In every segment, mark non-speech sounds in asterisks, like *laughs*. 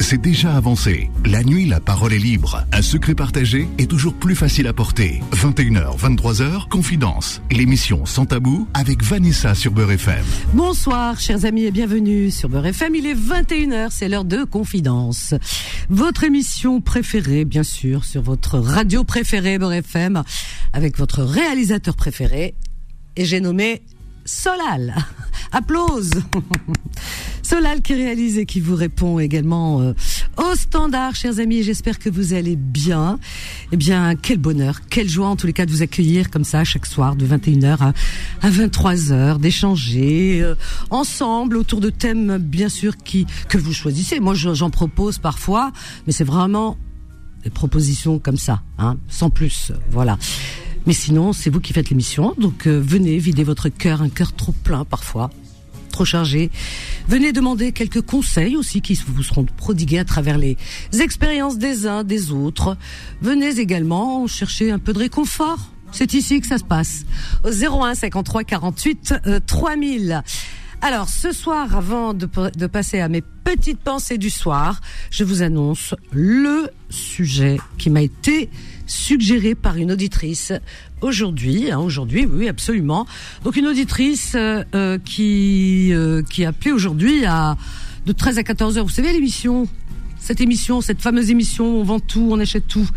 C'est déjà avancé. La nuit, la parole est libre. Un secret partagé est toujours plus facile à porter. 21h, 23h, Confidence. L'émission Sans Tabou avec Vanessa sur Beurre FM. Bonsoir, chers amis, et bienvenue sur Beurre FM. Il est 21h, c'est l'heure de Confidence. Votre émission préférée, bien sûr, sur votre radio préférée, Beurre FM, avec votre réalisateur préféré. Et j'ai nommé Solal. Applause. Solal qui réalise et qui vous répond également euh, au standard, chers amis. J'espère que vous allez bien. Eh bien, quel bonheur, quelle joie en tous les cas de vous accueillir comme ça chaque soir de 21h à, à 23h, d'échanger euh, ensemble autour de thèmes bien sûr qui que vous choisissez. Moi, j'en propose parfois, mais c'est vraiment des propositions comme ça, hein, sans plus. Voilà. Mais sinon, c'est vous qui faites l'émission, donc euh, venez vider votre cœur, un cœur trop plein parfois, trop chargé. Venez demander quelques conseils aussi qui vous seront prodigués à travers les expériences des uns, des autres. Venez également chercher un peu de réconfort. C'est ici que ça se passe. Au 01 53 48 euh, 3000. Alors, ce soir, avant de, de, passer à mes petites pensées du soir, je vous annonce le sujet qui m'a été suggéré par une auditrice aujourd'hui. Hein, aujourd'hui, oui, absolument. Donc, une auditrice euh, euh, qui euh, qui aujourd'hui à de 13 à 14 heures. Vous savez l'émission, cette émission, cette fameuse émission, on vend tout, on achète tout.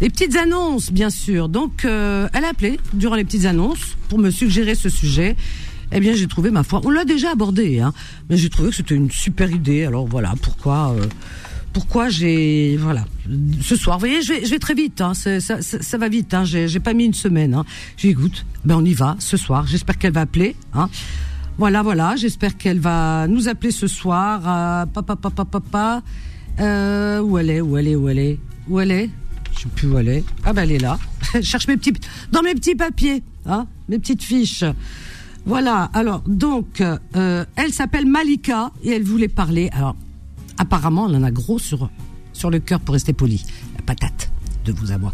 Les petites annonces, bien sûr. Donc, euh, elle a appelé durant les petites annonces pour me suggérer ce sujet eh bien j'ai trouvé ma foi, on l'a déjà abordé, hein, mais j'ai trouvé que c'était une super idée. Alors voilà pourquoi. Pourquoi j'ai voilà ce soir. Vous voyez, je vais, très vite. Hein, ça, va vite. Hein, j'ai pas mis une semaine. Hein. J'écoute. Ben on y va ce soir. J'espère qu'elle va appeler. Hein. Voilà, voilà. J'espère qu'elle va nous appeler ce soir. Euh, papa, papa, papa. Euh, où elle est Où elle est Où elle est? Où elle est? Je sais plus où elle est. Ah ben elle est là. Je *laughs* cherche mes petits dans mes petits papiers. Hein, mes petites fiches. Voilà, alors donc euh, elle s'appelle Malika et elle voulait parler. Alors apparemment elle en a gros sur sur le cœur pour rester poli, la patate de vous avoir.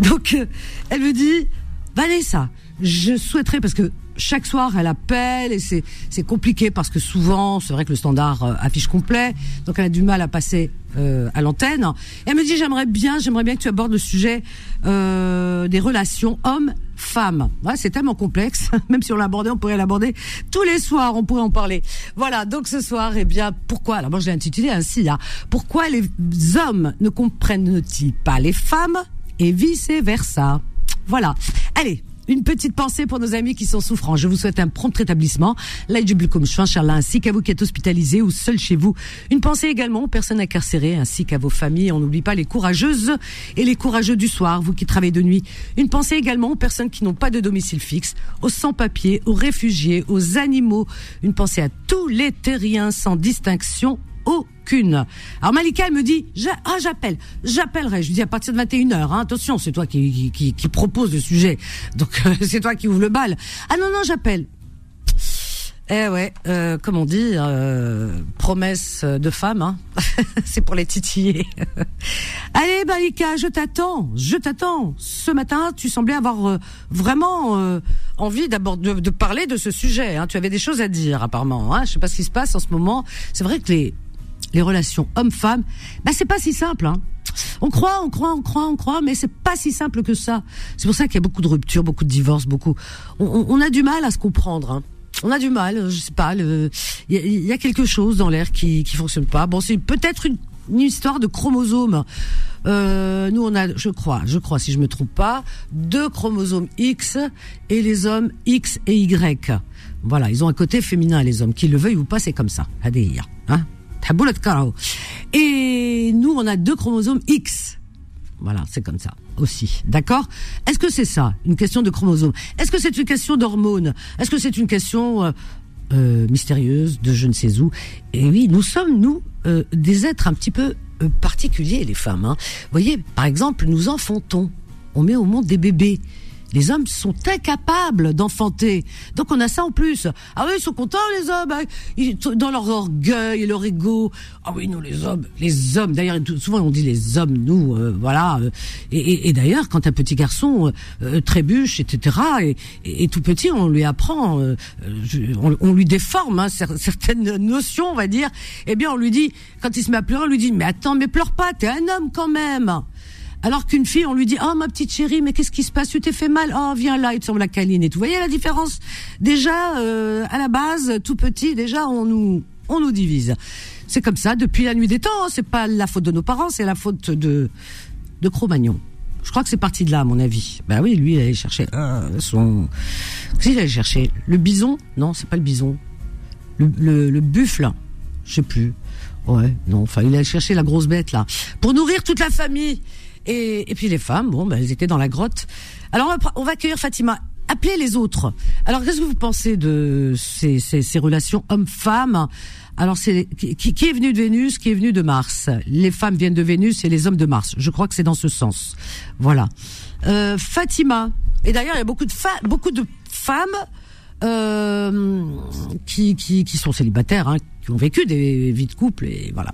Donc euh, elle me dit Vanessa, je souhaiterais parce que chaque soir elle appelle et c'est c'est compliqué parce que souvent c'est vrai que le standard euh, affiche complet. Donc elle a du mal à passer euh, à l'antenne. Et elle me dit j'aimerais bien j'aimerais bien que tu abordes le sujet euh, des relations hommes femmes c'est tellement complexe. *laughs* Même si on l'abordait on pourrait l'aborder tous les soirs on pourrait en parler. Voilà donc ce soir eh bien pourquoi alors moi je l'ai intitulé ainsi là pourquoi les hommes ne comprennent-ils pas les femmes et vice versa voilà. Allez une petite pensée pour nos amis qui sont souffrants. Je vous souhaite un prompt rétablissement. ainsi qu'à vous qui êtes hospitalisés ou seuls chez vous. Une pensée également aux personnes incarcérées ainsi qu'à vos familles. On n'oublie pas les courageuses et les courageux du soir, vous qui travaillez de nuit. Une pensée également aux personnes qui n'ont pas de domicile fixe, aux sans-papiers, aux réfugiés, aux animaux. Une pensée à tous les terriens sans distinction Alors Malika, elle me dit, ah j'appelle, j'appellerai. Je lui dis à partir de 21h, hein, attention, c'est toi qui, qui, qui, propose le sujet, donc *laughs* c'est toi qui ouvre le bal. Ah non non, j'appelle. Eh ouais, euh, comme on dit, euh, promesse de femme, hein. *laughs* c'est pour les titiller. *laughs* Allez, Malika, je t'attends, je t'attends. Ce matin, tu semblais avoir euh, vraiment euh, envie d'abord de, de, parler de ce sujet. Hein. Tu avais des choses à dire, apparemment. Hein. Je sais pas ce qui se passe en ce moment. C'est vrai que les les relations hommes-femmes, bah c'est pas si simple. Hein. On croit, on croit, on croit, on croit, mais c'est pas si simple que ça. C'est pour ça qu'il y a beaucoup de ruptures, beaucoup de divorces, beaucoup. On, a du mal à se comprendre. Hein. On a du mal, je sais pas. Il y, a quelque chose dans l'air qui qui fonctionne pas. Bon, c'est peut-être une, histoire de chromosomes. Euh, nous, on a, je crois, je crois, si je me trompe pas, deux chromosomes X et les hommes X et Y. Voilà, ils ont un côté féminin, les hommes, qu'ils le veuillent ou pas, c'est comme ça. Adéhir, hein et nous, on a deux chromosomes X. Voilà, c'est comme ça aussi. D'accord? Est-ce que c'est ça, une question de chromosomes Est-ce que c'est une question d'hormones? Est-ce que c'est une question euh, euh, mystérieuse de je ne sais où? Et oui, nous sommes, nous, euh, des êtres un petit peu euh, particuliers, les femmes. Hein. Vous voyez, par exemple, nous enfantons. On met au monde des bébés. Les hommes sont incapables d'enfanter. Donc on a ça en plus. Ah oui, ils sont contents les hommes, hein. dans leur orgueil et leur ego. Ah oui, nous les hommes, les hommes. D'ailleurs, souvent on dit les hommes, nous, euh, voilà. Euh, et, d'ailleurs, quand un petit garçon euh, trébuche, etc., et, tout petit, on lui apprend, on, on, lui déforme hein, certaines notions, on va dire. Eh bien, on lui dit, quand il se met à pleurer, on lui dit, mais attends, mais pleure pas, t'es un homme quand même. Alors qu'une fille, on lui dit, oh ma petite chérie, mais qu'est-ce qui se passe? Tu t'es fait mal? Oh viens là, il te semble la câline et tout. Vous voyez la différence? Déjà, euh, à la base, tout petit, déjà on nous, on nous divise. C'est comme ça depuis la nuit des temps. Hein. C'est pas la faute de nos parents, c'est la faute de de Cro-Magnon. Je crois que c'est parti de là, à mon avis. Ben oui, lui, il allait chercher euh, son. Qu'est-ce qu'il allait chercher Le bison? Non, c'est pas le bison. Le, le, le buffle? Je sais plus. Ouais, non. Enfin, il allait chercher la grosse bête là pour nourrir toute la famille. Et, et puis les femmes, bon, ben, elles étaient dans la grotte. Alors on va, on va accueillir Fatima. Appelez les autres. Alors qu'est-ce que vous pensez de ces, ces, ces relations hommes-femmes? Alors c'est qui, qui, est venu de Vénus, qui est venu de Mars? Les femmes viennent de Vénus et les hommes de Mars. Je crois que c'est dans ce sens. Voilà. Euh, Fatima. Et d'ailleurs il y a beaucoup de beaucoup de femmes euh, qui, qui, qui sont célibataires, hein, qui ont vécu des vies de couple et voilà.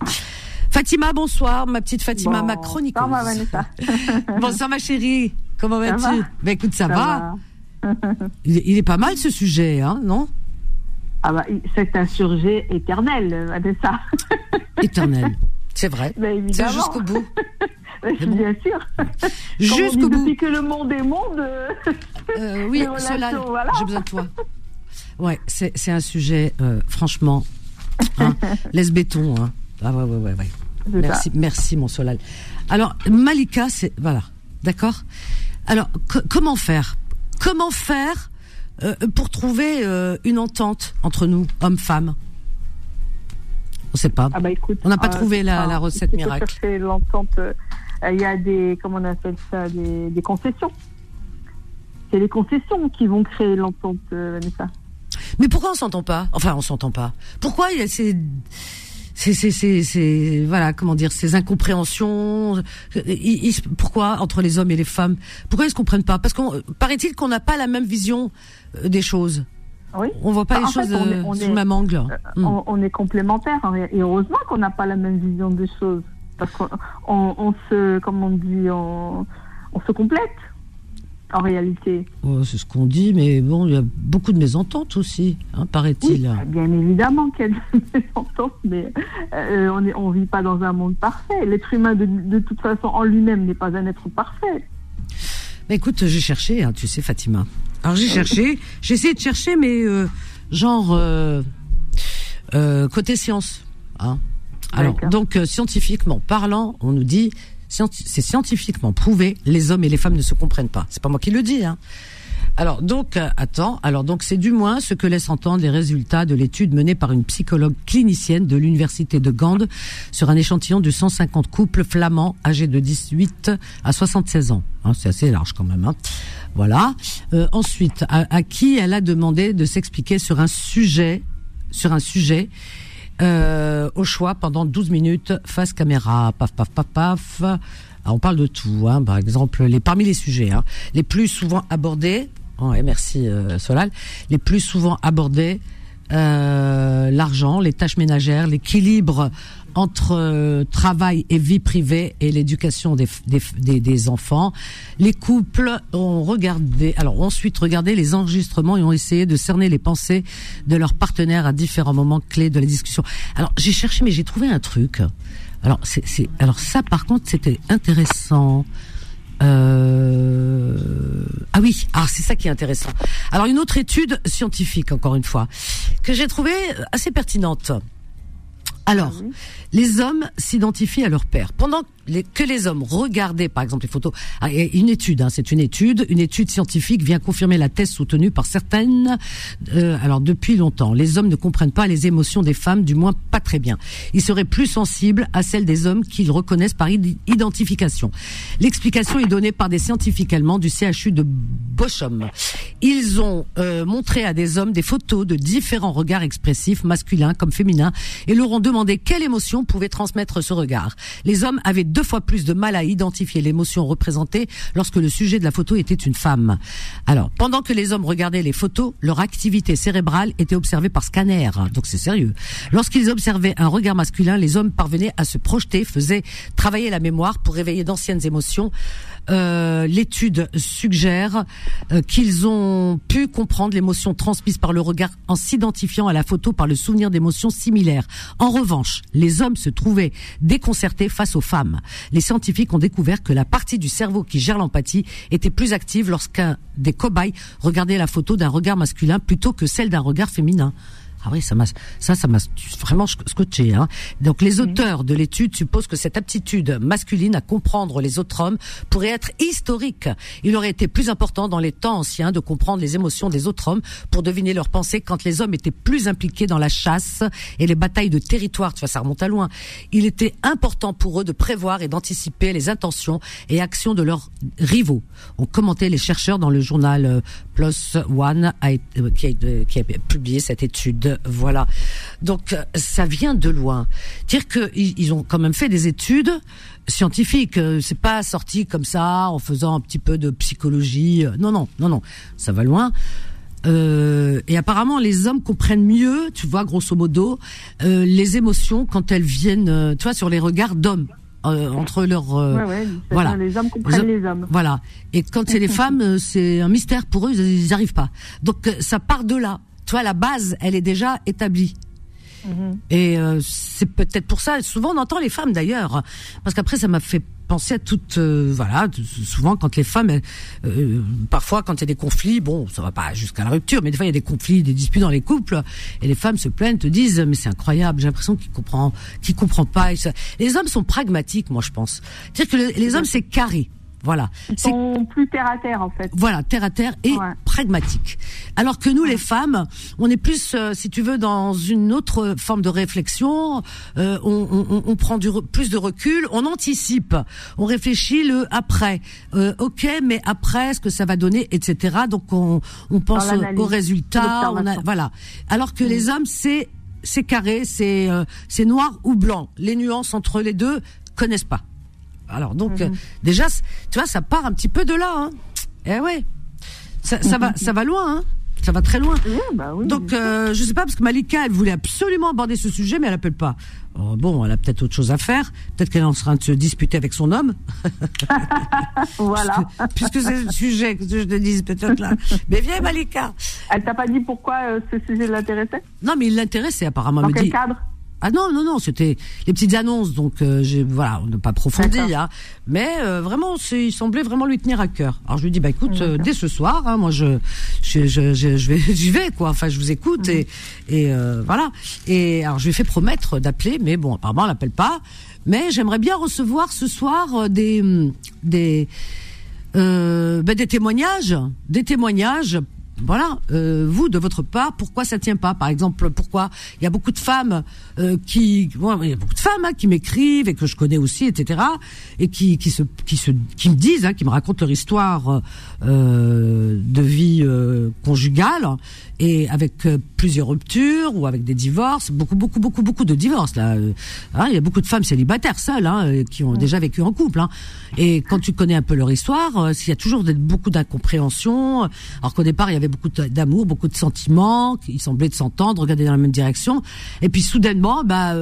Fatima, bonsoir, ma petite Fatima, ma chroniqueuse. Bonsoir, Vanessa. *laughs* bonsoir, ma chérie. Comment vas-tu Ben écoute, ça, va. il, est pas mal ce sujet, hein, non Ah bah, c'est un sujet éternel, Vanessa. *laughs* éternel, c'est vrai. Ben, c'est jusqu'au bout. *laughs* Bien sûr. Jusqu'au bout. Depuis que le monde est monde. Euh, oui, cela, voilà. j'ai besoin de toi. Ouais, c'est un sujet, euh, franchement, hein, laisse béton. Hein. Ah ouais, ouais, ouais, ouais. Merci, merci, mon Solal. Alors, Malika, c'est voilà, d'accord? Alors, comment faire? Comment faire euh, pour trouver euh, une entente entre nous, hommes-femmes On ne sait pas. Ah bah écoute, on n'a pas euh, trouvé la, la recette miracle. l'entente. Il y a des, comment on appelle ça, des, des concessions. C'est les concessions qui vont créer l'entente, Vanessa. Mais pourquoi on s'entend pas? Enfin, on s'entend pas. Pourquoi il y a ces c'est c'est c'est voilà comment dire ces incompréhensions pourquoi entre les hommes et les femmes pourquoi ils se comprennent pas? Parce qu'on paraît-il qu'on n'a pas la même vision euh, des choses. Oui. On voit pas bah, les choses on sous le même angle. Euh, on, est complémentaires hein, et heureusement qu'on n'a pas la même vision des choses. Parce qu'on on, se, comme on dit, on, on se complète en réalité. Oh, c'est ce qu'on dit, mais bon, il y a beaucoup de mésententes aussi, hein, paraît-il. Oui, bien évidemment qu'il y a des *laughs* mésententes, mais euh, on ne on vit pas dans un monde parfait. L'être humain, de, de, toute façon, en lui-même, n'est pas un être parfait. Mais écoute, j'ai cherché, hein, tu sais, Fatima. Alors j'ai cherché, j'ai essayé de chercher, mais euh, genre euh, côté science. Hein. Alors, donc scientifiquement parlant, on nous dit c'est scientifiquement prouvé, les hommes et les femmes ne se comprennent pas. C'est pas moi qui le dis. Hein. Alors donc, euh, attends. Alors donc, c'est du moins ce que laissent entendre les résultats de l'étude menée par une psychologue clinicienne de l'université de Gand sur un échantillon de 150 couples flamands âgés de 18 à 76 ans. Hein, c'est assez large quand même. Hein. Voilà. Euh, ensuite, à, à qui elle a demandé de s'expliquer sur un sujet, sur un sujet euh, au choix pendant 12 minutes face caméra, paf paf paf paf. on parle de tout, hein. par exemple, les parmi les sujets hein, les plus souvent abordés. Oh, merci euh, Solal. Les plus souvent abordés euh, l'argent, les tâches ménagères, l'équilibre entre euh, travail et vie privée et l'éducation des, des, des, enfants. Les couples ont regardé, alors ensuite regardé les enregistrements et ont essayé de cerner les pensées de leurs partenaires à différents moments clés de la discussion. Alors j'ai cherché, mais j'ai trouvé un truc. Alors c'est, alors ça par contre c'était intéressant. Euh... Ah oui, ah c'est ça qui est intéressant. Alors une autre étude scientifique, encore une fois, que j'ai trouvée assez pertinente. Alors, ah les hommes s'identifient à leur père. Pendant que les hommes regardaient, par exemple, les photos, ah, une étude, hein, c'est une étude, une étude scientifique vient confirmer la thèse soutenue par certaines. Euh, alors depuis longtemps, les hommes ne comprennent pas les émotions des femmes, du moins pas très bien. Ils seraient plus sensibles à celles des hommes qu'ils reconnaissent par identification. L'explication est donnée par des scientifiques allemands du CHU de Bochum. Ils ont euh, montré à des hommes des photos de différents regards expressifs, masculins comme féminins, et leur ont quelle émotion pouvait transmettre ce regard. Les hommes avaient deux fois plus de mal à identifier l'émotion représentée lorsque le sujet de la photo était une femme. Alors, pendant que les hommes regardaient les photos, leur activité cérébrale était observée par scanner. Donc c'est sérieux. Lorsqu'ils observaient un regard masculin, les hommes parvenaient à se projeter, faisaient travailler la mémoire pour réveiller d'anciennes émotions euh, l'étude suggère euh, qu'ils ont pu comprendre l'émotion transmise par le regard en s'identifiant à la photo par le souvenir d'émotions similaires. En revanche, les hommes se trouvaient déconcertés face aux femmes. Les scientifiques ont découvert que la partie du cerveau qui gère l'empathie était plus active lorsqu'un des cobayes regardait la photo d'un regard masculin plutôt que celle d'un regard féminin. Ah oui, ça m'a, ça, ça m'a vraiment scotché. Hein. Donc les auteurs de l'étude supposent que cette aptitude masculine à comprendre les autres hommes pourrait être historique. Il aurait été plus important dans les temps anciens de comprendre les émotions des autres hommes pour deviner leurs pensées quand les hommes étaient plus impliqués dans la chasse et les batailles de territoire. Tu vois, ça remonte à loin. Il était important pour eux de prévoir et d'anticiper les intentions et actions de leurs rivaux. On commentait les chercheurs dans le journal euh, Plus One euh, qui a publié cette étude voilà. Donc ça vient de loin. Dire que ils ont quand même fait des études scientifiques. Euh, c'est pas sorti comme ça en faisant un petit peu de psychologie. Non, non, non, non. Ça va loin. Euh, et apparemment, les hommes comprennent mieux, tu vois, grosso modo, euh, les émotions quand elles viennent, tu vois, sur les regards d'hommes. entre leurs voilà les hommes comprennent les hommes voilà et quand c'est les *laughs* femmes c'est un mystère pour eux ils n'y arrivent pas donc ça part de là tu vois, la base, elle est déjà établie. Mhm. Et euh, c'est peut-être pour ça. Souvent, on entend les femmes d'ailleurs, parce qu'après, ça m'a fait penser à toutes. Euh, voilà, souvent quand les femmes, euh, parfois quand il y a des conflits, bon, ça va pas jusqu'à la rupture, mais des fois il y a des conflits, des disputes dans les couples, et les femmes se plaignent, te disent, mais c'est incroyable, j'ai l'impression qu'ils comprend, comprend pas. Les hommes sont pragmatiques, moi je pense. C'est-à-dire que les hommes c'est carré. Voilà. Ils sont plus terre à terre en fait. Voilà, terre à terre et pragmatique. Alors que nous, les femmes, on est plus, euh, si tu veux, dans une autre forme de réflexion. Euh, on, on, on, prend du, plus de recul, on anticipe, on réfléchit le après. Euh, ok, mais après, ce que ça va donner, etc. Donc on, on pense au résultat. On a, voilà. Alors que les hommes, c'est c'est carré, c'est c'est noir ou blanc. Les nuances entre les deux connaissent pas. Alors donc mhm. euh, déjà, tu vois, ça part un petit peu de là. Hein. Eh ouais, ça, ça va, ça va loin. Hein. Ça va très loin. bah oui, donc euh, je sais pas parce que Malika, elle voulait absolument aborder ce sujet, mais elle appelle pas. Oh, bon, elle a peut-être autre chose à faire. Peut-être qu'elle est en train de se disputer avec son homme. *laughs* voilà. puisque, c'est le sujet que je te dis peut-être là. Mais viens Malika. Elle t'a pas dit pourquoi euh, ce sujet l'intéressait? Non, mais il l'intéressait apparemment. Dans quel cadre? Ah non, non, non, c'était les petites annonces, donc euh, j'ai voilà, on n'a pas approfondi, hein, mais euh, vraiment, il semblait vraiment lui tenir à cœur. Alors je lui dis, bah écoute, euh, dès ce soir, hein, moi je, je, je, je, vais, *laughs* j'y vais quoi. Enfin, je vous écoute et et voilà. Et alors je lui ai fait promettre d'appeler, mais bon, apparemment, elle n'appelle pas. Mais j'aimerais bien recevoir ce soir des des ben, des témoignages, des témoignages voilà, euh, vous de votre part, pourquoi ça tient pas? Par exemple, pourquoi il y a beaucoup de femmes euh, qui, bon, il y a beaucoup de femmes hein, qui m'écrivent et que je connais aussi, etc. Et qui, qui se, qui se, qui me disent, hein, qui me racontent leur histoire euh, de vie euh, conjugale et avec euh, plusieurs ruptures ou avec des divorces, beaucoup, beaucoup, beaucoup, beaucoup de divorces là. Hein, il y a beaucoup de femmes célibataires seules hein, qui ont déjà vécu en couple. Hein. Et quand tu connais un peu leur histoire, il y a toujours beaucoup d'incompréhension. Alors qu'au départ il y avait beaucoup d'amour, beaucoup de sentiments, ils semblaient de s'entendre, regarder dans la même direction. Et puis soudainement, bah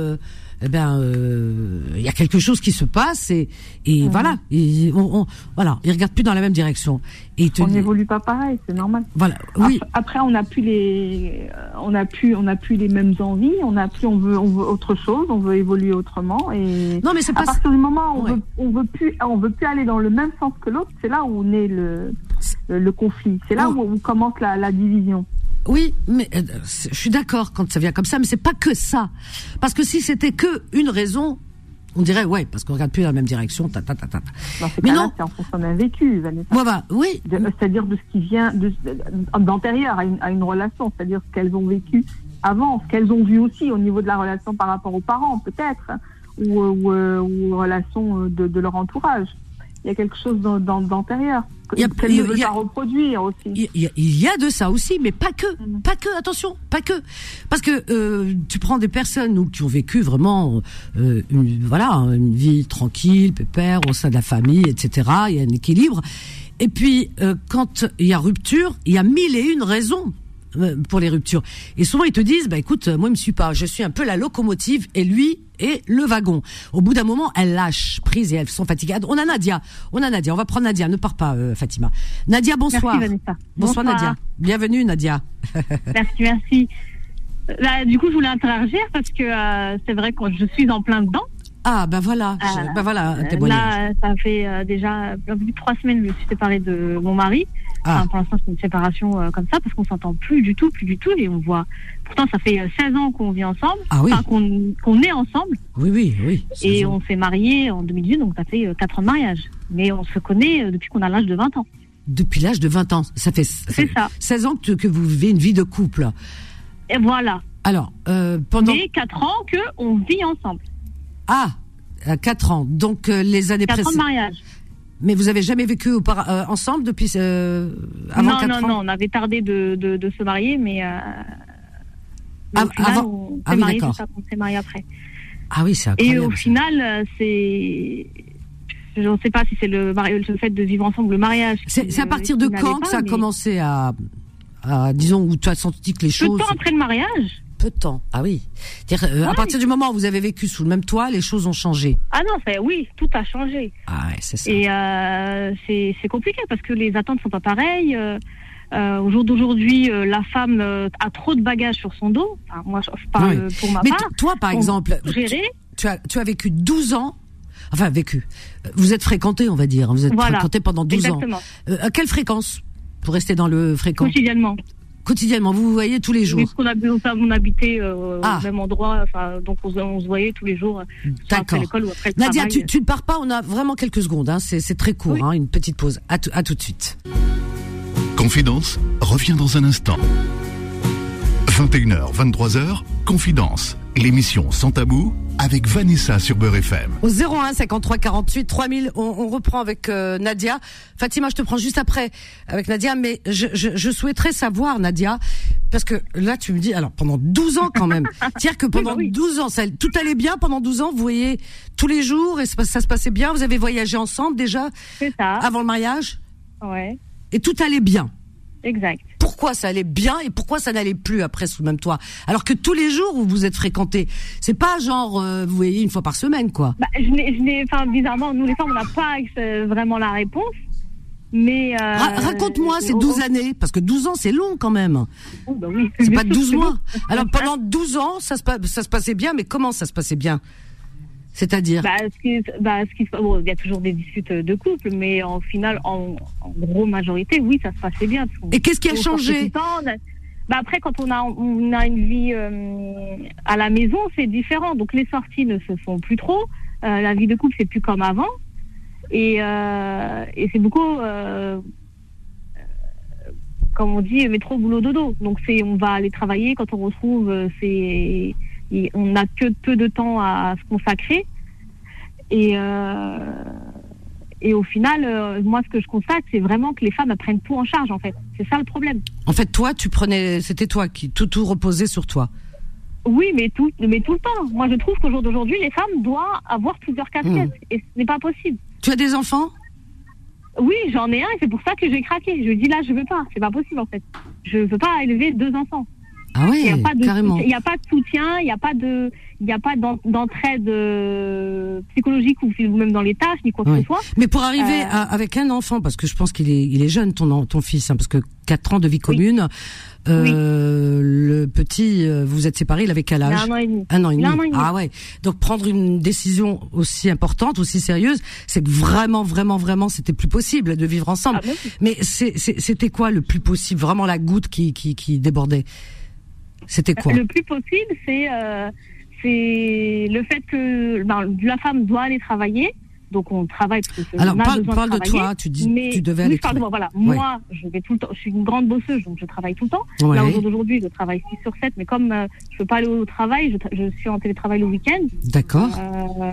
eh ben euh, il y a quelque chose qui se passe et, et voilà. Et on, on, voilà ils regardent plus dans la même direction. Et on n'évolue pas pareil c'est normal. Voilà oui. après, on n'a plus les on a plus on a plus les mêmes envies on a plus on veut on veut autre chose on veut évoluer autrement et non mais c'est pas à partir du moment où on veut on veut plus on veut plus aller dans le même sens que l'autre c'est là où naît le le, conflit c'est là où, où commence la, la division oui, mais euh, je suis d'accord quand ça vient comme ça, mais c'est pas que ça. Parce que si c'était que une raison, on dirait ouais, parce qu'on regarde plus dans la même direction. Ta, ta, ta, ta. mais non, c'est en fonction d'un vécu, Vanessa. Voilà, oui. C'est-à-dire de ce qui vient d'antérieur à une, à une relation, c'est-à-dire ce qu'elles ont vécu avant, ce qu'elles ont vu aussi au niveau de la relation par rapport aux parents, peut-être, ou, ou, euh, ou relation de, de, leur entourage. il y a quelque chose d'antérieur. Qu'elle ne veut il y a- pas reproduire aussi. Il y, a, il y a de ça aussi, mais pas que, Mm. pas que. Attention, pas que, parce que euh, tu prends des personnes qui ont vécu vraiment, euh, une, voilà, une vie tranquille, pépère au sein de la famille, etc. Il y a un équilibre. Et puis euh, quand il y a rupture, il y a mille et une raisons pour les ruptures. Et souvent ils te disent, bah écoute, moi il me suis pas, je suis un peu la locomotive et lui est le wagon. Au bout d'un moment, elles lâchent prise et elles sont fatiguées. On a Nadia, on a Nadia, on va prendre Nadia, ne pars pas euh, Fatima. Nadia, bonsoir. Merci Vanessa. Bonsoir, Nadia. Bienvenue Nadia. *laughs* Merci, merci. Là, du coup, je voulais interagir parce que euh, c'est vrai que je suis en plein dedans. Ah ben voilà, Euh, ben voilà Euh, témoignage. Là, ça fait euh, déjà plus de trois semaines que je suis séparée de mon mari. Ah. Enfin, pour l'instant, c'est une séparation euh, comme ça parce qu'on s'entend plus du tout, plus du tout. Et on voit. Pourtant, ça fait euh, 16 ans qu'on vit ensemble, Ah oui, enfin, qu'on est ensemble. oui oui oui. Et on s'est mariés en 2018, donc ça fait euh, 4 ans de mariage. Mais on se connaît euh, depuis qu'on a l'âge de 20 ans. Depuis l'âge de 20 ans, ça fait ça. 16 ans que, que vous vivez une vie de couple. Et voilà. Alors euh, pendant Mais 4 ans qu'on vit ensemble. ah à 4 ans, donc euh, les années 4 ans de précédentes. mariage. Mais vous avez jamais vécu euh, ensemble depuis euh, avant non, 4 non, ans non, on avait tardé de, de, de se marier, mais, euh, mais Av- au final, avant- on Ah s'est oui, marié, s'est marié après. Ah oui, c'est Et incroyable. au ça. final, euh, c'est. Je ne sais pas si c'est le, le fait de vivre ensemble, le mariage. c'est à partir de quand pas, que ça a mais commencé à, à disons où tu as senti que les Peu choses de temps après le mariage. Peu de temps. Ah oui. C'est-à-dire, euh, à partir du moment où vous avez vécu sous le même toit, les choses ont changé. Ah non, oui, tout a changé. Ah ouais, c'est ça. Et euh, c'est compliqué parce que les attentes sont pas pareilles. Euh, au jour d'aujourd'hui, euh, la femme euh, a trop de bagages sur son dos. Enfin, moi, je, parle Oui. pour ma Mais part. toi, par exemple, tu, Gérer, tu as, tu as vécu 12 ans, enfin vécu, vous êtes fréquenté, on va dire, vous êtes Voilà. fréquenté pendant 12 ans. exactement, Euh, à quelle fréquence? Pour rester dans le fréquent quotidiennement. Quotidiennement, vous vous voyez tous les jours Oui, parce qu'on hab- on habitait euh, Ah. au même endroit, enfin, donc on, se- on se voyait tous les jours, euh, D'accord. l'école ou après le Nadia, travail. tu, tu ne pars pas, on a vraiment quelques secondes, hein, c'est très court, Oui. hein, une petite pause. À, tout- à tout de suite. Confidence revient dans un instant. 21h, 23h, Confidence, l'émission sans tabou avec Vanessa sur Beurre FM. Au 01 53 48 3000, on, on reprend avec euh, Nadia. Fatima, je te prends juste après avec Nadia, mais je, je, je souhaiterais savoir, Nadia, parce que là tu me dis, alors pendant 12 ans quand même, *laughs* c'est-à-dire que pendant bah oui. 12 ans, ça, tout allait bien pendant 12 ans, vous voyez tous les jours et ça, ça se passait bien, vous avez voyagé ensemble déjà? Ça, avant le mariage? Ouais, et tout allait bien? Exact. Pourquoi ça allait bien et pourquoi ça n'allait plus après sous le même toit? Alors que tous les jours où vous êtes fréquentés, c'est pas genre euh, vous voyez une fois par semaine quoi. Bah, je n'ai, je n'ai, enfin, bizarrement, nous les femmes, on n'a pas euh, vraiment la réponse. Mais euh, Ra- Raconte-moi ces oh, 12 années, parce que 12 ans c'est long quand même. oh, bah oui, C'est pas sûr, 12 c'est mois. Alors pendant 12 ans, ça se, ça se passait bien, mais comment ça se passait bien? C'est-à-dire Bah, ce qui, bah, ce qui bon, il y a toujours des disputes de couple, mais en final, en, en gros majorité, oui, ça se passait bien. Et qu'est-ce qui a changé bah, après, quand on a, on a une vie euh, à la maison, c'est différent. Donc les sorties ne se font plus trop. Euh, la vie de couple, c'est plus comme avant. Et, euh, et c'est beaucoup, euh, euh, comme on dit, métro, boulot, dodo. Donc c'est, on va aller travailler. Quand on retrouve, euh, c'est, et on n'a que peu de temps à se consacrer. Et, euh, et au final, euh, moi, ce que je constate, c'est vraiment que les femmes prennent tout en charge, en fait. C'est ça le problème. En fait, toi, tu prenais, c'était toi qui tout tout reposait sur toi. Oui, mais tout, mais tout le temps. Moi, je trouve qu'au jour d'aujourd'hui, les femmes doivent avoir plusieurs casquettes. Et ce n'est pas possible. Tu as des enfants? Oui, j'en ai un et c'est pour ça que j'ai craqué. Je dis là, je veux pas. C'est pas possible, en fait. Je veux pas élever deux enfants. Ah Il n'y a oui, pas de, carrément. il y a pas de soutien, il n'y a pas de, il n'y a pas d'en- d'entraide euh, psychologique ou même dans les tâches ni quoi que Ouais. ce soit. Mais pour arriver Euh, à- avec un enfant, parce que je pense qu'il est, il est jeune, ton, ton fils, hein, parce que 4 ans de vie commune, euh, le petit, euh, vous êtes séparés, il avait quel âge un an et demi. Un an et demi. Ah ouais. Donc prendre une décision aussi importante, aussi sérieuse, c'est que vraiment, vraiment, vraiment, c'était plus possible de vivre ensemble. Ah bon Mais c'était quoi le plus possible Vraiment la goutte qui, qui, qui débordait? C'était quoi Le plus possible, c'est euh, c'est le fait que ben, la femme doit aller travailler. Donc on travaille parce que Alors on a parle, besoin parle de travailler. toi, tu dis, mais tu devais oui, aller de travailler. voilà. Ouais. Moi, je vais tout le temps. Je suis une grande bosseuse, donc je travaille tout le temps. Ouais. Là, au jour d'aujourd'hui, je travaille 6 sur 7, mais comme euh, je peux pas aller au travail, je, suis en télétravail le week-end. D'accord. Euh,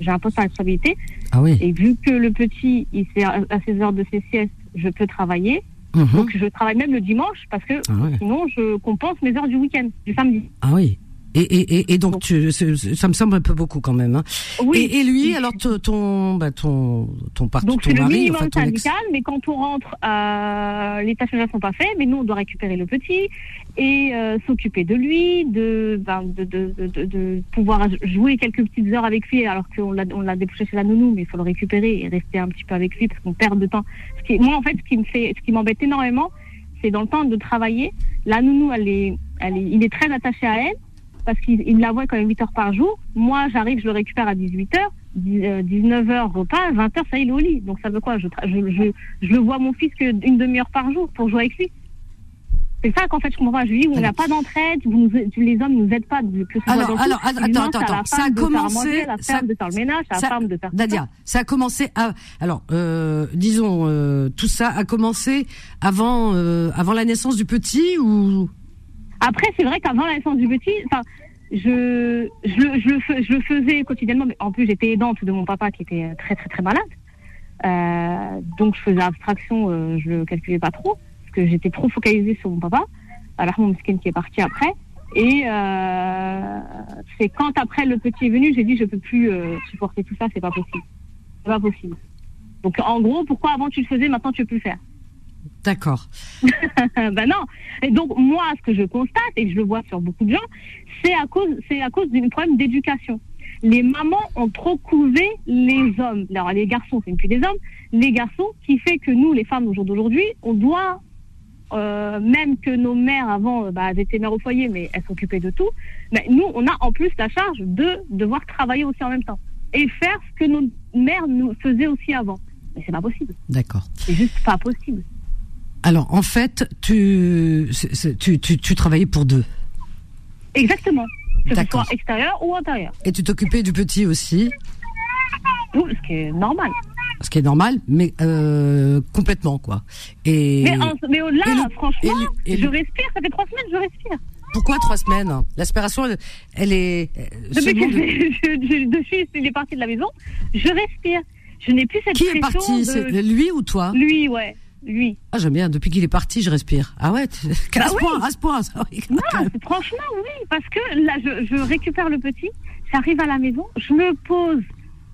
j'ai un poste à responsabilité. Ah oui. Et vu que le petit, il fait à ses heures de ses siestes, je peux travailler. Mhm. Donc je travaille même le dimanche parce que Ah ouais. sinon je compense mes heures du week-end, du samedi. Ah oui. Et, et, et, et donc, Donc- tu, ça me semble un peu beaucoup quand même. Hein. Oui. Et, et lui, alors ton ton bah, ton ton, part, Donc ton c'est le minimum ex. syndical, mais quand on rentre, euh, les tâches ménagères sont pas faites, mais nous on doit récupérer le petit et euh, s'occuper de lui, de, ben, de, de, de, de- de pouvoir jouer quelques petites heures avec lui, alors qu'on l'a on l'a débouché chez la nounou, mais il faut le récupérer et rester un petit peu avec lui parce qu'on perd de temps. Ce qui, moi en fait, ce qui me fait, ce qui m'embête énormément, c'est dans le temps de travailler. La nounou, elle est, elle est, il est très attaché à elle parce qu'il il la voit quand même 8 heures par jour. Moi, j'arrive, je le récupère à 18 heures. 19 heures repas, 20 heures, ça il est au lit. Donc ça veut quoi? Je, je, je, je le vois mon fils qu'une demi-heure par jour pour jouer avec lui. C'est ça qu'en fait je comprends. Je lui dis, on n'a pas d'entraide, vous nous, les hommes nous aident pas, de- que ce soit Alors, couple. attends, attends. Ça a commencé- manger, la ça- femme de faire le ménage, à la ça- femme de faire tout Nadia, ça a commencé à, alors, euh, disons, euh, tout ça a commencé avant, euh, avant la naissance du petit ou Après, c'est vrai qu'avant la naissance du petit, enfin, je, je, je, je le faisais quotidiennement, mais en plus, j'étais aidante de mon papa qui était très, très, très malade. Euh, donc, je faisais abstraction, euh, je le calculais pas trop, parce que j'étais trop focalisée sur mon papa. Alors, mon skin qui est parti après. Et euh, c'est quand après le petit est venu, j'ai dit, je peux plus euh, supporter tout ça, c'est pas possible. C'est pas possible. Donc, en gros, pourquoi avant tu le faisais, maintenant tu peux plus le faire? D'accord. *laughs* ben non. Et donc moi, ce que je constate et je le vois sur beaucoup de gens, c'est à cause, c'est à cause d'un problème d'éducation. Les mamans ont trop couvé les hommes. Alors les garçons, c'est plus des hommes. Les garçons, qui fait que nous, les femmes au jour d'aujourd'hui, on doit euh, même que nos mères avant, euh, bah, elles étaient mères au foyer, mais elles s'occupaient de tout. Mais nous, on a en plus la charge de devoir travailler aussi en même temps et faire ce que nos mères nous faisaient aussi avant. Mais c'est pas possible. D'accord. C'est juste pas possible. Alors, en fait, tu, tu, tu, tu travaillais pour deux. Exactement. Que ce D'accord. soit extérieur ou intérieur. Et tu t'occupais du petit aussi, Tout, ce qui est normal. ce qui est normal, mais euh, complètement, quoi. Et Mais, en- mais au-delà, et le- franchement, et le- et je respire. Ça fait trois semaines que je respire. pourquoi trois semaines? L'aspiration, elle, elle est... euh, Depuis que *laughs* je, suis, il est parti de la maison, je respire. Je n'ai plus cette Qui est parti? de... Lui ou toi? Lui, ouais. Lui. Ah, j'aime bien. Depuis qu'il est parti, je respire. Ah ouais, à Bah ce oui. point, à ce point. Non, franchement, oui. Parce que là, je, je récupère le petit, j'arrive à la maison, je me pose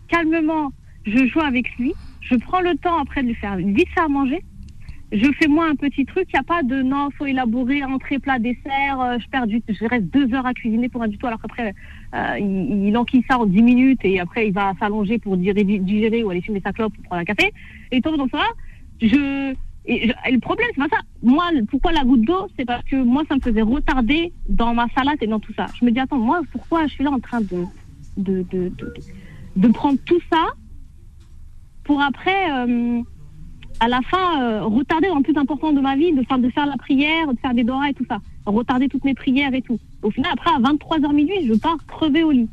calmement, je joue avec lui, je prends le temps après de lui faire vite faire manger. Je fais moi un petit truc, il n'y a pas de non, faut élaborer entrée, plat, dessert, euh, je perds du je reste deux heures à cuisiner pour un du tout, alors qu'après, euh, il, il enquille ça en dix minutes et après il va s'allonger pour digérer, digérer ou aller fumer sa clope pour prendre un café. Et tout dans ça, je, et, je- et le problème, c'est pas ça. Moi, pourquoi la goutte d'eau C'est parce que moi, ça me faisait retarder dans ma salade et dans tout ça. Je me dis, attends, moi, pourquoi je suis là en train de, de, de, de, de prendre tout ça pour après, euh, à la fin, euh, retarder dans le plus important de ma vie, de faire, de faire la prière, de faire des doras et tout ça. Retarder toutes mes prières et tout. Au final, après, à 23h minuit, je pars crever au lit.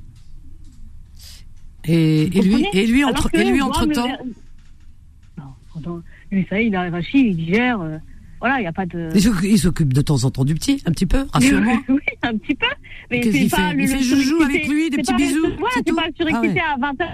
Et, lui, et lui entre, et lui moi, entre me- temps. Non, pendant- lui, ça y est, il arrive à chier, il digère. euh, voilà, il n'y a pas de. Il s'occupe- de temps en temps du petit, un petit peu, rassure-moi. *laughs* Oui, un petit peu. Mais c'est pas fait le, Il fait joujou avec lui, des petits bisous, Ouais, c'est pas surexcité Ah à 20h,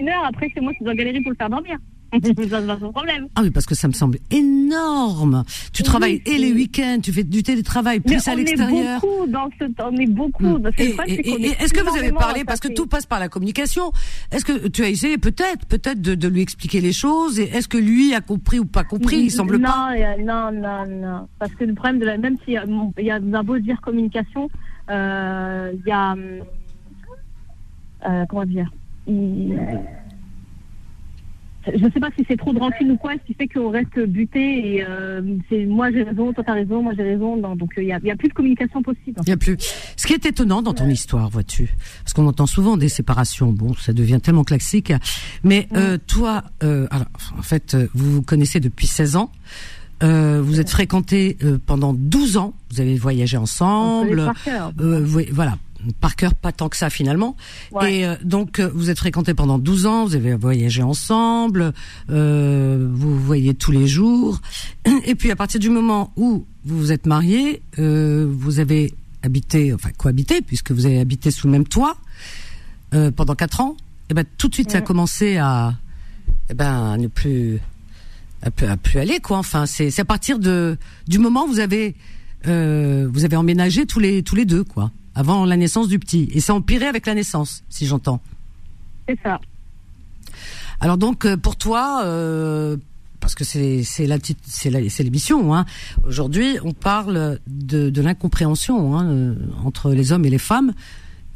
une heure. Après, c'est moi qui dois galérer pour le faire dormir. *laughs* ça, c'est pas son problème. Ah oui, parce que ça me semble énorme. Tu Oui, travailles et les week-ends, tu fais du télétravail, Mais plus à on est l'extérieur. beaucoup dans ce, on est beaucoup. Est est-ce que vous avez parlé, parce que tout passe par la communication, est-ce que tu as essayé peut-être, peut-être de, de lui expliquer les choses, et est-ce que lui a compris ou pas compris Il semble non, pas? non, non, non. Parce que le problème de la, même s'il y y a a beau dire communication, euh, il y a, euh, comment dire, il- je sais pas si c'est trop de rancune ou quoi, ce qui fait qu'on reste buté et euh, c'est moi j'ai raison, toi t'as raison, moi j'ai raison, non, donc euh, il y, a, il y a plus de communication possible. Il y a plus. Ce qui est étonnant dans ton histoire, vois-tu, parce qu'on entend souvent des séparations. Bon, ça devient tellement classique. Mais euh, toi, euh, alors, en fait, euh, vous vous connaissez depuis 16 ans. Euh, vous êtes fréquentés euh, pendant 12 ans. Vous avez voyagé ensemble. connaît par cœur. Euh, vous- voilà. Par cœur, pas tant que ça finalement. Ouais. Et euh, donc, euh, vous êtes fréquentés pendant 12 ans, vous avez voyagé ensemble, euh, vous voyez tous les jours. *clears throat* Et puis, à partir du moment où vous vous êtes mariés, euh, vous avez habité, enfin cohabité, puisque vous avez habité sous le même toit pendant 4 ans. eh ben tout de suite ça a commencé à, eh ben à ne plus, à plus, à plus aller quoi. Enfin, c'est à partir de du moment où vous avez vous avez emménagé tous les tous les deux quoi, avant la naissance du petit, et ça a empiré avec la naissance, si j'entends. C'est ça. Alors donc euh, pour toi, euh, parce que c'est c'est la petite- c'est la- c'est l'émission. Hein. Aujourd'hui, on parle de, de l'incompréhension hein, euh, entre les hommes et les femmes,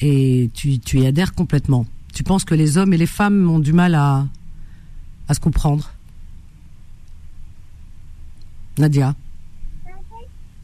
et tu tu y adhères complètement. Tu penses que les hommes et les femmes ont du mal à à se comprendre? Nadia?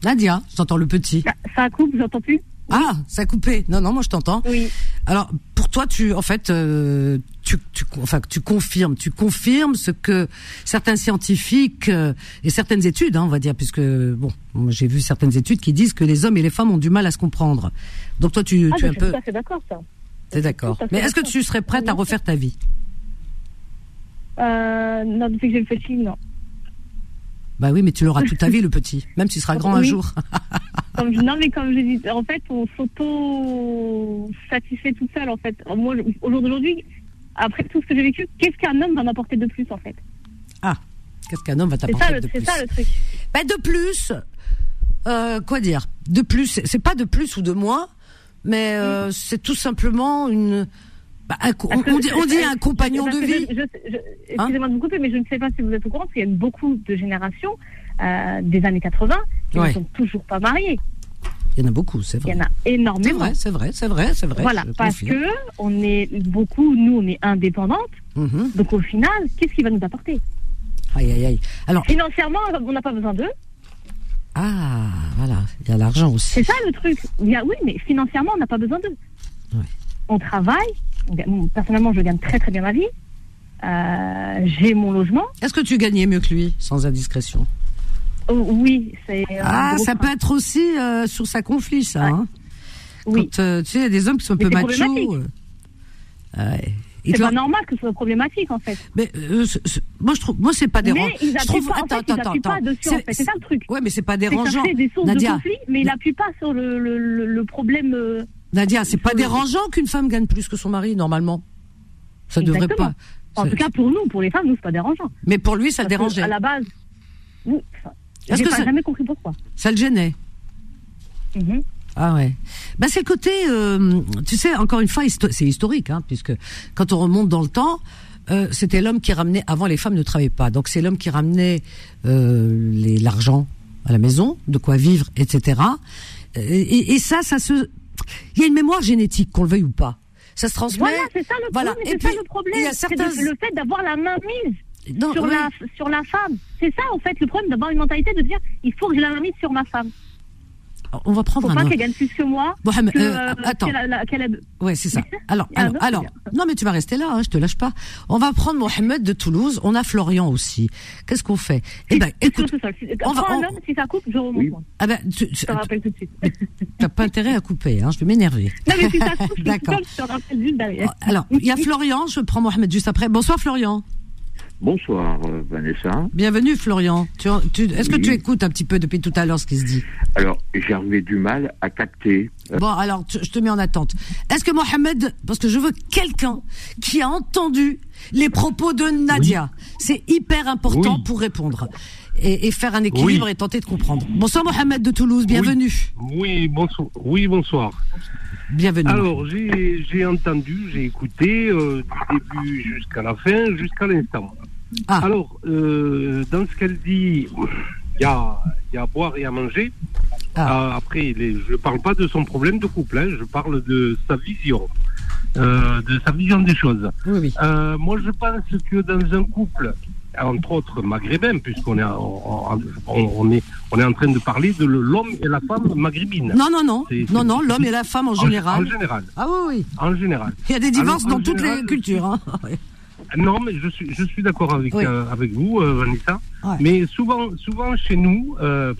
Nadia, j'entends le petit. Ça, ça coupe, j'entends plus. Ah, ça a coupé. Non, non, moi je t'entends. Oui. Alors, pour toi, tu, en fait, euh, tu, tu, enfin, tu confirmes, tu confirmes ce que certains scientifiques euh, et certaines études, hein, on va dire, puisque bon, j'ai vu certaines études qui disent que les hommes et les femmes ont du mal à se comprendre. Donc toi, tu, Ah, tu es un peu, tout à fait d'accord, ça. t'es d'accord. Mais est-ce que tu serais prête à refaire ta vie? Euh, non, depuis que j'ai le petit, non. Bah oui, mais tu l'auras toute ta vie, le petit, même s'il sera grand un jour. Comme non, mais comme je dis, en fait, on s'auto-satisfait toute seule, en fait. Moi, au jour d'aujourd'hui, après tout ce que j'ai vécu, qu'est-ce qu'un homme va m'apporter de plus, en fait? Qu'est-ce qu'un homme va C'est t'apporter de c'est plus ça le truc. Bah, de plus, euh, quoi dire? De plus, c'est- c'est pas de plus ou de moins, mais euh, c'est tout simplement une. Bah, on, Parce dit, on dit un compagnon parce de vie. je- Excusez-moi de vous couper, mais je ne sais pas si vous êtes au courant, qu'il y a beaucoup de générations euh, des années 80 qui Ouais. ne sont toujours pas mariées. Il y en a beaucoup, c'est Il vrai. y en a énormément. c'est vrai, c'est vrai, c'est vrai. Voilà, parce confirme. que on est beaucoup, nous, on est indépendantes. Mhm. Donc au final, qu'est-ce qui va nous apporter? Aïe, aïe, aïe. Alors, Financièrement, on n'a pas besoin d'eux. ah, voilà, il y a l'argent aussi. C'est ça le truc. Il y a, oui, mais financièrement, on n'a pas besoin d'eux. Ouais. On travaille. Personnellement, je gagne très très bien ma vie. Euh, J'ai mon logement. Est-ce que tu gagnais mieux que lui, sans indiscrétion? Oh, oui, c'est. Ah, ça peut être aussi euh, sur sa conflit, ça. Ouais. hein. Oui. Quand, euh, tu sais, il y a des hommes qui sont un Mais peu machos. euh, ouais. C'est pas normal que ce soit problématique en fait. Mais euh, moi je trouve, moi c'est pas dérangeant. Mais ils je trouve, en attends, fait, ils attends, pas attends. dessus en fait. C'est ça le truc. Ouais, mais c'est pas ça dérangeant. crée des sources Nadia, de conflit, mais il appuie pas sur le, le, le, le problème. euh, Nadia, c'est pas dérangeant qu'une femme gagne plus que son mari normalement. Ça devrait Exactement. pas. En tout cas, pour nous, pour les femmes, nous, c'est pas dérangeant. Mais pour lui, ça le Parce dérangeait. À la base, oui, j'ai pas ça- jamais compris pourquoi. Ça le gênait. Mhm. Ah ouais. Bah c'est le côté, euh, tu sais, encore une fois, histo- c'est historique, hein, puisque quand on remonte dans le temps, euh, c'était l'homme qui ramenait. Avant, les femmes ne travaillaient pas, donc c'est l'homme qui ramenait euh, les- l'argent à la maison, de quoi vivre, etc. Et, et- et ça, ça se, il y a une mémoire génétique, qu'on le veuille ou pas. Ça se transmet. Voilà, c'est ça le Voilà. problème. Et C'est ça le problème. il y a C'est certains- de- le fait d'avoir la main mise Non, sur, ouais. la, sur la femme. C'est ça, en fait, le problème d'avoir une mentalité de dire il faut que j'ai la main mise sur ma femme. On va prendre Faut un pas autre. qu'elle gagne plus que moi. Mohamed, que, euh, euh, attends. qu'elle a- la- qu'elle a- Ouais, c'est ça. *laughs* Alors, a alors, alors, non, mais tu vas rester là, hein, je te lâche pas. On va prendre Mohamed de Toulouse. On a Florian aussi. Qu'est-ce qu'on fait? Eh ben, écoute, tout on va- Prends un on- homme, si ça coupe, je remonte. Oui. ah ben, tu, tu- Je te rappelle tout de suite. *laughs* t'as pas intérêt à couper, hein. Je vais m'énerver. Non, mais si ça *laughs* coupe, je te rappelle juste derrière. Alors, il y a Florian. Je prends Mohamed juste après. Bonsoir, Florian. Bonsoir euh, Vanessa. Bienvenue, Florian. Tu, tu, est-ce que Oui. tu écoutes un petit peu depuis tout à l'heure ce qui se dit Alors, j'avais du mal à capter. euh, Bon, alors, tu- je te mets en attente. Est-ce que Mohamed, parce que je veux quelqu'un qui a entendu les propos de Nadia, c'est hyper important Oui. pour répondre et, et faire un équilibre et tenter de comprendre. Bonsoir Mohamed de Toulouse, bienvenue. Oui, bonsoir. Oui, bonsoir. Bienvenue. Alors, j'ai j'ai entendu, j'ai écouté euh, du début jusqu'à la fin, jusqu'à l'instant. Ah. Alors, euh, dans ce qu'elle dit, il y a, il y a à boire et à manger. Ah. Euh, après, les, je ne parle pas de son problème de couple, hein, je parle de sa vision, euh, de sa vision des choses. Oui, oui. Euh, moi, je pense que dans un couple, entre autres maghrébin, puisqu'on est, en- on, on est, on est en train de parler de l'homme et la femme maghrébine. Non, non, non. Non, non, l'homme et la femme en général. En, général. Ah oui, oui. En général. Il y a des divorces Alors, dans toutes les cultures. Hein. *laughs* Non, mais je suis, je suis d'accord avec, Oui. euh, avec vous, euh, Vanessa. Ouais. Mais souvent, souvent chez nous, euh,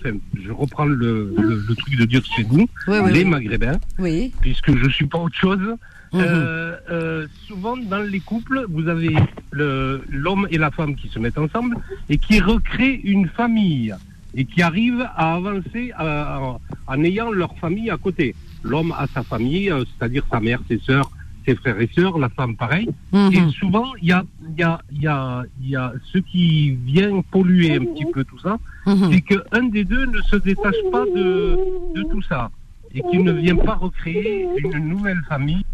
je reprends le, le, le truc de dire chez nous, Oui, oui, les. Maghrébins, Oui. puisque je suis pas autre chose. Euh, souvent dans les couples, vous avez l'homme et la femme qui se mettent ensemble et qui recréent une famille et qui arrivent à avancer euh, en, en ayant leur famille à côté. L'homme a sa famille, c'est-à-dire sa mère, ses sœurs, ses frères et sœurs, la femme pareil. Mhm. Et souvent, il y a, y, a, y, a, y a ce qui vient polluer un petit peu tout ça, Mhm. c'est qu'un des deux ne se détache pas de, de tout ça et qu'il ne vient pas recréer une nouvelle famille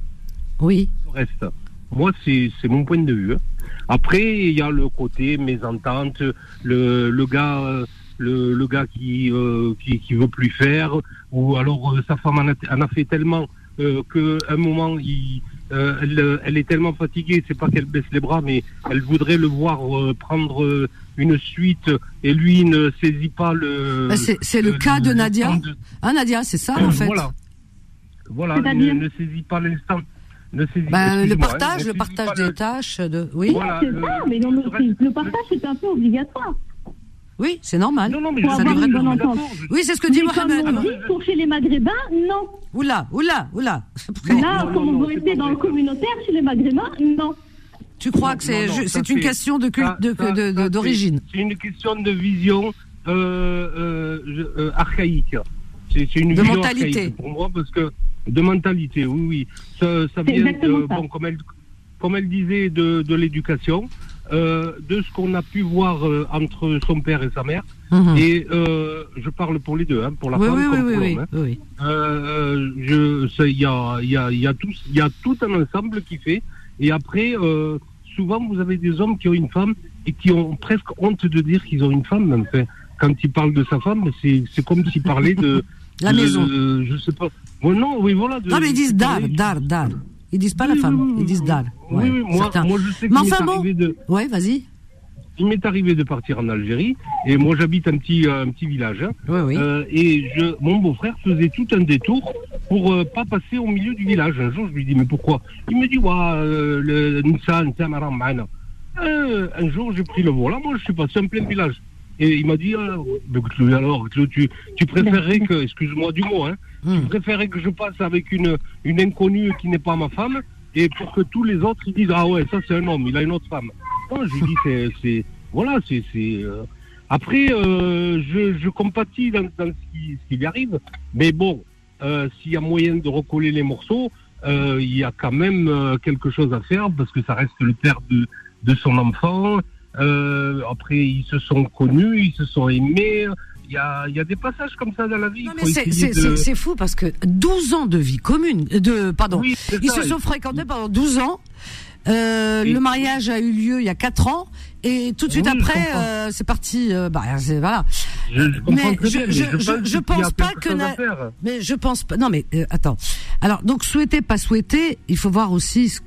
Oui. reste. Moi, c'est mon point de vue. hein. Après, il y a le côté mésentente, le, le gars, euh, le, le gars qui, euh, qui qui veut plus faire, ou alors euh, sa femme en a, en a fait tellement euh, que un moment, il, euh, elle, elle est tellement fatiguée, c'est pas qu'elle baisse les bras, mais elle voudrait le voir euh, prendre euh, une suite et lui ne saisit pas le. Bah, c'est- le cas de Nadia. de- Ah Nadia, c'est ça en *clears throat* fait. Voilà. Voilà, ne, saisit pas l'instant. Ne saisit, Bah, le hein, partage, ne le partage pas des le- tâches, de oui, Voilà, c'est le- ça, mais non, le le partage, c'est un peu obligatoire. Oui, c'est normal. Non, non, mais ça devrait entente. je- Oui, c'est ce que dit Mais Mohamed. on dit, pour chez les Maghrébins, non. Oula, oula, oula. Non, Là, non, comme non, on veut rester dans le communautaire, chez les Maghrébins, non. Tu crois Non, que c'est une question de culte, ça- de- ça- de- de- ça, d'origine. C'est c'est une question de vision euh, euh, je- euh, archaïque. C'est c'est une De vision mentalité. archaïque pour moi parce que de mentalité, oui, oui. Ça, ça vient de, bon, comme elle, comme elle disait, de, de l'éducation, euh, de ce qu'on a pu voir euh, entre son père et sa mère. Mhm. Et euh, je parle pour les deux, hein, pour la Oui, femme oui, oui, comme oui, pour l'homme. hein. il y a, il y a, il y a tout, il y a tout un ensemble qui fait. Et après, souvent, vous avez des hommes qui ont une femme et qui ont presque honte de dire qu'ils ont une femme. Même. Enfin, quand ils parlent de sa femme, c'est, comme s'ils parlaient de *laughs* La de- maison. de- je sais pas. Non, oui, voilà. de- Non, mais ils disent dar, dar, dar. Ils disent pas la femme, oui, ils disent dar. Oui, Ouais, oui, moi, moi, je sais Mais qu'il m'est enfin, bon. de, Ouais, vas-y. il m'est arrivé de partir en Algérie et moi j'habite un petit, un petit village. hein. Oui, oui. Euh, et je, mon beau-frère faisait tout un détour pour euh, pas passer au milieu du village. Un jour, je lui dis mais pourquoi? Il me dit ouais, euh, le. Euh, un jour, j'ai pris le volant. Moi, je suis passé en plein village. Et il m'a dit euh, mais alors tu, tu préférerais *laughs* que, excuse-moi du mot, hein, Hmm. tu préférerais que je passe avec une, une inconnue qui n'est pas ma femme et pour que tous les autres disent ah ouais ça c'est un homme, il a une autre femme. Non, je dis c'est, voilà c'est euh, après, euh, je, je compatis dans, ce, qui, lui arrive, mais bon, euh, s'il y a moyen de recoller les morceaux, il y a quand même quelque chose à faire parce que ça reste le père de, de son enfant. Après, ils se sont connus, ils se sont aimés. Il y a, y a des passages comme ça dans la vie. Non, mais c'est- de- fou parce que 12 ans de vie commune, de, pardon, Oui, ils ça, se sont fréquentés pendant 12 ans. Euh, le mariage a eu lieu il y a 4 ans et tout de suite Oui, après, euh, c'est parti. euh, bah, voilà. Je, je comprends Mais je- bien, mais je- je, je- pense pas que na-. Mais je pense pas. Non, mais euh, attends. Alors, donc souhaiter, pas souhaiter, il faut voir aussi ce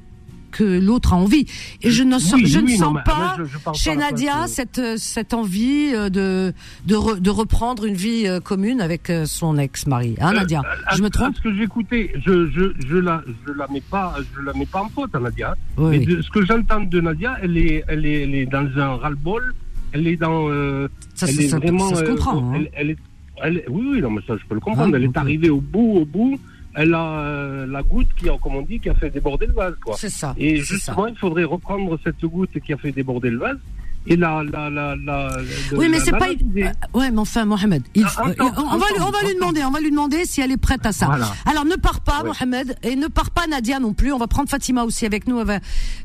que l'autre a envie. Et je ne, sens, Oui, je oui, ne non, sens mais, pas je- je parle chez pas Nadia euh, cette cette envie euh, de de, re- de reprendre une vie euh, commune avec son ex-mari. Hein, Nadia? Je me à trompe? ce que j'ai écouté, je, je, je la, je la mets pas, je la mets pas en faute, hein, Nadia. Oui, Mais oui. de- ce que j'entends de Nadia, elle est, elle est, elle est dans un ras-le-bol. Elle est dans, euh, Ça, elle est ça- vraiment, ça se euh, comprend. hein. elle, elle est, elle est- oui, oui, non, mais ça, je peux le comprendre. Ah, elle est arrivée au bout, au bout. Elle a euh, la goutte qui, a, comme on dit, qui a fait déborder le vase, quoi. C'est ça. Et ça. justement, il faudrait reprendre cette goutte qui a fait déborder le vase et la, la, la, la, Oui, mais c'est pas. euh, ouais, mais enfin, Mohamed, il, Ah, euh, attends, on, va, lui- on va lui demander, on va lui demander si elle est prête à ça. Voilà. Alors, ne pars pas, Ouais. Mohamed, et ne pars pas Nadia non plus. On va prendre Fatima aussi avec nous. Elle va,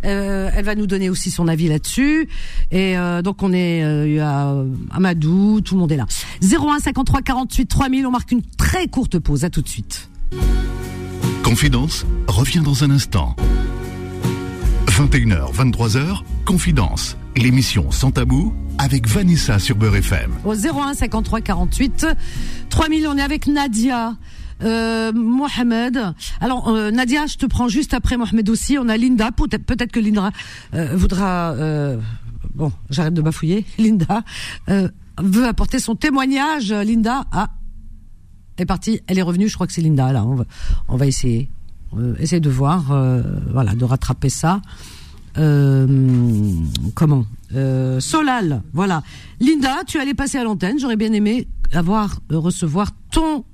euh, elle va nous donner aussi son avis là-dessus. Et euh, donc, on est, euh, il y a Amadou, tout le monde est là. 01 53 48 3000. On marque une très courte pause. À tout de suite. Confidence revient dans un instant. 21h, 23h, Confidence, l'émission sans tabou avec Vanessa sur Beurre FM. Au 01 53 48 3000. On est avec Nadia. Euh, Mohamed. Alors euh, Nadia, je te prends juste après Mohamed aussi. On a Linda. Peut-être que Linda euh, voudra. bon, j'arrête de bafouiller. *laughs* Linda veut apporter son témoignage. Linda ah, est partie. Elle est revenue. Je crois que c'est Linda. Là, on va, essayer. Euh, essayer de voir. euh, voilà, de rattraper ça. Euh, comment Solal, voilà. Linda, tu allais passer à l'antenne. J'aurais bien aimé avoir recevoir ton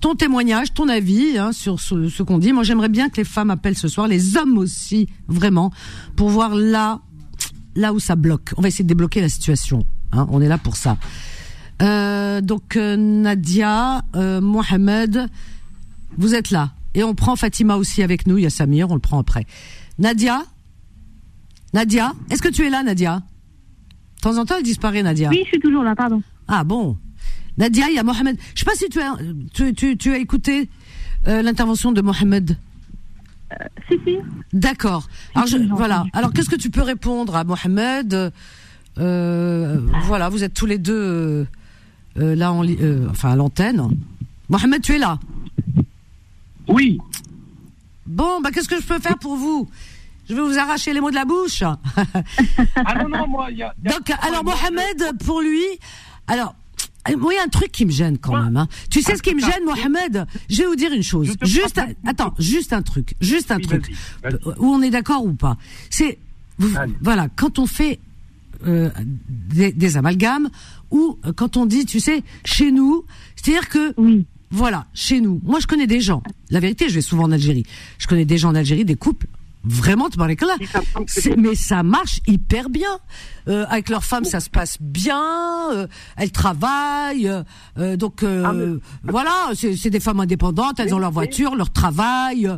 ton témoignage, ton avis hein, sur ce, ce qu'on dit. Moi, j'aimerais bien que les femmes appellent ce soir, les hommes aussi, vraiment, pour voir là là où ça bloque. On va essayer de débloquer la situation. Hein, on est là pour ça. Euh, donc euh, Nadia, euh, Mohamed, vous êtes là. Et on prend Fatima aussi avec nous. Il y a Samir, on le prend après. Nadia? Nadia? Est-ce que tu es là, Nadia? De temps en temps, elle disparaît, Nadia. Oui, je suis toujours là, pardon. Ah bon Nadia, il y a Mohamed. Je sais pas si tu as, tu, tu, tu as écouté euh, l'intervention de Mohamed. Si, si. D'accord. Alors je- voilà. Alors qu'est-ce que tu peux répondre à Mohamed Euh, Voilà, vous êtes tous les deux euh, là, en, euh, enfin à l'antenne. Mohamed, tu es là. Oui. Bon, bah qu'est-ce que je peux faire pour vous? Je vais vous arracher les mots de la bouche. *laughs* Ah non, non, moi, il y a. y a- Donc, alors Mohamed, pour lui, alors. Moi, il y a un truc qui me gêne quand même. Hein. Tu sais ce qui me gêne, Mohamed? Je vais vous dire une chose. Juste, un- attends, juste un truc, juste un Oui, truc. Où on est d'accord ou pas? C'est voilà quand on fait euh, des, des amalgames ou euh, quand on dit, tu sais, chez nous, c'est-à-dire que Oui. voilà, chez nous. Moi, je connais des gens. La vérité, je vais souvent en Algérie. Je connais des gens en Algérie, des couples. Vraiment, tu parlais que là. Mais ça marche hyper bien. Euh, avec leurs femmes, ça se passe bien. euh, elles travaillent. euh, donc euh, Ah, voilà, c'est c'est des femmes indépendantes. Elles ont leur voiture, leur travail.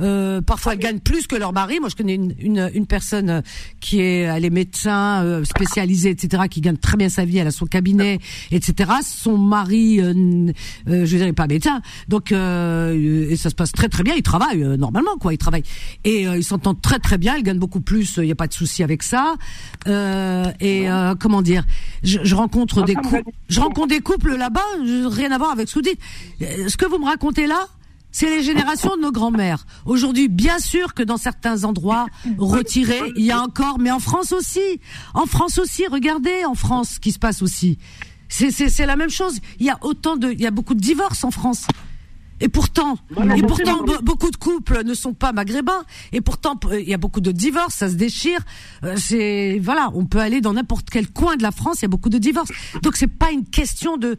euh, parfois, elles gagnent plus que leur mari. Moi, je connais une, une, une personne euh, qui est, elle est médecin euh, spécialisée, etc., qui gagne très bien sa vie. Elle a son cabinet, etc. Son mari, euh, euh, je dirais pas médecin. Donc, euh, et ça se passe très très bien. Il travaille euh, normalement, quoi. Il travaille et euh, ils s'entendent très très bien. Il gagne beaucoup plus. Il n'y a pas de souci avec ça. Euh, et euh, comment dire je, je rencontre des couples. Je rencontre des couples là-bas. Rien à voir avec ce que vous dites. Euh, Ce que vous me racontez là. C'est les générations de nos grands-mères. Aujourd'hui, bien sûr que dans certains endroits retirés, il y a encore, mais en France aussi. En France aussi, regardez en France ce qui se passe aussi. C'est la même chose. Il y a autant de, il y a beaucoup de divorces en France. Et pourtant, et pourtant, be- beaucoup de couples ne sont pas maghrébins. Et pourtant, il y a beaucoup de divorces, ça se déchire. Euh, C'est voilà, on peut aller dans n'importe quel coin de la France, il y a beaucoup de divorces. Donc c'est pas une question de.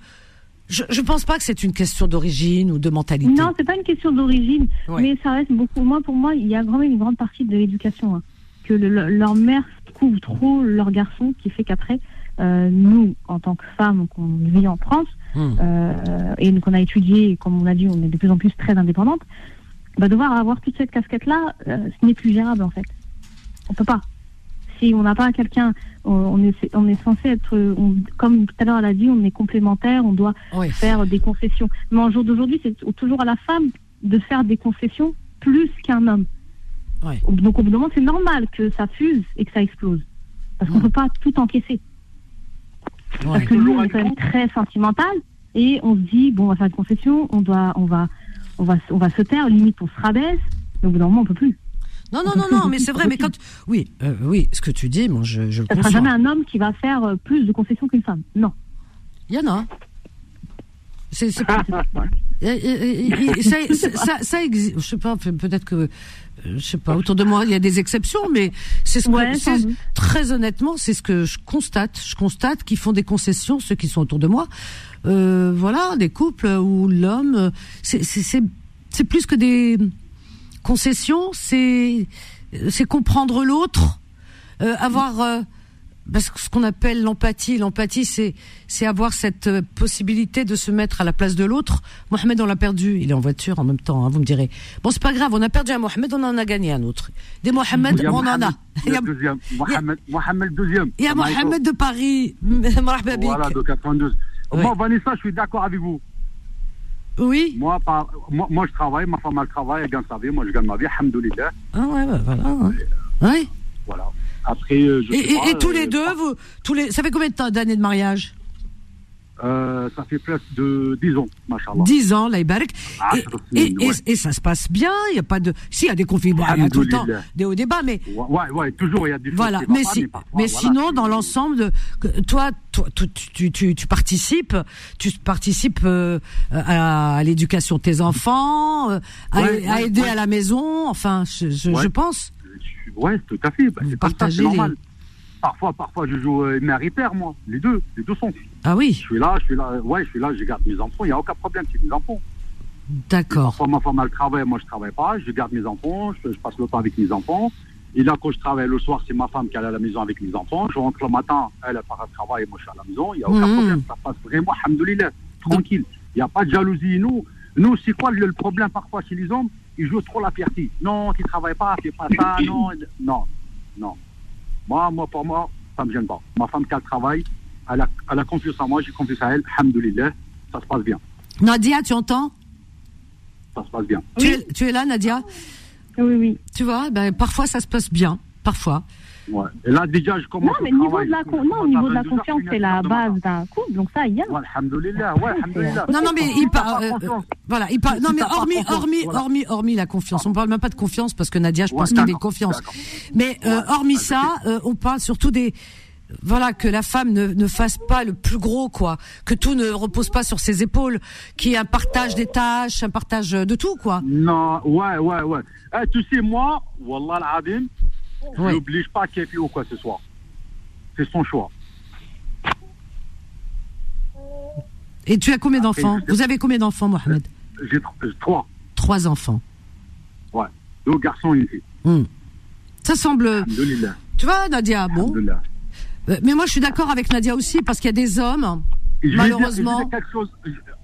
Je, je pense pas que c'est une question d'origine ou de mentalité. Non, c'est pas une question d'origine, Ouais. mais ça reste beaucoup. Moi, pour moi, il y a vraiment une grande partie de l'éducation. hein. que le- le- leur mère couvre trop leur garçon, qui fait qu'après, euh, nous, en tant que femmes, qu'on vit en France, Hmm. euh, et qu'on a étudié, et comme on a dit, on est de plus en plus très indépendante, bah, devoir avoir toute cette casquette-là, euh, ce n'est plus gérable en fait. On peut pas. Si on n'a pas quelqu'un, on, on est, on est censé être, euh, on- comme tout à l'heure elle a dit, on est complémentaire, on doit Oui. faire des concessions. Mais en jour d'aujourd'hui, c'est toujours à la femme de faire des concessions plus qu'un homme. Donc au bout d'un moment, c'est normal que ça fuse et que ça explose. Parce qu'on ne peut pas tout encaisser. Ouais. Parce que nous, on est quand même très sentimental et on se dit, bon, on va faire une concession, on, doit, on, va, on, va, on va se taire, limite on se rabaisse. Mais au bout d'un moment, on peut plus. Non, non, non, non, mais c'est vrai. Mais quand, oui, euh, oui, ce que tu dis, moi, je, je le Ça ne sera conçois. jamais un homme qui va faire euh, plus de concessions qu'une femme. Non. Il y en a. C'est, pas. *laughs* Ça, ça, existe. Je sais pas. peut- Peut-être que, je sais pas. Autour de moi, il y a des exceptions, mais c'est ce que, Ouais, très honnêtement, c'est ce que je constate. Je constate qu'ils font des concessions, ceux qui sont autour de moi. Euh, voilà, des couples où l'homme, euh, c'est plus que des concessions. C'est, c'est comprendre l'autre, euh, avoir. euh, parce que ce qu'on appelle l'empathie, l'empathie, c'est c'est avoir cette euh, possibilité de se mettre à la place de l'autre. Mohamed, on l'a perdu. Il est en voiture en même temps. hein, vous me direz. Bon, c'est pas grave. On a perdu un Mohamed, on en a gagné un autre. Des Mohamed, on en a. Mohamed, *laughs* Il y a, deuxième. Mohamed, Mohamed deuxième. il y a. Mohamed de Paris. *laughs* Voilà, de 92. Ouais. Moi, Vanessa, je suis d'accord avec vous. Oui. Moi, par- moi, moi, je travaille, ma femme, elle travaille, elle gagne sa vie, moi, je gagne ma vie, alhamdoulilah. Ah ouais, ouais, voilà. hein. Ouais. Voilà. Après, euh, je Et, sais et- pas, et tous euh, les deux, vous, tous les, ça fait combien de temps d'années de mariage euh, ça fait presque de 10 ans, machallah. 10 ans, là. Ah, Et, et, ça se passe bien. Il y a pas de, si il y a des conflits, bon, il y a tout le temps des hauts débats, mais Ouais, ouais, toujours, il y a des Voilà, mais, si, parfois, mais voilà, sinon, dans l'ensemble, toi, toi, tu, tu, tu, tu participes, tu participes euh, à, à l'éducation de tes enfants, euh, à, Ouais, à ouais, aider à la maison, enfin, je, je pense. Ouais, tout à fait. Bah, c'est ça, c'est normal. Parfois, parfois, je joue euh, mère et père, moi. Les deux, les deux sont. Ah oui, Je suis là, je suis là, ouais, je suis là, je garde mes enfants, il n'y a aucun problème, c'est mes enfants. d'accord. Parfois, ma femme, elle travaille, moi, je travaille pas, je garde mes enfants, je, je passe le temps avec mes enfants. Et là, quand je travaille le soir, c'est ma femme qui est à la maison avec mes enfants. Je rentre le matin, elle, elle part à travail, moi, je suis à la maison. Il n'y a aucun Mhm. problème, ça passe vraiment, alhamdoulilah, tranquille. Il n'y a pas de jalousie. Nous, nous c'est quoi le problème parfois chez les hommes? Ils jouent trop la fierté. Non, tu travailles pas, fais pas ça, non, non, non. Moi, moi, pour moi, ça me gêne pas. Ma femme, quand elle travaille, elle a, elle a confiance en moi, j'ai confiance à elle, alhamdoulilah, ça se passe bien. Nadia, tu entends? Ça se passe bien. tu, es, tu es là, Nadia? Oui, oui. Tu vois, ben, parfois ça se passe bien, parfois. Ouais. Et là, déjà, je commence Non, mais niveau de la, con- non, au niveau de la 22 heures, confiance, c'est la base d'un couple, donc ça, il y a. Ouais, alhamdoulilah, ouais, alhamdoulilah. Non, non, mais il parle. Euh, confiance. voilà, il parle. Non, mais hormis, confiance, hormis, voilà. hormis, hormis la confiance. On parle même pas de confiance parce que Nadia, je Ouais, pense qu'il y a des confiances. Mais euh, hormis ça, euh, on parle surtout des. Voilà, que la femme ne, ne fasse pas le plus gros, quoi. Que tout ne repose pas sur ses épaules. Qu'il y ait un partage des tâches, un partage de tout, quoi. Non, ouais, ouais, ouais. Eh, tu sais, moi, Wallah al-Adim, je Ouais. n'oblige pas Képi ou quoi que ce soit. C'est son choix. Et tu as combien d'enfants Vous avez combien d'enfants, Mohamed J'ai tr- j'ai trois. Trois enfants. Ouais. Deux garçons et une fille. Hmm. Ça semble. Tu vois, Nadia, bon. Euh, Mais moi, je suis d'accord avec Nadia aussi parce qu'il y a des hommes. Je Malheureusement. dire- je vais dire quelque chose,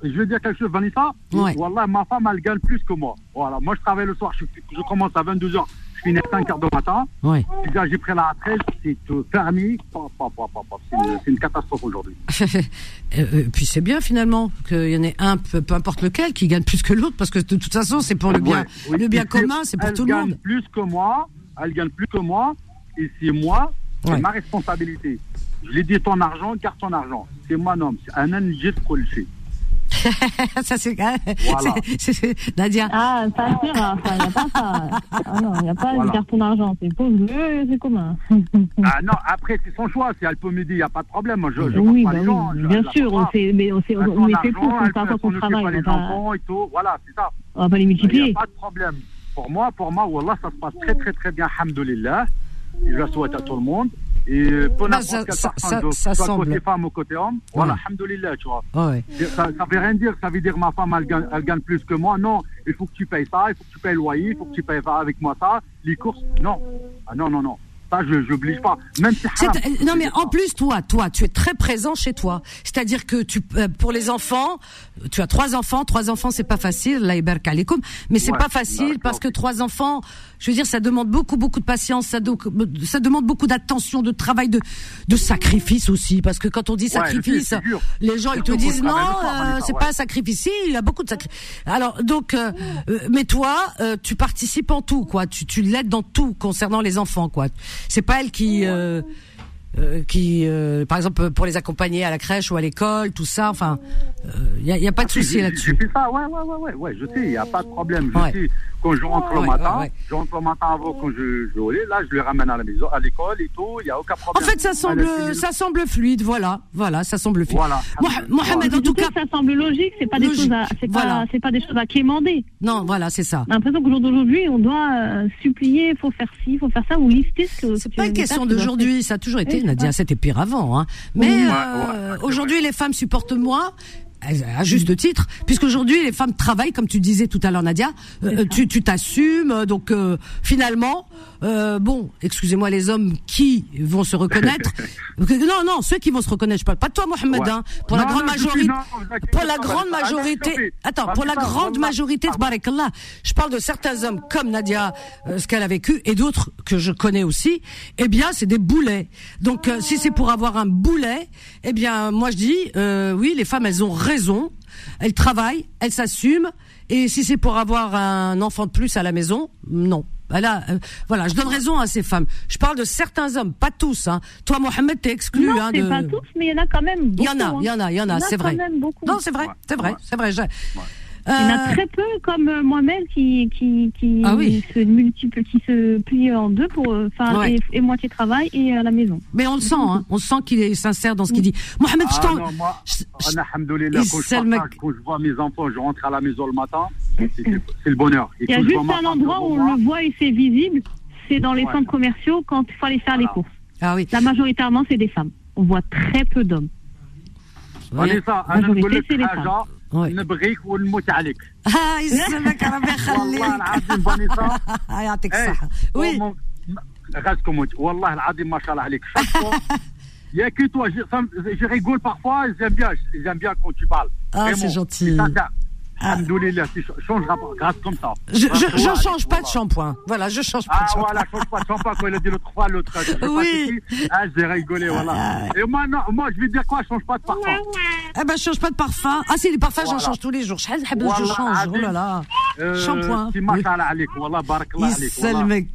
je, je vais dire quelque chose, Vanessa. Ouais. Wallah, ma femme, elle gagne plus que moi. Voilà. Moi, je travaille le soir, je, je commence à 22h, je finis à 5h du matin. Ouais. Déjà, j'ai pris la retraite, c'est euh, pa, pa. C'est une, catastrophe aujourd'hui. *laughs* Euh, euh, puis c'est bien finalement qu'il y en ait un, peu, peu importe lequel, qui gagne plus que l'autre, parce que de toute façon, c'est pour le bien, Ouais, oui. le bien commun, c'est pour elle tout le gagne monde. plus que moi, elle gagne plus que moi, et c'est moi, c'est Ouais. ma responsabilité. Je lui ai dit ton argent, garde ton argent. C'est mon homme, c'est un de chez. *laughs* ça c'est Voilà. *laughs* c'est- c'est- Nadia. Ah, ça sert, hein, ça, il n'y a pas ça. *laughs* Ah non, il n'y a pas Voilà. de carton d'argent, c'est pose-le, c'est commun. Ah non, après c'est son choix, si elle peut m'aider, il n'y a pas de problème. Moi, je, je oui, bah les oui, bien je sûr, on pas. fait, mais on, Elle on, on fait pour, c'est pas peut quoi qu'on travaille, pas on les va pas, enfants et tout. Voilà, c'est ça. on va pas les Il n'y multiplier. a pas de problème. Pour moi, pour moi, Wallah, ça se passe très très très bien, alhamdoulilah. Et Je la souhaite à tout le monde. Et peu Bah, ça- quelle ça- ça- de- ça soit semble. côté femme ou côté homme, voilà, alhamdoulilah, tu vois. Oh, ouais. Ça, ça veut rien dire, ça veut dire ma femme elle gagne, elle gagne plus que moi. Non, il faut que tu payes ça, il faut que tu payes le loyer, il faut que tu payes ça avec moi ça, les courses. Non, ah, non, non, non. Ça, je n'oblige pas. Même si haram, non mais en plus toi, toi, tu es très présent chez toi. C'est-à-dire que tu, euh, pour les enfants, tu as trois enfants. Trois enfants, c'est pas facile. Alaikum. Mais c'est Ouais, pas facile parce que trois enfants, je veux dire, ça demande beaucoup, beaucoup de patience. Ça, do- ça demande beaucoup d'attention, de travail, de, de sacrifice aussi. Parce que quand on dit sacrifice, les gens ils te disent non, soir, euh, c'est ouais. pas un sacrifice. Si, il y a beaucoup de sacrifices. Alors donc, euh, euh, mais toi, euh, tu participes en tout, quoi. Tu, tu l'aides dans tout concernant les enfants, quoi. C'est pas elle qui, euh, euh, qui, euh, par exemple, pour les accompagner à la crèche ou à l'école, tout ça. Enfin, il y a, y a pas de Ah, souci j'ai- là-dessus. J'ai ça, ouais, ouais, ouais, ouais, ouais, je sais, il n'y a pas de problème. Je Ouais. sais, quand je rentre Ouais, le matin, ouais, ouais. je rentre le matin avant quand je, je vais là, je les ramène à la maison, à l'école et tout, il n'y a aucun En problème. fait, ça semble, a ça semble fluide. Voilà, voilà, ça semble fluide. Voilà. Moha- Mohamed, en tout cas, ça semble logique, c'est pas des choses à, c'est voilà. pas, c'est pas des choses à quémander. non, voilà, c'est ça. On a l'impression qu'au jour d'aujourd'hui, on doit euh, supplier, faut faire ci, faut faire ça, ou lister ce que. C'est pas une question d'aujourd'hui, ça a toujours été, Nadia, c'était pire avant. Hein. Mais euh, aujourd'hui, les femmes supportent moins. À juste titre, puisqu'aujourd'hui les femmes travaillent, comme tu disais tout à l'heure, Nadia, euh, tu t'assumes, euh, donc euh, finalement, euh, bon, excusez-moi les hommes qui vont se reconnaître, *laughs* non non, ceux qui vont se reconnaître, je parle pas de toi Mohamed, Ouais. hein, pour la Non, majorité, pour pas, la grande majorité, attends, pour la grande majorité, Ah. tabarakallah, je parle de certains hommes comme Nadia, euh, ce qu'elle a vécu, et d'autres que je connais aussi, eh bien, c'est des boulets. Donc, si c'est pour avoir un boulet, eh bien, moi je dis, euh, oui, les femmes, elles ont raison, elles travaillent, elles s'assument, et si c'est pour avoir un enfant de plus à la maison, non. Voilà, euh, voilà, je donne raison à ces femmes. Je parle de certains hommes, pas tous. Hein. Toi, Mohamed, t'es exclu. Non, hein, de... pas tous, mais il y en a quand même Il beaucoup. y en a, hein. il y en a, il y en a, c'est quand vrai. même beaucoup. Non, c'est vrai, c'est vrai, ouais. c'est vrai. je- il y en a euh, très peu, comme euh, moi-même, qui, qui, qui, ah se multiple, qui se plie en deux pour, euh, enfin, ouais. et, moitié travail et à la maison. Mais on le sent, hein. on sent qu'il est sincère dans ce qu'il dit. Mohamed, ah je t'en. Moi, quand, je je vois mes enfants, je rentre à la maison le matin, c'est le bonheur. Il y a juste un endroit où on le voit et c'est visible, c'est dans les centres commerciaux quand il faut aller faire les courses. Ah oui. La majoritairement, c'est des femmes. On voit très peu d'hommes. La majorité, c'est les femmes. نبغيك ونموت عليك *laughs* Ah, يسلمك ربي *laughs* والله يخليك العظيم فانيسا *laughs* يعطيك إيه، الصحة وي غازكم وانت. والله العظيم ما شاء الله عليك chaque fois, Il y a que toi, je, ça me- je rigole parfois, j'aime bien, j'aime bien quand tu parles. Ah, Vraiment. c'est gentil. Alhamdoulilah, tu changeras grâce comme ça. Je ne change pas de shampoing. Voilà, je change pas ah, de shampoing. Ah voilà, change pas de shampoing quand il a dit le 3, l'autre. Oui. Ah, j'ai rigolé, ah, voilà. Ah, Et moi, non, moi, je vais dire quoi Change pas de parfum. Eh ben, je change pas de parfum. Ah, si, les parfums, j'en change tous les jours. Je change. Oh là là. Euh, shampoing.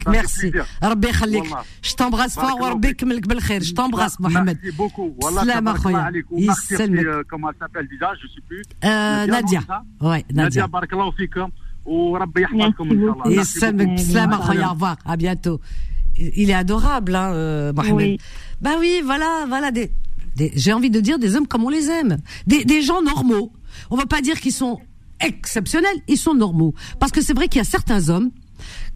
Merci. Rabbi khalik. Je t'embrasse fort. Rabbi kmelk belkhair. Je t'embrasse, Mohamed. Merci beaucoup. Salam, euh, Comment elle s'appelle déjà Je ne sais plus. Euh, Nadia. نادية non, ça ouais نادية نادية بارك الله فيكم وربي يحفظكم ان شاء الله. Merci يسلمك beaucoup. سلام Salam. اخويا au revoir à bientôt il est adorable hein euh, Mohamed Oui. bah oui voilà voilà des, des j'ai envie de dire des hommes comme on les aime des, des gens normaux on va pas dire qu'ils sont exceptionnels ils sont normaux parce que c'est vrai qu'il y a certains hommes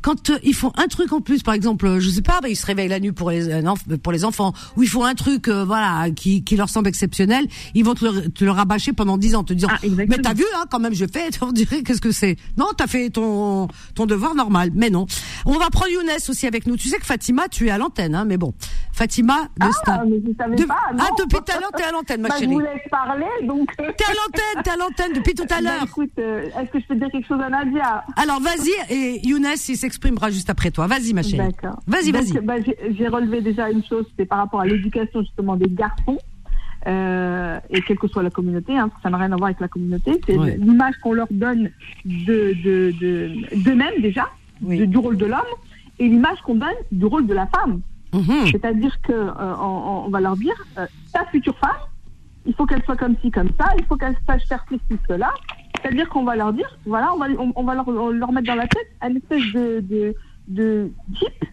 quand euh, ils font un truc en plus, par exemple, euh, je sais pas, bah, ils se réveillent la nuit pour les euh, enf- pour les enfants, ou ils font un truc, euh, voilà, qui, qui leur semble exceptionnel, ils vont te le, te le rabâcher pendant dix ans, te dire, Ah, mais t'as vu, hein, quand même, je fais, *laughs* on dirait, qu'est-ce que c'est? Non, t'as fait ton ton devoir normal, mais non. On va prendre Younes aussi avec nous. Tu sais que Fatima, tu es à l'antenne, hein, mais bon, Fatima de Ah, Star. mais je savais De- pas, non. ah, depuis tout à l'heure, t'es à l'antenne, ma Bah, je chérie. vous laisse parler, donc. euh, T'es à l'antenne, t'es à l'antenne depuis tout à bah, l'heure. écoute, euh, est-ce que je peux dire quelque chose à Nadia? Alors vas-y, et Younes, il s'exprimera juste après toi. Vas-y, ma chérie. D'accord. Vas-y, vas-y. bah, j'ai- relevé déjà une chose, c'est par rapport à l'éducation justement des garçons. Euh, et quelle que soit la communauté, hein, ça n'a rien à voir avec la communauté, c'est Ouais. l'image qu'on leur donne de de de d'eux-mêmes déjà, Oui. de- du rôle de l'homme, et l'image qu'on donne du rôle de la femme. Mhm. C'est-à-dire que euh, on, on va leur dire euh, ta future femme, il faut qu'elle soit comme ci, comme ça, il faut qu'elle sache faire ceci, cela. C'est-à-dire qu'on va leur dire, voilà, on va, on, on va leur, leur mettre dans la tête un espèce de, de, de type,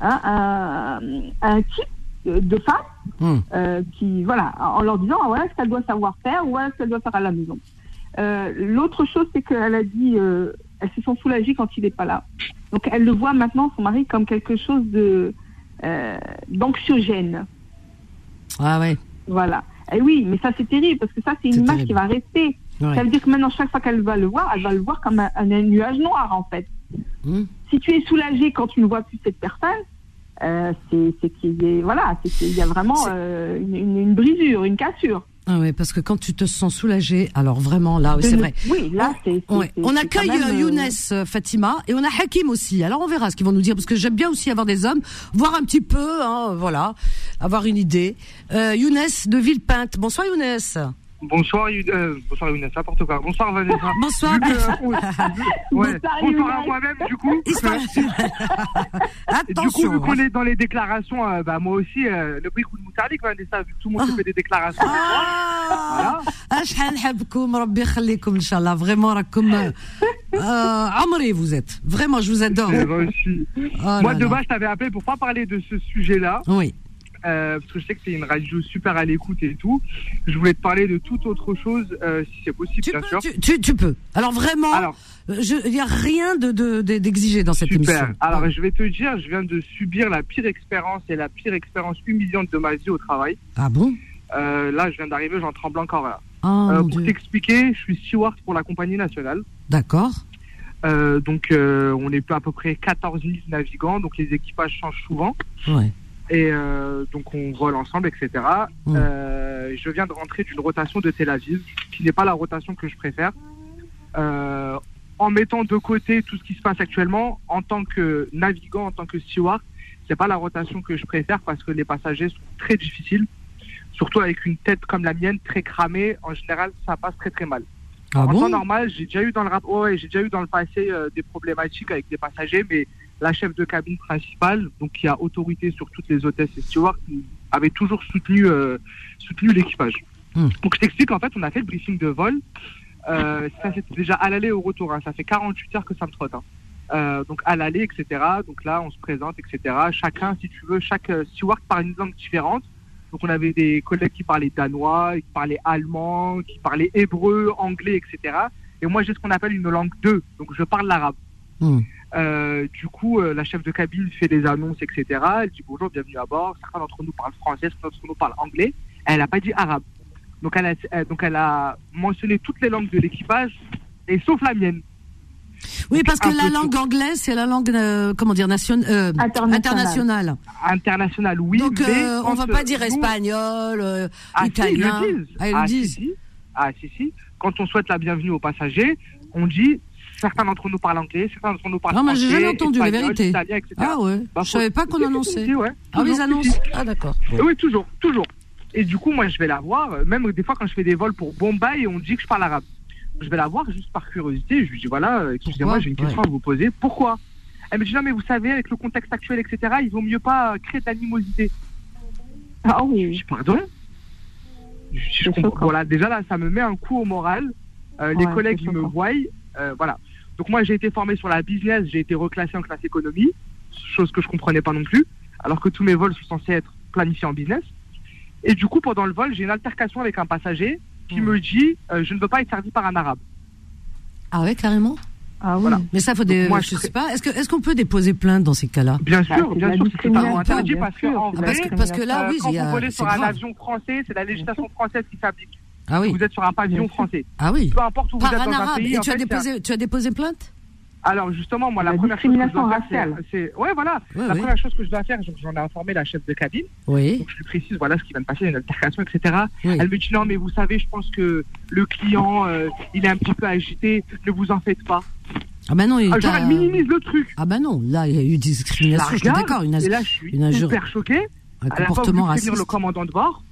hein, un, un type de, femme Mhm. euh, qui, voilà, en leur disant, ah, voilà ce qu'elle doit savoir faire, voilà ce qu'elle doit faire à la maison. Euh, L'autre chose, c'est qu'elle a dit, euh, elle se sent soulagée quand il n'est pas là. Donc elle le voit maintenant, son mari, comme quelque chose de euh, d'anxiogène. Ah ouais. Voilà. Et oui, mais ça c'est terrible parce que ça c'est une image terrible. qui va rester. Ouais. Ça veut dire que maintenant chaque fois qu'elle va le voir, elle va le voir comme un, un nuage noir en fait. Mhm. Si tu es soulagé quand tu ne vois plus cette personne, euh, c'est qu'il y a voilà, c'est qu'il y a vraiment euh, une, une- une brisure, une cassure. Ah ouais, parce que quand tu te sens soulagé, alors vraiment là, oui, c'est vrai. Oui, là c'est. On c'est accueille même, Younes, euh, Fatima, et on a Hakim aussi. Alors on verra ce qu'ils vont nous dire, parce que j'aime bien aussi avoir des hommes, voir un petit peu, hein, voilà, avoir une idée. Euh, Younes de Villepinte. Bonsoir Younes. Bonsoir, euh, bonsoir Younes, n'importe quoi. Bonsoir Vanessa. *laughs* Bonsoir. Que, euh, *laughs* ouais, bonsoir, bonsoir à moi-même du coup. Attention. *laughs* Du coup, vu qu'on hein. est dans les déclarations, euh, bah, moi aussi, euh, le prix coup de moutardique, Vanessa, vu que tout le monde oh. fait des déclarations. Ah. Voilà. Ah, Vraiment, euh, euh, Amré, vous êtes. Vraiment, je vous adore. Eh ben, oh moi, de base, je t'avais appelé pour pas parler de ce sujet-là. Oui euh, parce que je sais que c'est une radio super à l'écoute et tout. Je voulais te parler de toute autre chose, euh, si c'est possible, tu bien peux, sûr. tu, tu, tu peux alors vraiment euh, il y a rien de de- de- d'exigé dans cette Super. émission Alors, je vais te dire, je viens de subir la pire expérience et la pire expérience humiliante de ma vie au travail. ah bon? Euh, là, je viens d'arriver, j'en tremble encore. Là. oh, mon pour t'expliquer, je suis steward pour la compagnie nationale. d'accord Euh, donc, euh, on est à peu près 14 000 navigants, donc les équipages changent souvent. ouais Et euh, donc, on vole ensemble, etc. Mm. Euh, je viens de rentrer d'une rotation de Tel Aviv, qui n'est pas la rotation que je préfère. Euh, en mettant de côté tout ce qui se passe actuellement, en tant que navigant, en tant que steward, c'est pas la rotation que je préfère parce que les passagers sont très difficiles. Surtout avec une tête comme la mienne, très cramée, en général, ça passe très très mal. ah en temps normal, j'ai déjà eu dans le rap, ouais, j'ai déjà eu dans le passé des problématiques avec des passagers, mais la chef de cabine principale, donc qui a autorité sur toutes les hôtesses et stewards, avait toujours soutenu euh, soutenu l'équipage. Hmm. Donc je t'explique, en fait, on a fait le briefing de vol. Euh, ça c'était déjà à l'aller au retour. hein. Ça fait 48 heures que ça me trotte. hein. Euh, donc à l'aller, etc. Donc là, on se présente, etc. Chacun, si tu veux, chaque steward parle une langue différente. Donc on avait des collègues qui parlaient danois, qui parlaient allemand, qui parlaient hébreu, anglais, etc. Et moi j'ai ce qu'on appelle une langue 2, donc je parle l'arabe. Hmm. Euh, du coup, euh, la chef de cabine fait des annonces, etc. Elle dit bonjour, bienvenue à bord. Certains d'entre nous parlent français, certains d'entre nous parlent anglais. Elle n'a pas dit arabe. Donc elle, a, euh, donc elle a mentionné toutes les langues de l'équipage, et sauf la mienne. oui parce que la langue anglaise c'est la langue euh, comment dire nation, euh, Internationale. internationale Internationale, oui. donc mais euh, on quand, va pas dire nous- espagnol euh, Ah, si, ils italien le disent. Ah, ils le Ah, si, disent si. Ah, si, si. Quand on souhaite la bienvenue aux passagers, on dit certains d'entre nous parlent anglais, certains d'entre nous parlent Non, mais français, j'ai jamais entendu la vérité. italien, etc. Ah ouais. Bah, je savais pas qu'on annonçait. si, ouais. Ah si, si. Ah d'accord. Bon. Oui, toujours, toujours. Et du coup, moi, je vais la voir, même des fois quand je fais des vols pour Bombay, on dit que je parle arabe. Je vais la voir juste par curiosité. Je lui dis, voilà, euh, excusez-moi, j'ai une question Ouais. à vous poser. Pourquoi? Elle me dit, non, mais vous savez, avec le contexte actuel, etc., il vaut mieux pas créer de l'animosité. Ah Je oui. dis, pardon? Je je comprends. Voilà, déjà là, ça me met un coup au moral. Euh, les collègues, ils me voient. euh, voilà. Donc moi, j'ai été formé sur la business, j'ai été reclassé en classe économie, chose que je comprenais pas non plus, alors que tous mes vols sont censés être planifiés en business. Et du coup, pendant le vol, j'ai une altercation avec un passager qui Hmm. me dit euh, je ne veux pas être servi par un arabe. Ah ouais, carrément. Ah oui. Voilà. Mais ça, faut des. moi, je je sais pas. Est-ce que est-ce qu'on peut déposer plainte dans ces cas-là? Bien Bah, sûr, bien sûr, c'est discrimination, interdit parce que en Ah, vrai, parce que parce que là, euh, oui, quand vous volez C'est sur un grave. avion français, c'est la législation française qui s'applique. Ah oui. Vous êtes sur un pavillon français. Ah oui. Peu importe où vous êtes un dans un arabe. pays. Et en tu as fait, un- déposé tu as déposé plainte? Alors justement, moi, la, La première chose que je dois discrimination faire, raciale. c'est, ouais, voilà, Ouais, la oui. première chose que je dois faire, j'en ai informé la chef de cabine, Oui. donc je lui précise, voilà, ce qui vient de passer, une altercation, etc. Oui. Elle me dit non, mais vous savez, je pense que le client, euh, il est un petit peu agité, ne vous en faites pas. Ah bah non, il Ah, genre, elle minimise le truc. Ah bah non, là il y a eu discrimination. Je suis d'accord. Une, et là, je suis une hyper choqué. un comportement raciste. le commandant de bord.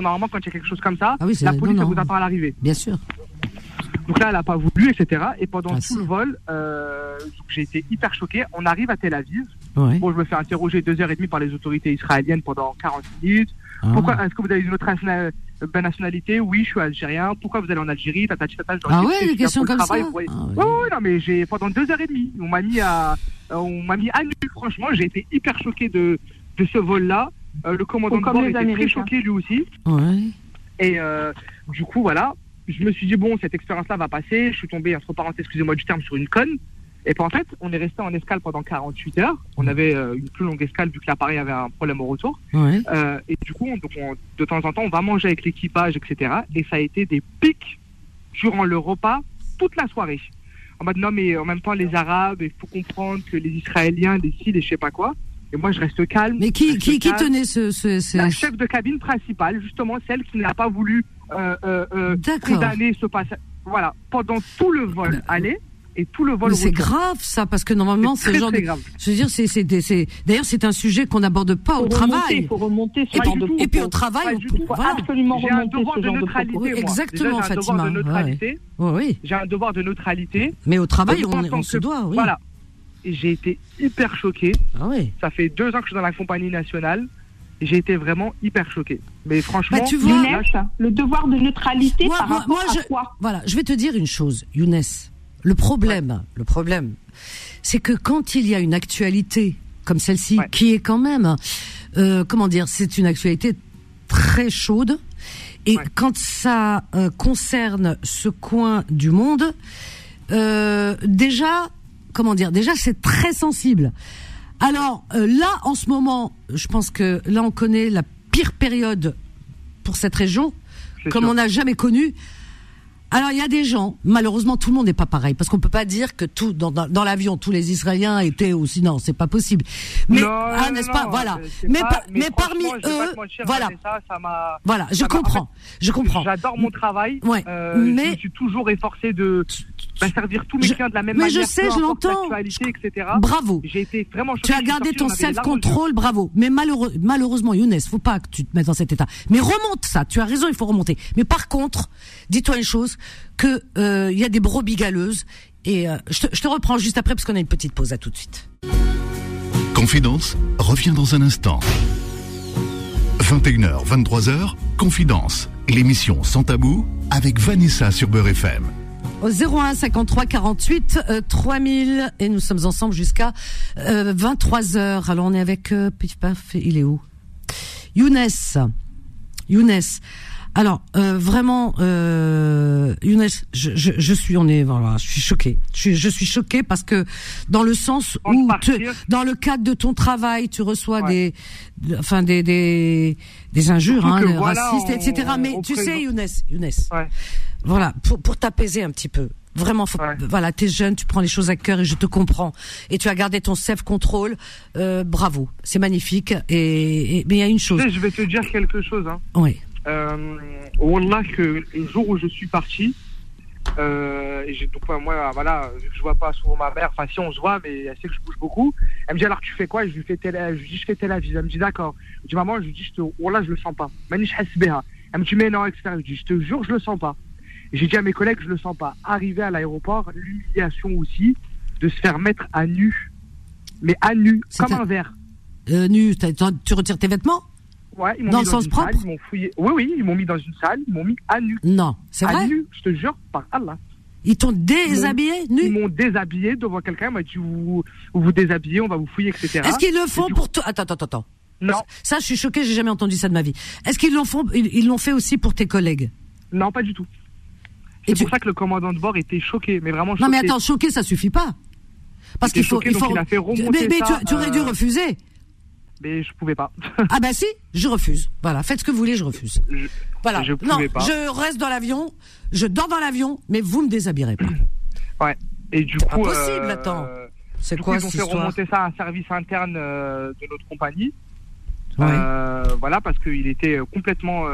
Que normalement, quand il y a quelque chose comme ça, Ah oui, la police non. vous attend à l'arrivée. Bien sûr. Donc là, elle n'a pas voulu, etc. Et pendant Ah, tout si. le vol, euh, j'ai été hyper choqué. On arrive à Tel Aviv. Ouais. Bon, je me fais interroger deux heures et demie par les autorités israéliennes pendant 40 minutes. Ah. Pourquoi Est-ce que vous avez une autre euh, nationalité? Oui, je suis algérien. Pourquoi vous allez en Algérie? Tata, leur Ah ouais, des questions comme travail, ça. voyez. Ah ouais. Ouais, ouais, non, mais j'ai pendant deux heures et demie, on m'a mis à, euh, on m'a mis à nu. Franchement, j'ai été hyper choqué de de ce vol-là. Euh, le commandant de bord était très choqué lui aussi. Ouais. Et euh, du coup, voilà, je me suis dit, bon, cette expérience-là va passer. Je suis tombé, entre parenthèses, excusez-moi du terme, sur une conne. Et puis en fait, on est resté en escale pendant 48 heures. On avait euh, une plus longue escale vu que l'appareil avait un problème au retour. Ouais. Euh, et du coup, on- donc on- de temps en temps, on va manger avec l'équipage, etc. Et ça a été des pics durant le repas toute la soirée. En mode, non, mais en même temps, les Arabes, il faut comprendre que les Israéliens, les Syriens, et je sais pas quoi. Et moi, je reste calme. Mais qui reste qui qui calme. tenait ce ce, ce- La chef de cabine principale, justement, celle qui n'a pas voulu euh, euh, euh, D'accord. condamner ce passage. Voilà, pendant tout le vol aller et tout le vol c'est grave ça parce que normalement très, genre très de grave. je veux dire c'est d'ailleurs c'est un sujet qu'on n'aborde pas au remonter, travail. Il faut remonter ce Et puis, de et puis au travail Pas on du peut- voilà. absolument J'ai un devoir ce de genre de neutralité. Oui, moi. exactement, Déjà, j'ai un devoir Fatima. de neutralité. Oui, oui. J'ai un devoir de neutralité. Mais au travail Donc, on, on se doit oui. Voilà. J'ai été hyper choqué. Ah oui. Ça fait deux ans que je suis dans la compagnie nationale. J'ai été vraiment hyper choqué. Mais franchement, Bah, tu vois- Younes, le devoir de neutralité Moi- par moi- rapport moi, à je- quoi? Voilà, je vais te dire une chose, Younes. Le problème, le problème, c'est que quand il y a une actualité comme celle-ci, Ouais. qui est quand même, euh, comment dire, c'est une actualité très chaude, et Ouais. quand ça euh, concerne ce coin du monde, euh, déjà, comment dire, déjà c'est très sensible. Alors euh, là, en ce moment, je pense que là on connaît la pire période pour cette région comme sûr. on n'a jamais connu. Alors il y a des gens, malheureusement tout le monde n'est pas pareil, parce qu'on peut pas dire que tout dans, dans, dans l'avion tous les Israéliens étaient aussi non, c'est pas possible. Mais ah, n'est-ce pas, non, voilà. Mais, pas- mais mais parmi eux, mentir, voilà, Vanessa, ça m'a. voilà, je ça m'a- en comprends, je comprends. J'adore mon travail. Ouais, Euh, mais- je suis toujours efforcé de bah, servir tous mes Je- clients de la même mais manière. je sais, je l'entends. Bravo. J'ai été vraiment. Tu as gardé ton self-control, bravo. Mais malheureux, malheureusement, Younes, faut pas que tu te mettes dans cet état. Mais remonte ça. Tu as raison, il faut remonter. Mais par contre, dis-toi une chose, que euh, il y a des brebis galeuses. Et euh, je, te, je te reprends juste après parce qu'on a une petite pause. À tout de suite. Confidence revient dans un instant. 21h, 23h, Confidence, l'émission sans tabou avec Vanessa sur Beurre FM. Au 01 53 48 euh, 3000 et nous sommes ensemble jusqu'à euh, 23 heures. Alors on est avec euh, Pif Paf, il est où? Younes. Younes. Alors euh, vraiment euh, Younes, je, je, je suis on est voilà, je suis choqué. Je suis je suis choqué parce que dans le sens où dans le cadre de ton travail, tu reçois Ouais. des de- enfin des des des injures hein, voilà, racistes on- etc. Mais tu sais Younes, Younes. Ouais. Voilà, pour, pour t'apaiser un petit peu. Vraiment, faut, Ouais. voilà, t'es jeune, tu prends les choses à cœur et je te comprends. Et tu as gardé ton self-control. Euh, bravo, c'est magnifique. Et, et- mais il y a une chose. je vais te dire quelque chose. Hein. Oui, Euh, Wallah, que le jour où je suis parti, Euh, et donc moi, voilà, vu que je vois pas souvent ma mère, enfin si on se voit, mais elle sait que je bouge beaucoup. Elle me dit alors tu fais quoi? Je lui fais tel, je lui dis je fais tel avis. Elle me dit d'accord. Je dis maman, je lui dis je te, oh là je le sens pas. Elle me dit mais non, etc. Je dis je te jure je le sens pas. J'ai dit à mes collègues je le sens pas. Arrivé à l'aéroport, l'humiliation aussi de se faire mettre à nu, mais à nu comme un- verre. Euh, nu, tu retires tes vêtements? Ouais, ils m'ont Dans mis le sens propre salle, ils m'ont fouillé. Oui oui, ils m'ont mis dans une salle, ils m'ont mis à nu. Non, c'est à vrai nu, je te jure par Allah. Ils t'ont déshabillé, Ils nu m'ont déshabillé devant quelqu'un, il m'a dit vous, vous vous déshabillez, on va vous fouiller, etc. Est-ce qu'ils le font pour toi? Attends, attends, attends. Non, Ça, je suis choquée, j'ai jamais entendu ça de ma vie. Est-ce qu'ils l'ont font Ils ils l'ont fait aussi pour tes collègues? Non, pas du tout. C'est tu- pour ça que le commandant de bord était choqué, mais vraiment choqué. Non, mais attends, choqué, ça suffit pas. Parce qu'il faut, choqué, il faut. il a fait mais mais ça, tu, tu aurais dû euh, refuser. Mais je pouvais pas. Ah bah si, je refuse. Voilà, faites ce que vous voulez, je refuse. Je- Voilà. je non, pas. je reste dans l'avion, je dors dans l'avion, mais vous me déshabillerez pas. *clears throat* ouais. Et du coup. Impossible, euh, attends. C'est quoi coup, ils ont cette fait remonter ça à un service interne euh, de notre compagnie. Ouais. Euh, voilà, parce qu'il était euh, complètement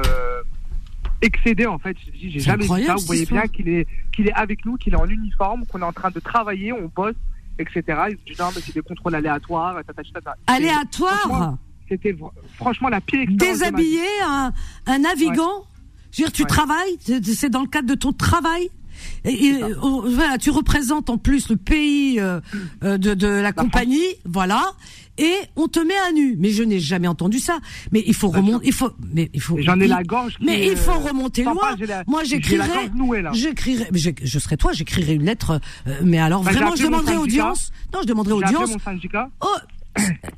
excédé en fait. J'ai jamais vu ça. Vous voyez bien qu'il est, qu'il est avec nous, qu'il est en uniforme, qu'on est en train de travailler, on bosse, etc. Il se dit non, mais c'est des contrôles aléatoires. tata, tata. C'était franchement la pire expérience. Déshabiller un, un navigant Je veux dire, tu Ouais. travailles, c'est dans le cadre de ton travail. Et, et, voilà, tu représentes en plus le pays euh, euh, de, de la compagnie, voilà, et on te met à nu. Mais je n'ai jamais entendu ça. Mais il faut Bien remonter, il faut, mais il faut. J'en ai la gorge. Mais il faut euh, remonter loin. pas, j'ai la- Moi, j'écrirais, j'écrirais, j'ai- je serais toi, j'écrirais une lettre. euh, mais alors Bah, vraiment, je demanderais audience. Non, je demanderais audience. mon syndicat. Oh,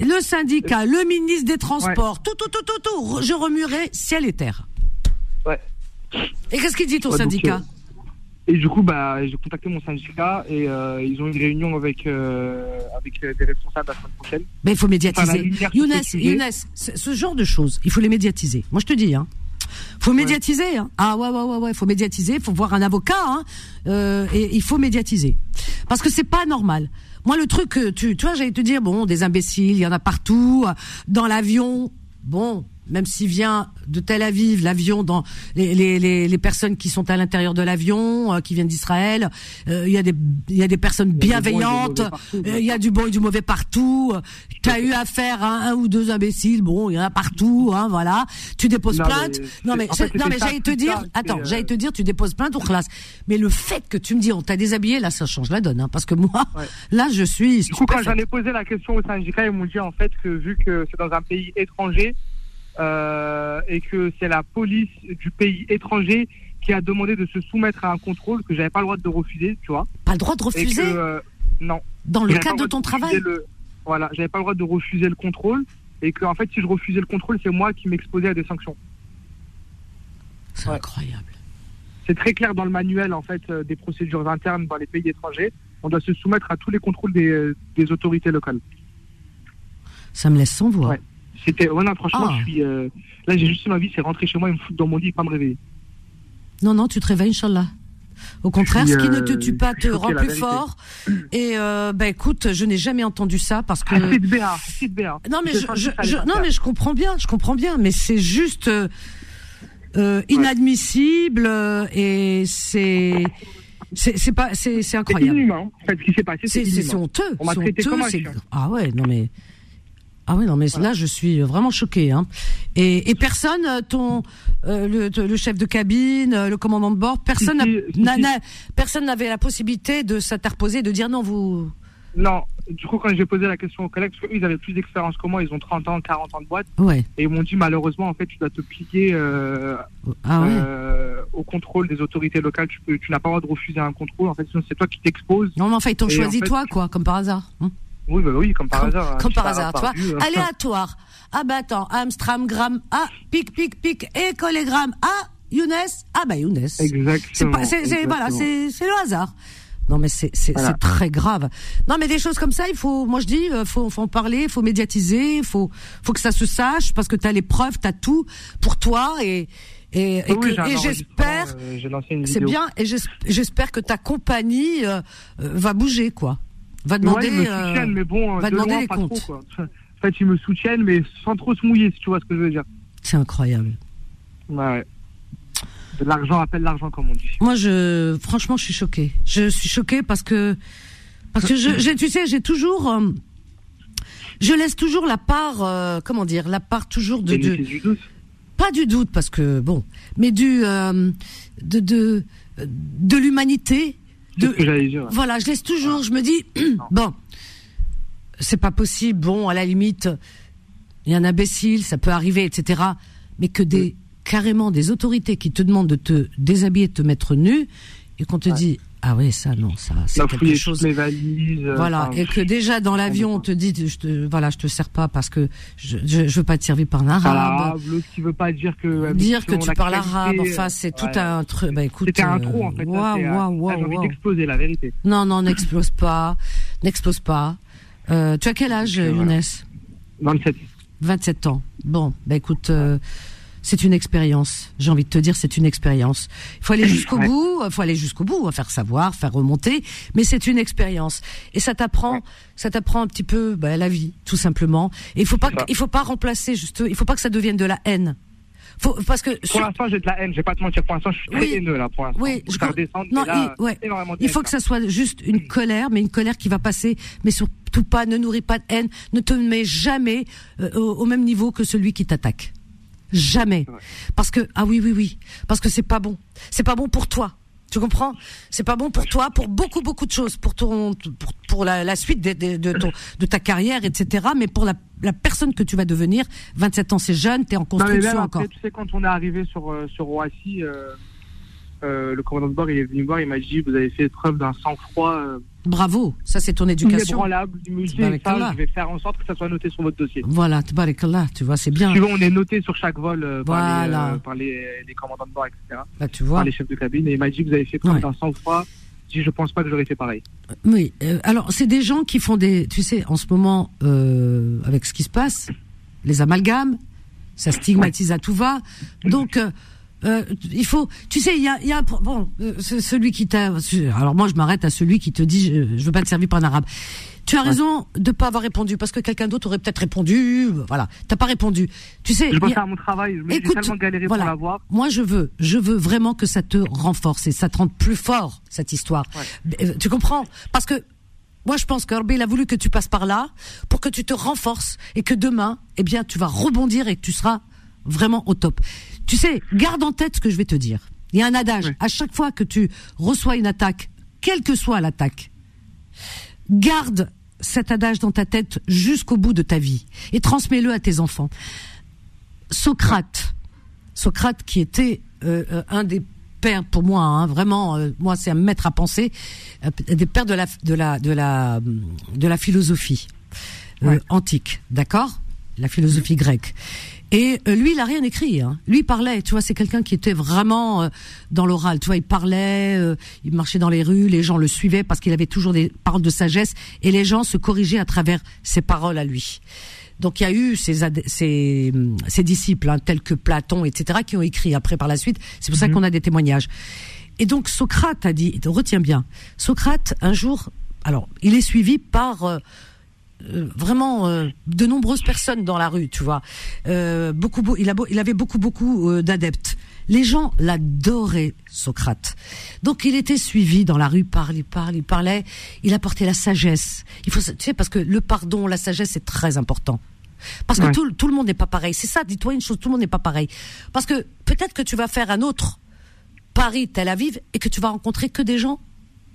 le syndicat, le ministre des Transports, tout, tout, tout, tout, tout, je remuerai ciel et terre. Ouais. Et qu'est-ce qu'il dit ton Ouais, syndicat? euh, Et du coup, bah, j'ai contacté mon syndicat et euh, ils ont une réunion avec, euh, avec euh, des responsables la semaine prochaine. Mais il faut médiatiser. Younes. Younes, ce genre de choses, il faut les médiatiser. Moi, je te dis, hein. Faut médiatiser, hein. Ah ouais, ouais, ouais, ouais. Faut médiatiser. Faut voir un avocat, hein. Euh, et il faut médiatiser. Parce que c'est pas normal. Moi, le truc, tu, tu vois, j'allais te dire, bon, des imbéciles, il y en a partout. euh, Dans l'avion, bon, même s'il vient de Tel Aviv, l'avion, dans les, les, les, les personnes qui sont à l'intérieur de l'avion, euh, qui viennent d'Israël, euh, il y a des, il y a des personnes bienveillantes. euh, Il y a du bon et du mauvais partout. Tu as eu affaire à un ou deux imbéciles. Bon, il y en a partout, hein, voilà. Tu déposes Non, plainte. mais Non, mais, fait, non, mais j'allais te dire, attends, euh, j'allais te dire, tu déposes plainte ou classe. Mais le fait que tu me dis, on t'a déshabillé, là, ça change la donne, hein, parce que moi, Ouais. là, je suis Du coup, quand j'en ai posé la question au syndicat, ils m'ont dit en fait que vu que c'est dans un pays étranger euh, et que c'est la police du pays étranger qui a demandé de se soumettre à un contrôle que j'avais pas le droit de refuser, tu vois. Pas le droit de refuser que euh, non. dans le cadre de ton travail. le- Voilà, j'avais pas le droit de refuser le contrôle et que en fait si je refusais le contrôle, c'est moi qui m'exposais à des sanctions. C'est Ouais. incroyable. C'est très clair dans le manuel en fait euh, des procédures internes dans les pays étrangers. On doit se soumettre à tous les contrôles des, des autorités locales. Ça me laisse sans voix. Ouais. C'était, ouais, non, franchement, Ah. je suis, euh, là, j'ai juste ma vie, c'est rentrer chez moi et me foutre dans mon lit et pas me réveiller. Non, non, tu te réveilles, Inch'Allah. Au contraire, Je ce qui ne te euh, tue pas te rend plus fort. Et euh, bah écoute, je n'ai jamais entendu ça parce que. Ah, c'est de BA, BA. Non mais Je je, je- non mais je comprends bien, je comprends bien, mais c'est juste euh, euh, inadmissible euh, et c'est c'est pas c'est c'est C'est incroyable. inhumain. En fait, ce qui s'est passé, C'est honteux. On m'a traité honteux, comme un chien. Ah ouais, non mais ah ouais, non mais là je suis vraiment choquée. Hein. Et, et personne, euh, ton euh, le, le chef de cabine, euh, le commandant de bord, personne n'a- Si, si, n'a- si. n'a- personne n'avait la possibilité de s'interposer, de dire non vous. Non, du coup, quand j'ai posé la question aux collègues, parce qu'eux, ils avaient plus d'expérience que moi, ils ont 30 ans, 40 ans de boîte, Ouais. et ils m'ont dit, malheureusement, en fait, tu dois te plier euh, Ah ouais. euh, au contrôle des autorités locales. Tu, peux, tu n'as pas le droit de refuser un contrôle. En fait, sinon, c'est toi qui t'exposes. Non mais enfin ils t'ont Et choisi en fait- toi quoi, comme par hasard. hein. Oui, bah oui, comme par comme, hasard. hein. comme par hasard, tu vois. hein. Aléatoire. Ah bah attends, Amstram, gramme, ah, pic, pic, pic, et collégramme, ah, Younes, ah bah Younes. Exactement. C'est voilà, exactement. c'est, c'est le hasard. Non mais c'est, c'est, Voilà. très grave. Non mais des choses comme ça, il faut, moi je dis, euh, faut, faut en parler, faut médiatiser, faut, faut que ça se sache parce que t'as les preuves, t'as tout pour toi et et, et, Oui, j'espère, euh, c'est bien et j'es- j'espère que ta compagnie euh, va bouger quoi, va Ouais, demander. ils me euh, soutiennent, mais bon, va de demander loin, les pas comptes. trop, quoi. En fait, ils me soutiennent, mais sans trop se mouiller, si tu vois ce que je veux dire. c'est incroyable. Ouais, ouais. L'argent appelle l'argent, comme on dit. Moi, je, franchement, je suis choquée. Je suis choquée parce que, parce que je, tu sais, j'ai toujours, euh, je laisse toujours la part, euh, comment dire, la part toujours de, de Bénéfice du doute. pas du doute parce que bon, mais du, euh, de, de, de l'humanité. C'est De, ce que j'allais dire. voilà, je laisse toujours, je me dis, *clears throat* bon, c'est pas possible, bon, à la limite, il y a un imbécile, ça peut arriver, etc. Mais que des, carrément des autorités qui te demandent de te déshabiller, de te mettre nu, et qu'on te dit, ah oui, ça, non, ça, c'est quelque chose. mes valises. euh, Voilà, enfin, et que déjà dans l'avion, on te dit, je te, voilà, je te sers pas parce que je, je, je veux pas être servi par un arabe. l'autre qui veut pas dire que. Dire que tu parles qualité, arabe, enfin, c'est tout ouais. un truc. Bah écoute. C'était un euh, trou en fait. Waouh, euh, waouh, ah, waouh, J'ai envie waouh. d'exploser la vérité. Non, non, n'explose pas, n'explose pas. Euh, tu as quel âge, Voilà. Younes? 27. 27 ans. Bon, bah écoute, euh, c'est une expérience. J'ai envie de te dire, c'est une expérience. Il faut aller jusqu'au Ouais. bout, il faut aller jusqu'au bout, faire savoir, faire remonter, mais c'est une expérience. Et ça t'apprend, ça t'apprend un petit peu bah, la vie, tout simplement. Et il faut pas, il faut pas remplacer juste, il faut pas que ça devienne de la haine. Faut, parce que Pour l'instant, j'ai de la haine. Je vais pas te mentir. Pour l'instant, je suis très Oui. haineux là. Pour l'instant. Oui, Faut je faire com- descendre. non, là, il- ouais. Il faut que ça soit juste une colère, mais une colère qui va passer, mais surtout pas, ne nourrit pas de haine, ne te mets jamais euh, au, au même niveau que celui qui t'attaque. Jamais. Ouais. Parce que, ah oui, oui, oui. Parce que c'est pas bon. C'est pas bon pour toi. Tu comprends? C'est pas bon pour toi, pour beaucoup, beaucoup de choses, pour ton, pour, pour la, la suite de, de, de ton- de ta carrière, etc. Mais pour la, la personne que tu vas devenir, 27 ans, c'est jeune, t'es en Non, mais construction encore. tu sais, quand on est arrivé sur, euh, sur Roissy, euh, euh, le commandant de bord, il est venu me voir, il m'a dit, vous avez fait preuve d'un sang-froid euh, Bravo. Ça, c'est ton éducation. dit, Tabarakallah. ça, je vais faire en sorte que ça soit noté sur votre dossier. Voilà, tabarakallah, tu vois, c'est bien. Tu vois, on est noté sur chaque vol euh, par, les, Voilà. par les, les commandants de bord, etc. Là, tu vois. Par les chefs de cabine. Et il m'a dit, vous avez fait preuve Ouais. d'un sang-froid. Je je pense pas que j'aurais fait pareil. Oui. alors, c'est des gens qui font des, tu sais, en ce moment, avec ce qui se passe, les amalgames, ça stigmatise à tout va. Donc, euh, il faut, tu sais, il y a, y a bon, euh, ce- celui qui t'a, alors moi je m'arrête à celui qui te dit, je, je veux pas te servir par un arabe. Tu as raison de pas avoir répondu parce que quelqu'un d'autre aurait peut-être répondu. euh, Voilà, t'as pas répondu. Tu sais, Je pense a- à mon travail. Dis, J'ai Écoute, tellement galéré voilà. pour l'avoir. moi, je veux, je veux vraiment que ça te renforce et ça te rende plus fort cette histoire. Euh, Tu comprends? Parce que moi, je pense qu'Herbé, il a voulu que tu passes par là pour que tu te renforces et que demain, eh bien, tu vas rebondir et que tu seras vraiment au top. Tu sais, garde en tête ce que je vais te dire. Il y a un adage. Oui. À chaque fois que tu reçois une attaque, quelle que soit l'attaque, garde cet adage dans ta tête jusqu'au bout de ta vie et transmets-le à tes enfants. Socrate, Socrate qui était euh, euh, un des pères pour moi, hein, vraiment, euh, moi c'est un maître à penser, euh, des pères de la de la de la de la philosophie euh, Ouais. antique, d'accord, la philosophie grecque. Et euh, lui, il a rien écrit. Hein. Lui, il parlait. Tu vois, c'est quelqu'un qui était vraiment euh, dans l'oral. Tu vois, il parlait, euh, il marchait dans les rues, les gens le suivaient parce qu'il avait toujours des paroles de sagesse et les gens se corrigeaient à travers ses paroles à lui. Donc il y a eu ses, hum, ses disciples, hein, tels que Platon, etc., qui ont écrit après par la suite. C'est pour ça qu'on a des témoignages. Et donc Socrate a dit, retiens bien, Socrate un jour, alors il est suivi par euh, vraiment euh, de nombreuses personnes dans la rue, tu vois. Euh, beaucoup, beau- il, a beau- il avait beaucoup, beaucoup euh, d'adeptes. Les gens l'adoraient, Socrate. Donc il était suivi dans la rue, parle, il parle, il parlait, il apportait la sagesse. Il faut, tu sais, parce que le pardon, la sagesse, c'est très important. Parce que Ouais. tout, tout le monde n'est pas pareil. C'est ça, dis-toi une chose, tout le monde n'est pas pareil. Parce que peut-être que tu vas faire un autre Paris, Tel Aviv, et que tu vas rencontrer que des gens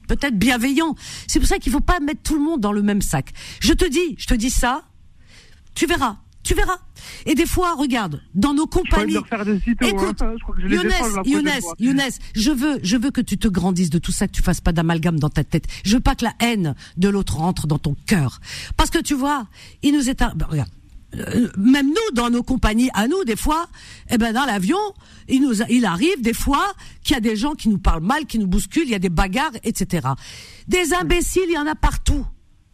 peut-être bienveillants. C'est pour ça qu'il faut pas mettre tout le monde dans le même sac. Je te dis, je te dis ça, tu verras, tu verras. Et des fois, regarde, dans nos compagnies. Écoute, hein. Je crois que je les Younes, défends Younes. Younes, je veux, je veux que tu te grandisses de tout ça, que tu fasses pas d'amalgame dans ta tête. Je veux pas que la haine de l'autre rentre dans ton cœur. Parce que tu vois, il nous est, ben, regarde. Euh, Même nous, dans nos compagnies, à nous, des fois, eh ben dans l'avion, il nous, il arrive des fois qu'il y a des gens qui nous parlent mal, qui nous bousculent, il y a des bagarres, etc. Des imbéciles, il y en a partout.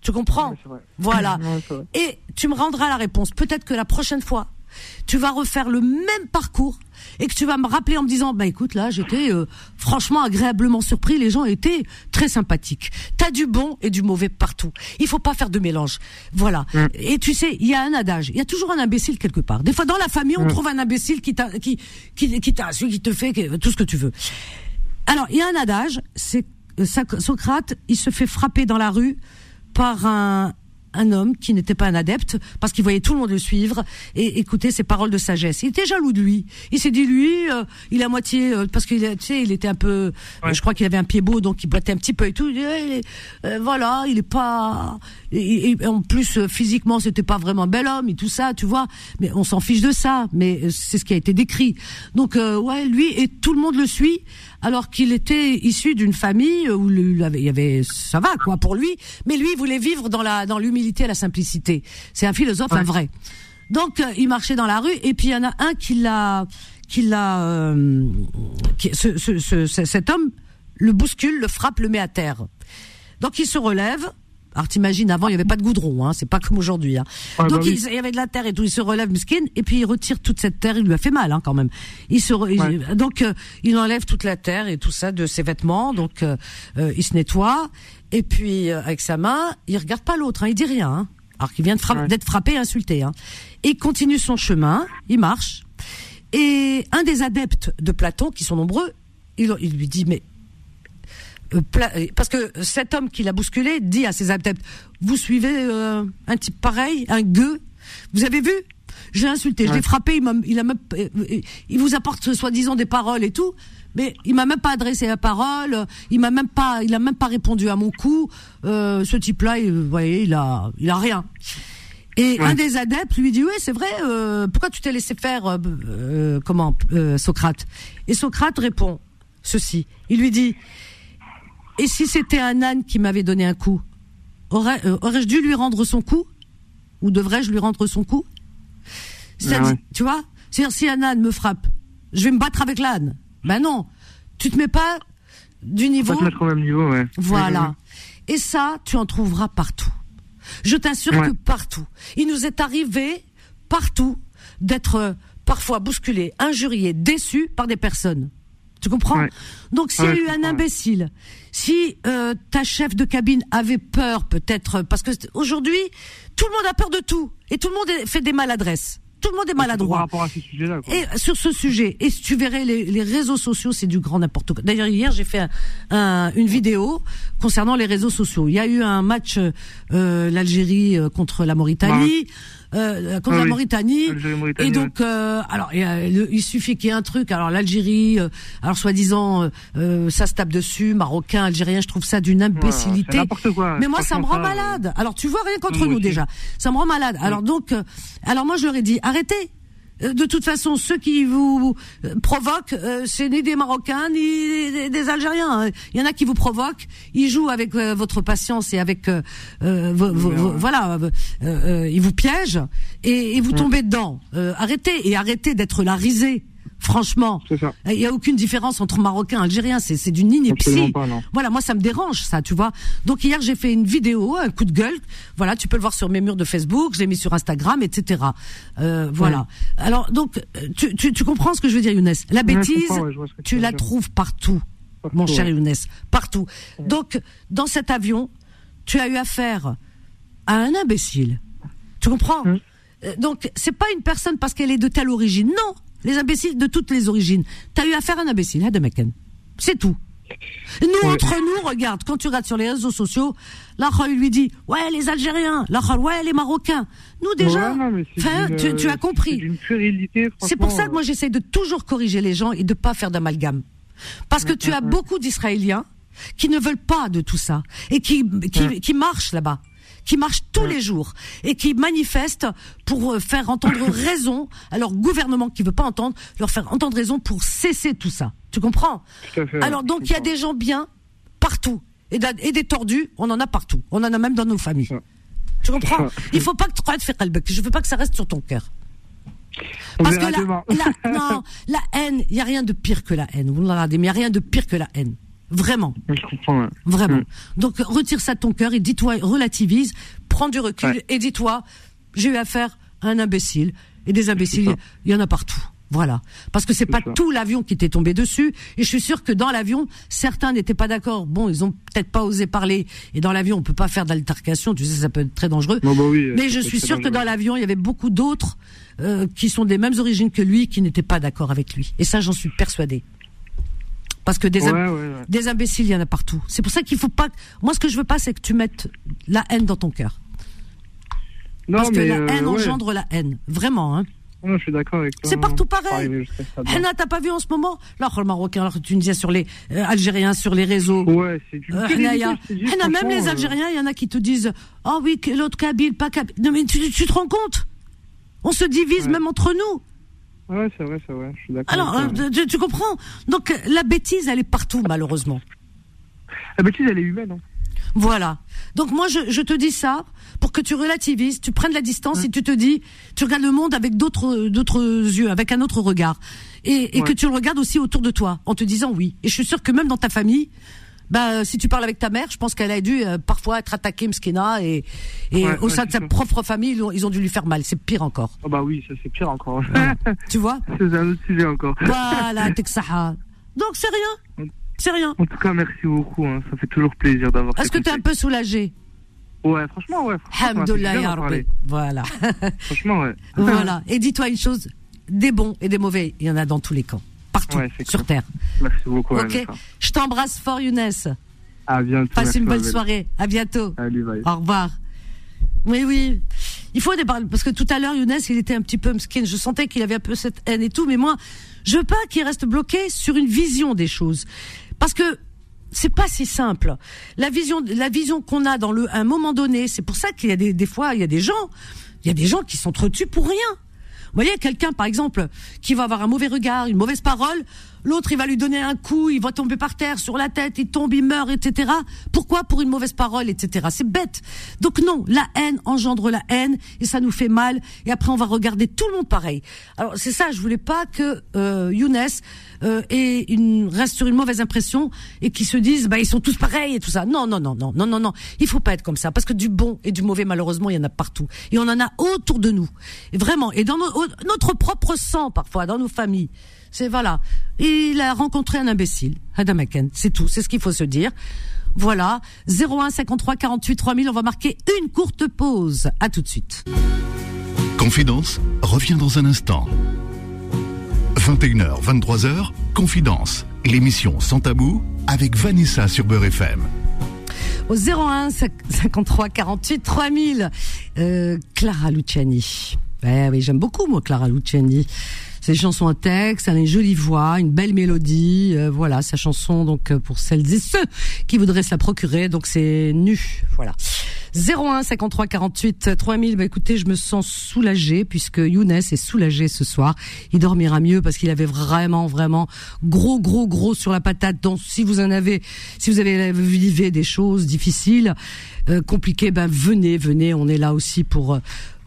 Tu comprends? Voilà. Et tu me rendras la réponse. Peut-être que la prochaine fois, tu vas refaire le même parcours et que tu vas me rappeler en me disant bah écoute là j'étais euh, franchement agréablement surpris. Les gens étaient très sympathiques. T'as du bon et du mauvais partout. Il faut pas faire de mélange. Voilà. Mm. et tu sais il y a un adage. Il y a toujours un imbécile quelque part. Des fois dans la famille on Mm. trouve un imbécile qui t'a qui qui qui t'a celui qui te fait tout ce que tu veux. Alors il y a un adage c'est euh, Soc- Socrate il se fait frapper dans la rue par un un homme qui n'était pas un adepte parce qu'il voyait tout le monde le suivre et écouter ses paroles de sagesse. Il était jaloux de lui. Il s'est dit lui, euh, il est à moitié euh, parce qu'il tu sais, il était un peu, euh, je crois qu'il avait un pied beau donc il boitait un petit peu et tout. Il dit, Eh, euh, voilà, il est pas. Et, et en plus physiquement c'était pas vraiment un bel homme et tout ça, tu vois. Mais on s'en fiche de ça. Mais c'est ce qui a été décrit. Donc ouais, lui et tout le monde le suit alors qu'il était issu d'une famille où il y avait ça va quoi pour lui, mais lui il voulait vivre dans la dans l'humilité et la simplicité. C'est un philosophe, un vrai. Donc euh, il marchait dans la rue et puis il y en a un qui l'a qui l'a euh, qui- ce, ce, ce- ce- cet homme le bouscule, le frappe, le met à terre. Donc il se relève. Alors t'imagines, avant il y avait pas de goudron, hein, c'est pas comme aujourd'hui. Hein. Donc bah oui. il, y avait de la terre et tout, il se relève Muskin et puis il retire toute cette terre, il lui a fait mal hein, quand même. Il se re- il- Ouais. donc euh, il enlève toute la terre et tout ça de ses vêtements, donc euh, il se nettoie et puis euh, avec sa main, il regarde pas l'autre, hein, il dit rien. Hein, alors qu'il vient Ouais. d'être frappé et insulté. Hein. Et il continue son chemin, il marche et un des adeptes de Platon, qui sont nombreux, il, il lui dit mais euh, euh, parce que cet homme qui l'a bousculé dit à ses adeptes vous suivez euh, un type pareil, un gueux, vous avez vu? Je l'ai insulté, je l'ai Ouais. frappé, il, m'a, il a euh, il vous apporte soi-disant des paroles et tout, mais il m'a même pas adressé la parole, il m'a même pas, il a même pas répondu à mon coup. Euh, ce type-là, il- vous voyez, il a, il a rien. Et Ouais. un des adeptes lui dit oui c'est vrai euh, pourquoi tu t'es laissé faire euh, euh, comment euh, Socrate? Et Socrate répond ceci il lui dit et si c'était un âne qui m'avait donné un coup aurais, euh, aurais-je dû lui rendre son coup? Ou devrais-je lui rendre son coup? Ah ouais. tu vois? C'est-à-dire si un âne me frappe je vais me battre avec l'âne ben non tu te mets pas du niveau pas mettre au même niveau, ouais. voilà. Et ça, tu en trouveras partout. Je t'assure Ouais. que partout. Il nous est arrivé partout d'être euh, parfois bousculés, injuriés, déçus par des personnes. Tu comprends Ouais. Donc s'il y a eu un imbécile, si euh, ta chef de cabine avait peur peut-être, parce que aujourd'hui, tout le monde a peur de tout, et tout le monde fait des maladresses. Tout le monde est Par maladroit. rapport à ce sujet-là, quoi. Et sur ce sujet, et tu verrais les, les réseaux sociaux, c'est du grand n'importe quoi. D'ailleurs, hier, j'ai fait un- un- une vidéo concernant les réseaux sociaux. Il y a eu un match, euh, l'Algérie euh, contre la Mauritanie, euh, contre Ah la oui. Mauritanie. Algérie-Mauritanie, Et donc, euh, alors, il, le- suffit qu'il y ait un truc. Alors, l'Algérie, euh, alors soi-disant, euh, euh, ça se tape dessus, Marocain, Algérien. Je trouve ça d'une imbécilité. quoi. Mais moi, ça me rend malade. Alors, tu vois, rien moi nous déjà, ça me rend malade. Alors donc, euh, alors moi, je leur ai dit, arrêtez. Euh, De toute façon, ceux qui vous euh, provoquent, euh, c'est ni des Marocains ni des, des Algériens. Euh, Il y en a qui vous provoquent. Ils jouent avec euh, votre patience et avec euh, vos- vos- vos- voilà, ils vous piègent et, et vous tombez dedans. Euh, arrêtez et arrêtez d'être la risée. Franchement, il y a aucune différence entre Marocains et Algériens. C'est c'est d'une ineptie. Pas, non. Voilà, moi ça me dérange ça, tu vois. Donc hier j'ai fait une vidéo, un coup de gueule. Voilà, tu peux le voir sur mes murs de Facebook, je l'ai mis sur Instagram, etc. Euh, voilà. Alors donc tu, tu, tu comprends ce que je veux dire, Younes? La bêtise, ouais, tu la trouves partout, Partout, mon cher. Younes, partout. Donc dans cet avion, tu as eu affaire à un imbécile. Tu comprends? Hum. Euh, Donc c'est pas une personne parce qu'elle est de telle origine. Non, les imbéciles de toutes les origines. Tu as eu affaire à un imbécile, hein, de Mekken. C'est tout. Nous, entre nous, regarde, quand tu regardes sur les réseaux sociaux, il lui dit, ouais, les Algériens, là, ouais, les Marocains. Nous, déjà, Ouais, non, tu, tu euh, as compris. C'est pour ça que moi j'essaie de toujours corriger les gens et de pas faire d'amalgame. Parce que tu as beaucoup d'Israéliens qui ne veulent pas de tout ça et qui qui, qui marchent là-bas, qui marchent tous les jours et qui manifestent pour euh, faire entendre *coughs* raison à leur gouvernement qui veut pas entendre, leur faire entendre raison pour cesser tout ça. Tu comprends? Fait, Alors donc il y a des gens bien partout et, des tordus, on en a partout. On en a même dans nos familles. Tu comprends? Il faut pas que tu croies faire Je veux pas que ça reste sur ton cœur. Parce que la, la- *laughs* non, la haine, il y a rien de pire que la haine. Il y a rien de pire que la haine. Vraiment, Je comprends, ouais. vraiment. Mm. Donc retire ça de ton cœur et dis-toi, relativise, prends du recul Ouais. et dis-toi, j'ai eu affaire à un imbécile. Et des imbéciles, il y en a partout. Voilà. Parce que c'est pas ça. tout l'avion qui t'est tombé dessus. Et je suis sûr que dans l'avion, certains n'étaient pas d'accord. Bon, ils ont peut-être pas osé parler. Et dans l'avion, on peut pas faire d'altercation. Tu sais, ça peut être très dangereux. Bah oui, Mais je suis sûr que dans l'avion, il y avait beaucoup d'autres euh, qui sont des mêmes origines que lui, qui n'étaient pas d'accord avec lui. Et ça, j'en suis persuadée. Parce que des, Ouais, im- ouais, ouais. des imbéciles, il y en a partout. C'est pour ça qu'il faut pas. Moi, ce que je veux pas, c'est que tu mettes la haine dans ton cœur. Non, Parce que la euh, haine engendre la haine. Vraiment, hein. Non, je suis d'accord avec toi. C'est partout pareil. Henna, t'as pas vu en ce moment Là, le Marocain, alors, Tunisien sur les euh, Algériens sur les réseaux. Ouais, c'est du Euh, que des Henna, il y a- idées, je te dis, Henna, même les euh, Algériens, il y en a qui te disent Oh oui, que l'autre Kabyle, pas Kabyle. Non, mais tu, tu te rends compte? On se divise même entre nous. Ouais, c'est vrai, c'est vrai. Je suis d'accord. Alors, euh, tu, tu comprends Donc, euh, la bêtise, elle est partout, malheureusement. La bêtise, elle est humaine. Hein. Voilà. Donc moi, je, je te dis ça pour que tu relativises, tu prennes la distance et tu te dis, tu regardes le monde avec d'autres d'autres yeux, avec un autre regard, et, et Ouais. que tu le regardes aussi autour de toi, en te disant oui. Et je suis sûre que même dans ta famille, bah, euh, si tu parles avec ta mère, je pense qu'elle a dû euh, parfois être attaquée, Mskina, et, et Ouais, au ouais, sein de sa sûr. propre famille, ils ont, ils ont dû lui faire mal. C'est pire encore. Oh bah oui, ça c'est pire encore. Tu vois *laughs* c'est un autre sujet encore. Voilà, Texaha. Donc c'est rien. C'est rien. En tout cas, merci beaucoup. hein. Ça fait toujours plaisir d'avoir. Est-ce que tes tu es un peu soulagé. Ouais, franchement, ouais. Alhamdoulilah. Voilà. Franchement, ouais. *laughs* Voilà. Et dis-toi une chose, des bons et des mauvais, il y en a dans tous les camps. Partout, Ouais, c'est sur clair. Terre. Merci beaucoup. ok. Je t'embrasse fort, Younes. À bientôt. Passe une bonne soirée. À bientôt. Bye. Au revoir. Oui, oui. Il faut débarrasser. Parce que tout à l'heure, Younes, il était un petit peu skin. Je sentais qu'il avait un peu cette haine et tout. Mais moi, je veux pas qu'il reste bloqué sur une vision des choses. Parce que c'est pas si simple. La vision, la vision qu'on a dans le, à un moment donné, c'est pour ça qu'il y a des, des fois, il y a des gens, il y a des gens qui s'entretuent pour rien. Vous voyez, quelqu'un, par exemple, qui va avoir un mauvais regard, une mauvaise parole, l'autre, il va lui donner un coup, il va tomber par terre, sur la tête, il tombe, il meurt, etc. Pourquoi Pour une mauvaise parole, etc. C'est bête. Donc non, la haine engendre la haine, et ça nous fait mal, et après on va regarder tout le monde pareil. Alors c'est ça, je voulais pas que euh, Younes euh, ait une, reste sur une mauvaise impression, et qu'ils se disent, bah ils sont tous pareils, et tout ça. Non, non, non, non, non, non, non. Il faut pas être comme ça, parce que du bon et du mauvais, malheureusement, il y en a partout. Et on en a autour de nous. Et vraiment, et dans notre propre sang, parfois, dans nos familles. C'est voilà. Il a rencontré un imbécile. Hadamaken. C'est tout. C'est ce qu'il faut se dire. Voilà. 01 53 48 3000. On va marquer une courte pause. À tout de suite. Confidence revient dans un instant. 21h, 23h, Confidence, l'émission sans tabou avec Vanessa sur Beurre FM. Au 01 53 48 3000. Euh, Clara Luciani. Eh oui, j'aime beaucoup, moi, Clara Luciani. Ses chansons en texte, elle a une jolie voix, une belle mélodie. euh, voilà, sa chanson, donc, euh, pour celles et ceux qui voudraient se la procurer. Donc, c'est nu. Voilà. 01 53 48 3000. Bah, écoutez, je me sens soulagée puisque Younes est soulagé ce soir. Il dormira mieux parce qu'il avait vraiment, vraiment gros, gros, gros sur la patate. Donc, si vous en avez, si vous avez vivé des choses difficiles, euh, compliquées, ben venez, venez. On est là aussi pour euh,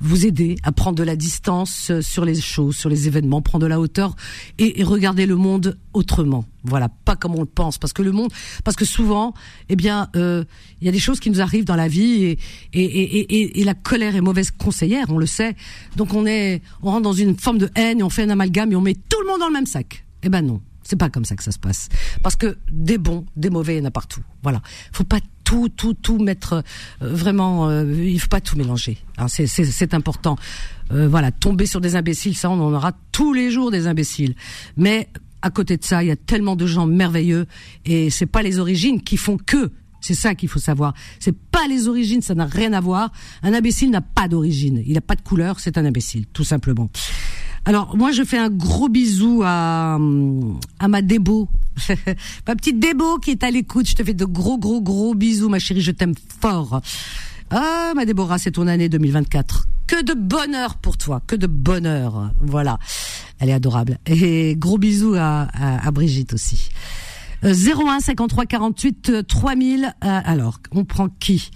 vous aider à prendre de la distance euh, sur les choses, sur les événements, prendre de la hauteur et, et regarder le monde autrement. Voilà, pas comme on le pense, parce que le monde, parce que souvent, eh bien, euh, il y a des choses qui nous arrivent dans la vie et et, et, et, et la colère est mauvaise conseillère, on le sait. Donc on est, on rentre dans une forme de haine et on fait un amalgame et on met tout le monde dans le même sac. Eh ben non. C'est pas comme ça que ça se passe. Parce que des bons, des mauvais, il y en a partout. Voilà. Faut pas tout, tout, tout mettre euh, vraiment. euh, il faut pas tout mélanger. Hein, c'est, important. Euh, voilà, tomber sur des imbéciles, ça, on en aura tous les jours des imbéciles. Mais à côté de ça, il y a tellement de gens merveilleux et c'est pas les origines qui font que. C'est ça qu'il faut savoir. C'est pas les origines, ça n'a rien à voir. Un imbécile n'a pas d'origine. Il n'a pas de couleur, c'est un imbécile, tout simplement. Alors moi je fais un gros bisou à ma Débo, *laughs* ma petite Débo qui est à l'écoute. Je te fais de gros gros gros bisous ma chérie, je t'aime fort. Ah ma Déborah, c'est ton année 2024. Que de bonheur pour toi, que de bonheur. Voilà, elle est adorable. Et gros bisous à, Brigitte aussi. Euh, 01 53 48 euh, 3000. Euh, alors, on prend qui?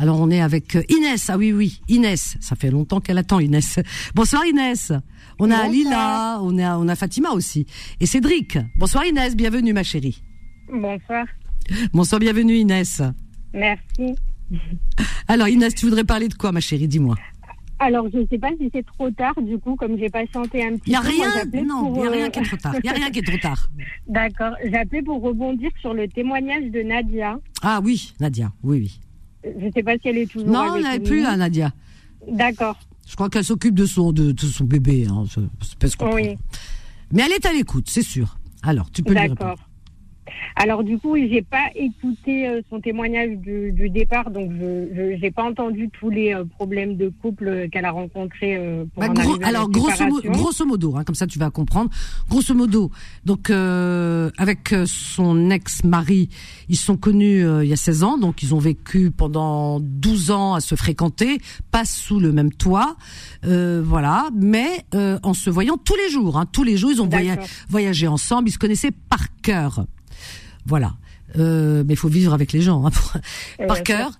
Alors, on est avec euh, Inès. Ah oui, oui, Inès. Ça fait longtemps qu'elle attend, Inès. *laughs* Bonsoir, Inès. On a. Lila, on a, on a Fatima aussi. Et Cédric. Bonsoir, Inès. Bienvenue, ma chérie. Bonsoir. Bonsoir, bienvenue, Inès. Merci. *laughs* Alors, Inès, tu voudrais parler de quoi, ma chérie? Dis-moi. Alors, je ne sais pas si c'est trop tard, du coup, comme j'ai patienté un petit Il y a peu. non, il y a euh, rien qui est trop tard. Il y a rien qui est trop tard. *laughs* D'accord. J'appelais pour rebondir sur le témoignage de Nadia. Ah oui, Nadia, oui, oui. Je ne sais pas si elle est toujours Non, avec elle nous. plus, hein, Nadia. D'accord. Je crois qu'elle s'occupe de son, de, de son bébé. Hein, je- je. Oui. Mais elle est à l'écoute, c'est sûr. Alors, tu peux lui répondre. D'accord. Alors du coup, j'ai pas écouté euh, son témoignage du, du départ, donc je n'ai pas entendu tous les euh, problèmes de couple euh, qu'elle a rencontrés euh, pour Bah, gros- alors grosso, mo- grosso modo, hein, comme ça tu vas comprendre. Grosso modo, donc euh, avec son ex-mari, ils sont connus euh, il y a 16 ans, donc ils ont vécu pendant 12 ans à se fréquenter, pas sous le même toit, euh, voilà, mais euh, en se voyant tous les jours. Hein, tous les jours, ils ont voya- voyagé ensemble, ils se connaissaient par cœur. Voilà. Euh, mais il faut vivre avec les gens, hein, *laughs* pour- Euh, par cœur.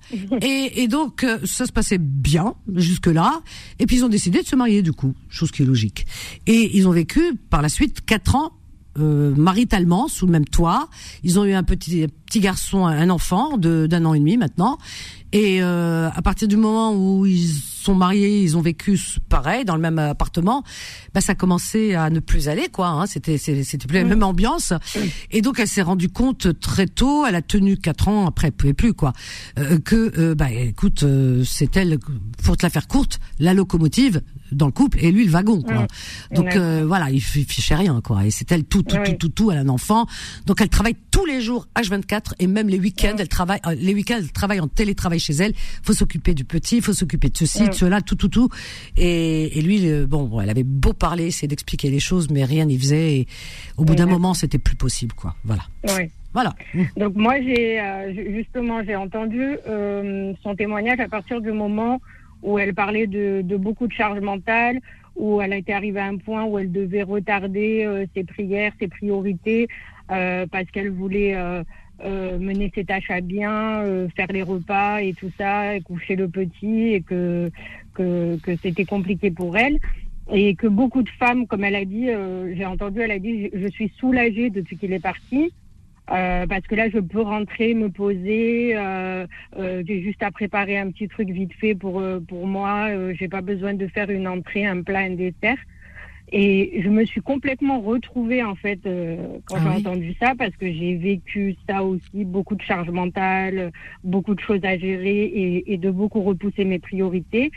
Et, et donc euh, ça se passait bien jusque là. Et puis ils ont décidé de se marier du coup, chose qui est logique. Et ils ont vécu par la suite quatre ans euh, maritalement sous le même toit. Ils ont eu un petit petit garçon, un enfant de d'un an et demi maintenant. Et euh, à partir du moment où ils sont mariés, ils ont vécu pareil dans le même appartement, bah ça commençait à ne plus aller quoi. Hein. C'était plus la même ambiance. Et donc elle s'est rendue compte très tôt. Elle a tenu quatre ans après, elle pouvait plus quoi. euh, que euh, bah écoute, c'est elle pour te la faire courte, la locomotive dans le couple et lui le wagon quoi. Donc euh, voilà, il fichait rien quoi. Et c'est elle tout tout, Oui. tout tout tout. Elle a un enfant. Donc elle travaille tous les jours H24 et même les week-ends. Elle travaille euh, les week-ends. Elle travaille en télétravail chez elle. Faut s'occuper du petit, faut s'occuper de ceci, de cela, tout tout tout. Et, et lui, bon, bon, elle avait beau parler, essayer d'expliquer les choses, mais rien n'y faisait. Et au bout d'un moment, c'était plus possible quoi. Voilà, voilà. Mm. Donc moi, j'ai euh, ju- justement, j'ai entendu euh, son témoignage à partir du moment où elle parlait de, de beaucoup de charge mentale, où elle était arrivée à un point où elle devait retarder euh, ses prières, ses priorités, euh, parce qu'elle voulait euh, euh, mener ses tâches à bien, euh, faire les repas et tout ça, coucher le petit, et que que, que c'était compliqué pour elle. Et que beaucoup de femmes, comme elle a dit, euh, j'ai entendu, elle a dit, je je suis soulagée depuis qu'il est parti. Euh, parce que là, je peux rentrer, me poser. Euh, euh, j'ai juste à préparer un petit truc vite fait pour euh, pour moi. Euh, j'ai pas besoin de faire une entrée, un plat, un dessert. Et je me suis complètement retrouvée en fait euh, quand Ah j'ai oui entendu ça parce que j'ai vécu ça aussi, beaucoup de charge mentale, beaucoup de choses à gérer et, et de beaucoup repousser mes priorités.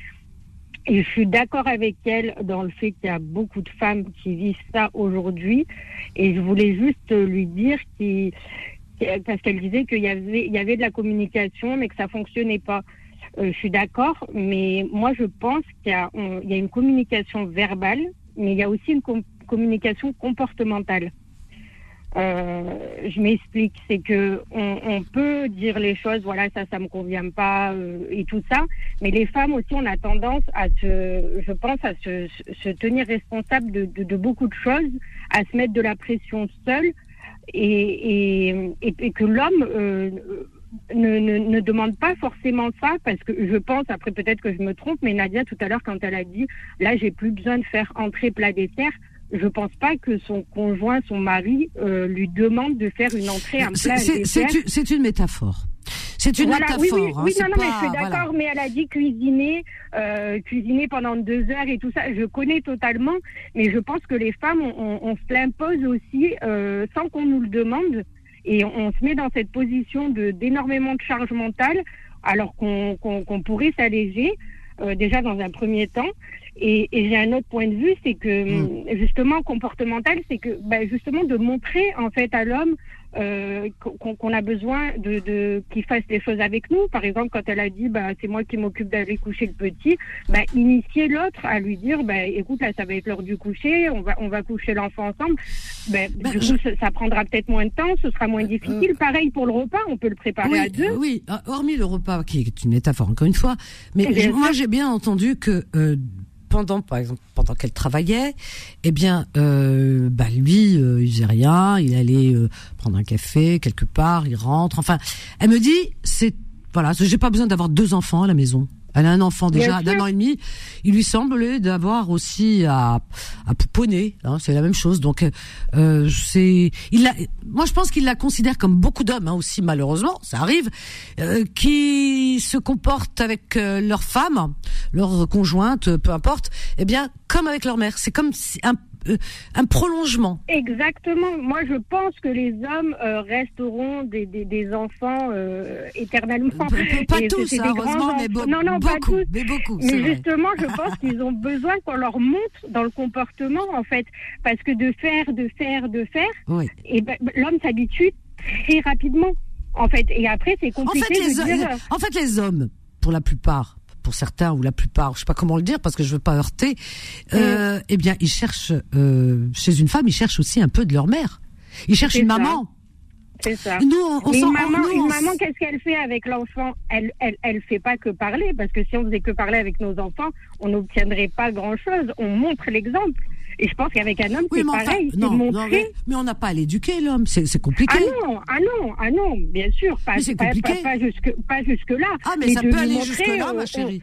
Et je suis d'accord avec elle dans le fait qu'il y a beaucoup de femmes qui vivent ça aujourd'hui. Et je voulais juste lui dire qu'il parce qu'elle disait qu'il y avait, il y avait de la communication, mais que ça fonctionnait pas. Euh, je suis d'accord, mais moi je pense qu'il y a, y a une communication verbale, mais il y a aussi une com- communication comportementale. Euh, je m'explique, c'est que on, on peut dire les choses, voilà, ça, ça me convient pas euh, et tout ça, mais les femmes aussi, on a tendance à se, je pense, à se, se tenir responsable de, de, de beaucoup de choses, à se mettre de la pression seule, et, et, et, que l'homme euh, ne, ne, ne demande pas forcément ça, parce que je pense, après peut-être que je me trompe, mais Nadia tout à l'heure quand elle a dit, là j'ai plus besoin de faire entrée plat dessert, je pense pas que son conjoint, son mari, euh, lui demande de faire une entrée, un plat, C'est une- métaphore. C'est une Voilà, métaphore. oui, oui, hein, oui, non, non, mais je suis d'accord, voilà. mais elle a dit cuisiner, euh, cuisiner pendant deux heures et tout ça. Je connais totalement, mais je pense que les femmes, on, on- on se l'impose aussi euh, sans qu'on nous le demande, et on, on se met dans cette position de d'énormément de charge mentale, alors qu'on qu'on- qu'on pourrait s'alléger. euh, déjà dans un premier temps. Et, et j'ai un autre point de vue, c'est que Mm. justement comportemental, c'est que bah, justement de montrer en fait à l'homme euh, qu'on a besoin de, de qu'il fasse les choses avec nous. Par exemple, quand elle a dit bah c'est moi qui m'occupe d'aller coucher le petit, bah initier l'autre à lui dire bah écoute là ça va être l'heure du coucher, on va on va coucher l'enfant ensemble. Bah, Bah, du je- coup ça, ça prendra peut-être moins de temps, ce sera moins difficile. Pareil pour le repas, on peut le préparer oui, à deux. euh, oui, euh, hormis le repas, qui est une métaphore encore une fois, mais sûr. moi j'ai bien entendu que euh, pendant, par exemple, pendant qu'elle travaillait, eh bien, euh, bah lui, euh, il faisait rien, il allait euh, prendre un café quelque part, il rentre. Enfin, elle me dit, c'est voilà, j'ai pas besoin d'avoir deux enfants à la maison. Elle a un enfant déjà d'un an et demi. Il lui semble d'avoir aussi à, à pouponner. Hein, c'est la même chose. Donc, euh, c'est, il moi je pense qu'il la considère comme beaucoup d'hommes hein, aussi malheureusement, ça arrive, euh, qui se comportent avec euh, leur femme, leur conjointe, peu importe. Eh bien, comme avec leur mère. C'est comme si- un, euh, un prolongement. Exactement. Moi, je pense que les hommes euh, resteront des, des, des enfants euh, éternellement. Pas Et tous, c'est des hein, grands heureusement, mais be- non, non, pas beaucoup, tous. mais beaucoup. Mais vrai. justement, je *laughs* pense qu'ils ont besoin qu'on leur montre dans le comportement, en fait, parce que de faire, de faire, de faire, Oui. et ben, l'homme s'habitue très rapidement, en fait. Et après, c'est En compliqué fait, les, de dire. en fait, les hommes, pour la plupart, pour certains ou la plupart, je sais pas comment le dire parce que je veux pas heurter, euh, eh bien, ils cherchent euh, chez une femme, ils cherchent aussi un peu de leur mère. Ils cherchent une ça. maman. C'est ça. Nous, on, on une maman, nous, on maman, qu'est-ce qu'elle fait avec l'enfant? Elle, elle, elle fait pas que parler, parce que si on faisait que parler avec nos enfants, on n'obtiendrait pas grand-chose. On montre l'exemple. Et je pense qu'avec un homme, Oui, c'est enfin, pareil. c'est non, montrer. non, mais, mais on n'a pas à l'éduquer l'homme, c'est c'est compliqué. Ah non, ah non, ah non, bien sûr, pas, Mais c'est compliqué. pas, pas jusque, pas jusque là. Ah, mais ça peut aller montrer, jusque là, euh, ma on- chérie.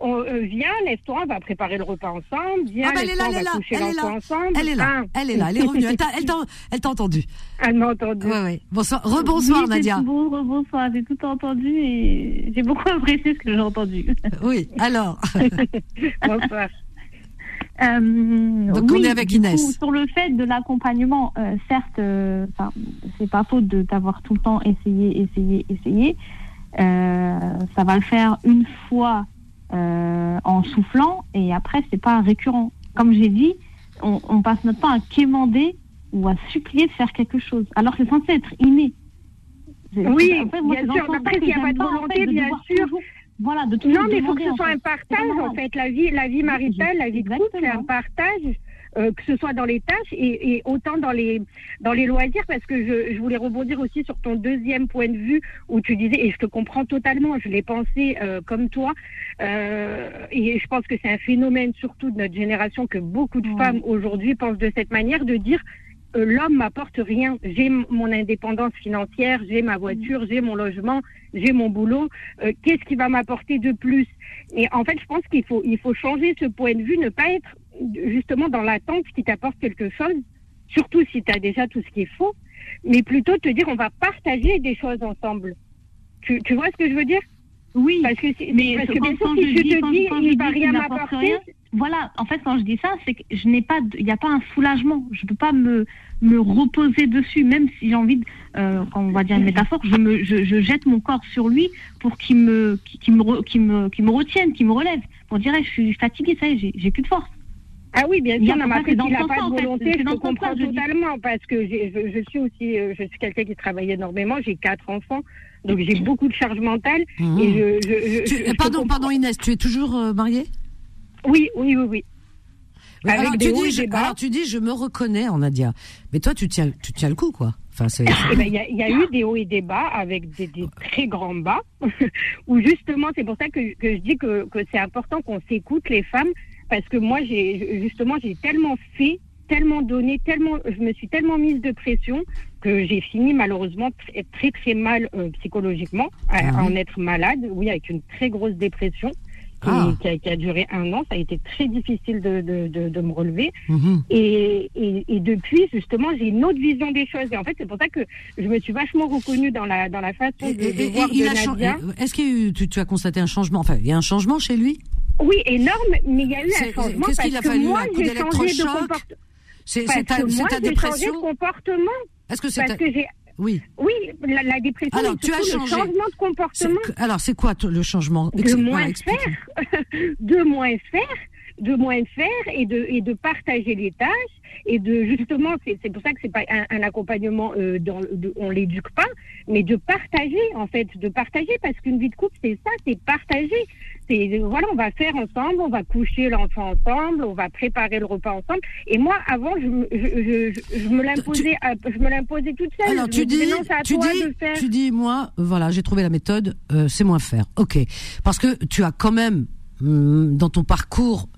on, euh, viens, lève-toi, on va préparer le repas ensemble. Viens, Ah bah, elle est là, on elle est va là, elle est là, ensemble. elle est là, Ah. elle est là, elle est revenue, elle t'a, elle t'a, elle t'a entendu. *laughs* Elle m'a entendu. Ouais, ouais. Bonsoir, rebonsoir Oui, Nadia. Bon, bonsoir, j'ai tout entendu et j'ai beaucoup apprécié ce que j'ai entendu. Oui, alors. *laughs* *laughs* Bonsoir. Euh, Donc, oui, on est avec Inès. coup, sur le fait de l'accompagnement, euh, certes, euh, c'est pas faute de t'avoir tout le temps essayé, essayé, essayé. Euh, ça va le faire une fois euh, en soufflant et après c'est pas récurrent. Comme j'ai dit, on, on passe notre temps à quémander ou à supplier de faire quelque chose, alors que c'est censé être inné. Oui, en fait, moi, bien sûr. Après, que s'il y a pas de en volonté, fait, de bien sûr. toujours- Voilà, de Non, mais il faut que ce soit un partage, en fait. La vie, la vie maritale, la vie de couple, c'est un partage, euh, que ce soit dans les tâches et, et autant dans les, dans les loisirs, parce que je, je voulais rebondir aussi sur ton deuxième point de vue où tu disais, et je te comprends totalement, je l'ai pensé euh, comme toi, euh, et je pense que c'est un phénomène surtout de notre génération que beaucoup de femmes aujourd'hui pensent de cette manière, de dire l'homme m'apporte rien. J'ai mon indépendance financière, j'ai ma voiture, j'ai mon logement, j'ai mon boulot. Euh, Qu'est-ce qui va m'apporter de plus? Et en fait, je pense qu'il faut, il faut changer ce point de vue, ne pas être justement dans l'attente qui t'apporte quelque chose, surtout si tu as déjà tout ce qu'il faut, mais plutôt te dire on va partager des choses ensemble. Tu, tu vois ce que je veux dire? Oui, Parce que, mais parce que quand, bien sûr, si je tu te dis il va rien m'apporter, voilà, en fait, quand je dis ça, c'est que je n'ai pas, de- il n'y a pas un soulagement. Je peux pas me me reposer dessus, même si j'ai envie, de, euh, quand on va dire une métaphore, je me, je, je jette mon corps sur lui pour qu'il me, qu'il qu'il me, me, qu'il me retienne, qu'il me relève, pour dire, je suis fatiguée, ça y est, j'ai- j'ai plus de force. Ah oui, bien Il y a sûr, non, mais pas après, dans s'il n'a pas en de fait. volonté, je te sens comprends que je dis. totalement, parce que je, je suis aussi, euh, je suis quelqu'un qui travaille énormément, j'ai quatre enfants, donc j'ai beaucoup de charge mentale, Mmh. et je, je, je- Tu- je- je pardon, pardon Inès, tu es toujours euh, mariée? Oui, oui, oui, oui. Avec alors, des tu hauts dis, et je, des bas. alors tu dis, je me reconnais en Nadia. Mais toi, tu tiens, tu tiens le coup, quoi. Enfin, c'est. Eh ben, Il y, a, il y a eu des hauts et des bas avec des, des très grands bas, *laughs* où justement, c'est pour ça que, que je dis que, que c'est important qu'on s'écoute les femmes, parce que moi, j'ai justement, j'ai tellement fait, tellement donné, tellement, je me suis tellement mise de pression que j'ai fini malheureusement très très, très mal euh, psychologiquement, à, Ah à en être malade, oui, avec une très grosse dépression. Qui, Ah. qui a, qui a duré un an, ça a été très difficile de, de, de, de me relever. Mhm. Et, et, et depuis, justement, j'ai une autre vision des choses. Et en fait, c'est pour ça que je me suis vachement reconnue dans la, dans la façon Et- de, voir de Est-ce eu, tu, tu as constaté un changement? Enfin, il y a un changement chez lui? Oui, énorme, mais il y a eu un changement parce qu'il a que fallu, moi, un coup j'ai changé de comportement. C'est ta, que ta j'ai changé dépression? de comportement. Est-ce que c'est Parce ta... que j'ai, Oui. oui, la, la dépression, Alors, tu as changé. le changement de comportement. Alors, c'est quoi le changement? De moins faire, *laughs* de moins faire, de moins faire et de et de partager les tâches et de justement c'est c'est pour ça que c'est pas un, un accompagnement euh, dans de, on l'éduque pas mais de partager en fait de partager parce qu'une vie de couple c'est ça c'est partager c'est voilà on va faire ensemble on va coucher l'enfant ensemble on va préparer le repas ensemble et moi avant je me je, je, je, je me l'imposais à- je me l'imposais toute seule Alors, tu dis, non, tu dis, tu dis, moi, voilà, j'ai trouvé la méthode, euh, c'est moins faire. Ok. Parce que tu as quand même, hum, dans ton parcours,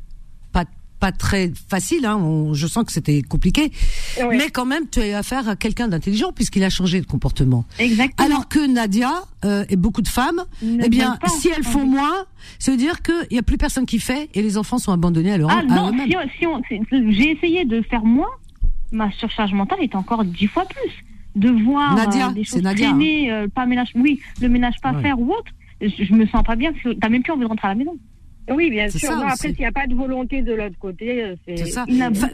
pas, très facile, hein, on- je sens que c'était compliqué. Mais quand même, tu as affaire à quelqu'un d'intelligent puisqu'il a changé de comportement. Exactement. Alors que Nadia euh, et beaucoup de femmes, Ne eh bien, pas si elles font moins, ça veut dire qu'il n'y a plus personne qui fait et les enfants sont abandonnés à leur Ah à non, eux-mêmes. si on- si j'ai essayé de faire moins, ma surcharge mentale est encore dix fois plus. De voir Nadia, euh, des c'est choses Nadia, traîner, euh, pas ménage, oui, le ménage pas Ouais. faire ou autre, je, je me sens pas bien, parce que t'as même plus envie de rentrer à la maison. Oui, bien sûr. Non, après, s'il n'y a pas de volonté de l'autre côté, euh, c'est. Ça.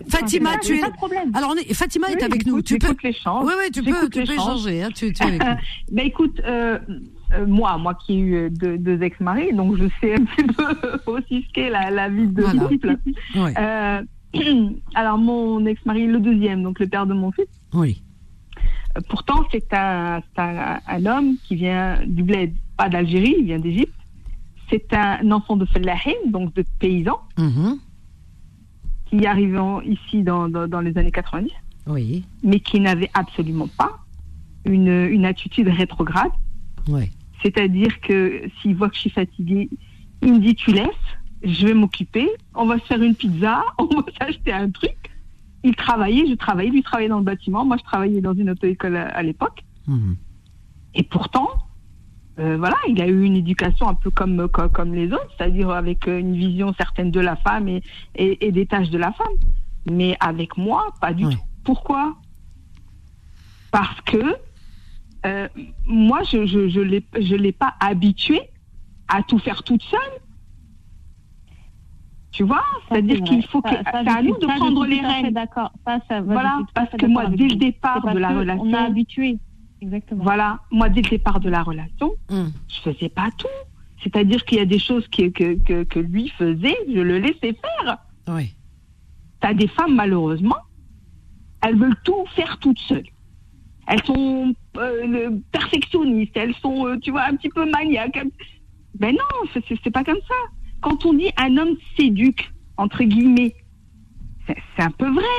Fatima, enfin, tu es. pas de problème. Alors, on est... Fatima est avec nous. Tu peux. l'échange. Oui, oui, tu peux, tu peux échanger. Hein, tu, tu es avec nous. *laughs* Ben écoute, euh, euh, moi, moi qui ai eu deux, deux ex-maris, donc je sais un petit peu *laughs* aussi ce qu'est la, la vie de Voilà. couple. Oui, Euh, *clears throat* alors mon ex-mari, le deuxième, donc le père de mon fils, oui. pourtant c'est un, un, un homme qui vient du bled, pas d'Algérie, il vient d'Égypte. C'est un enfant de Fellahin, donc de paysan, Mhm. qui est arrivé ici dans, dans, dans les années 90, Oui, mais qui n'avait absolument pas une, une attitude rétrograde. oui. C'est-à-dire que s'il voit que je suis fatiguée, il me dit tu laisses, je vais m'occuper, on va se faire une pizza, *laughs* on va s'acheter un truc. Il travaillait, je travaillais, lui travaillait dans le bâtiment, moi je travaillais dans une auto-école à, à l'époque. Mhm. Et pourtant, euh, voilà, il a eu une éducation un peu comme, comme, comme les autres, c'est-à-dire avec euh, une vision certaine de la femme et, et, et des tâches de la femme. Mais avec moi, pas du tout. Pourquoi? Parce que euh, moi, je je je l'ai je l'ai pas habitué à tout faire toute seule. Tu vois, c'est-à-dire qu'il faut que Ça- c'est à nous de ça, je prendre suis les rênes. D'accord. Ça, ça, va, Voilà, parce que moi, dès le départ de la relation- on a habitué. Exactement. Voilà, moi dès le départ de la relation, Mhm. je faisais pas tout. C'est-à-dire qu'il y a des choses qui- que, que, que lui faisait, je le laissais faire. Oui. T'as des femmes, malheureusement, elles veulent tout faire toutes seules. Elles sont euh, perfectionnistes, elles sont, euh, tu vois, un petit peu maniaques. Ben non, c'est- pas comme ça. Quand on dit un homme s'éduque, entre guillemets, c'est c'est un peu vrai.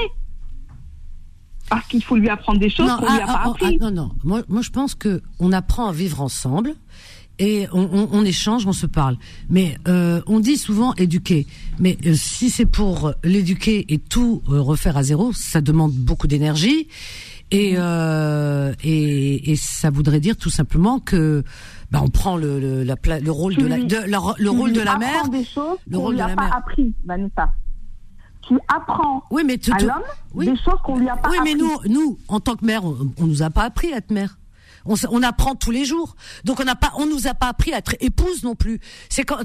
Parce qu'il faut lui apprendre des choses qu'on lui a ah, pas ah, appris. ah, non, non. Moi, moi, je pense que on apprend à vivre ensemble et on, on- on échange, on se parle. Mais euh, on dit souvent éduquer. Mais euh, si c'est pour l'éduquer et tout euh, refaire à zéro, ça demande beaucoup d'énergie. Et, euh, et, et ça voudrait dire tout simplement que bah, on prend le, le, la le rôle de la, de, la- le rôle de la mère. des choses le rôle de a la mère. appris, Vanessa. Tu apprends Oui, mais à l'homme oui. des choses qu'on lui a pas Oui, mais nous, nous, en tant que mère, on, on nous a pas appris à être mère. On, apprend tous les jours. Donc on n'a pas, on nous a pas appris à être épouse non plus. C'est quand,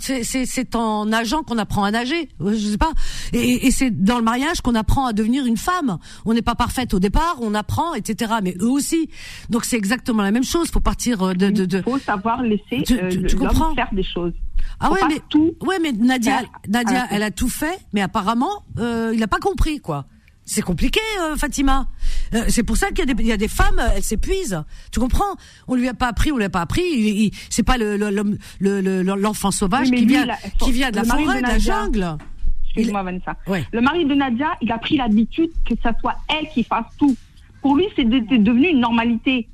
en nageant qu'on apprend à nager. Euh, Je sais pas. Et, et c'est dans le mariage qu'on apprend à devenir une femme. On n'est pas parfaite au départ, on apprend, etc. Mais eux aussi. Donc c'est exactement la même chose. Faut partir euh, de, de, de... Il faut savoir laisser euh, l'homme faire des choses. Ah Faut ouais, mais tout ouais, mais Nadia, Nadia, elle a tout fait, mais apparemment, euh, il a pas compris quoi. C'est compliqué, euh, Fatima. Euh, c'est pour ça qu'il y, a des- il y a des femmes, elles s'épuisent. Tu comprends? On lui a pas appris, on lui a pas appris. C'est pas le, le- l'homme- le- le- l'enfant sauvage qui lui, vient, qui vient de la de forêt, de la jungle. Excuse-moi, Vanessa. Ouais. Le mari de Nadia, il a pris l'habitude que ça soit elle qui fasse tout. Pour lui, c'est de- c'est devenu une normalité.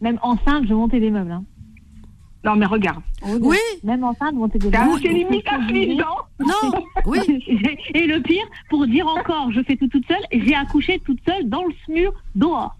Même enceinte, je montais des meubles. Hein. Non, mais regarde. Oui. Même enceinte, montais des C'est limite affligeant. Non. Oui. *laughs* Et le pire, pour dire encore, je fais tout toute seule, j'ai accouché toute seule dans le SMUR dehors.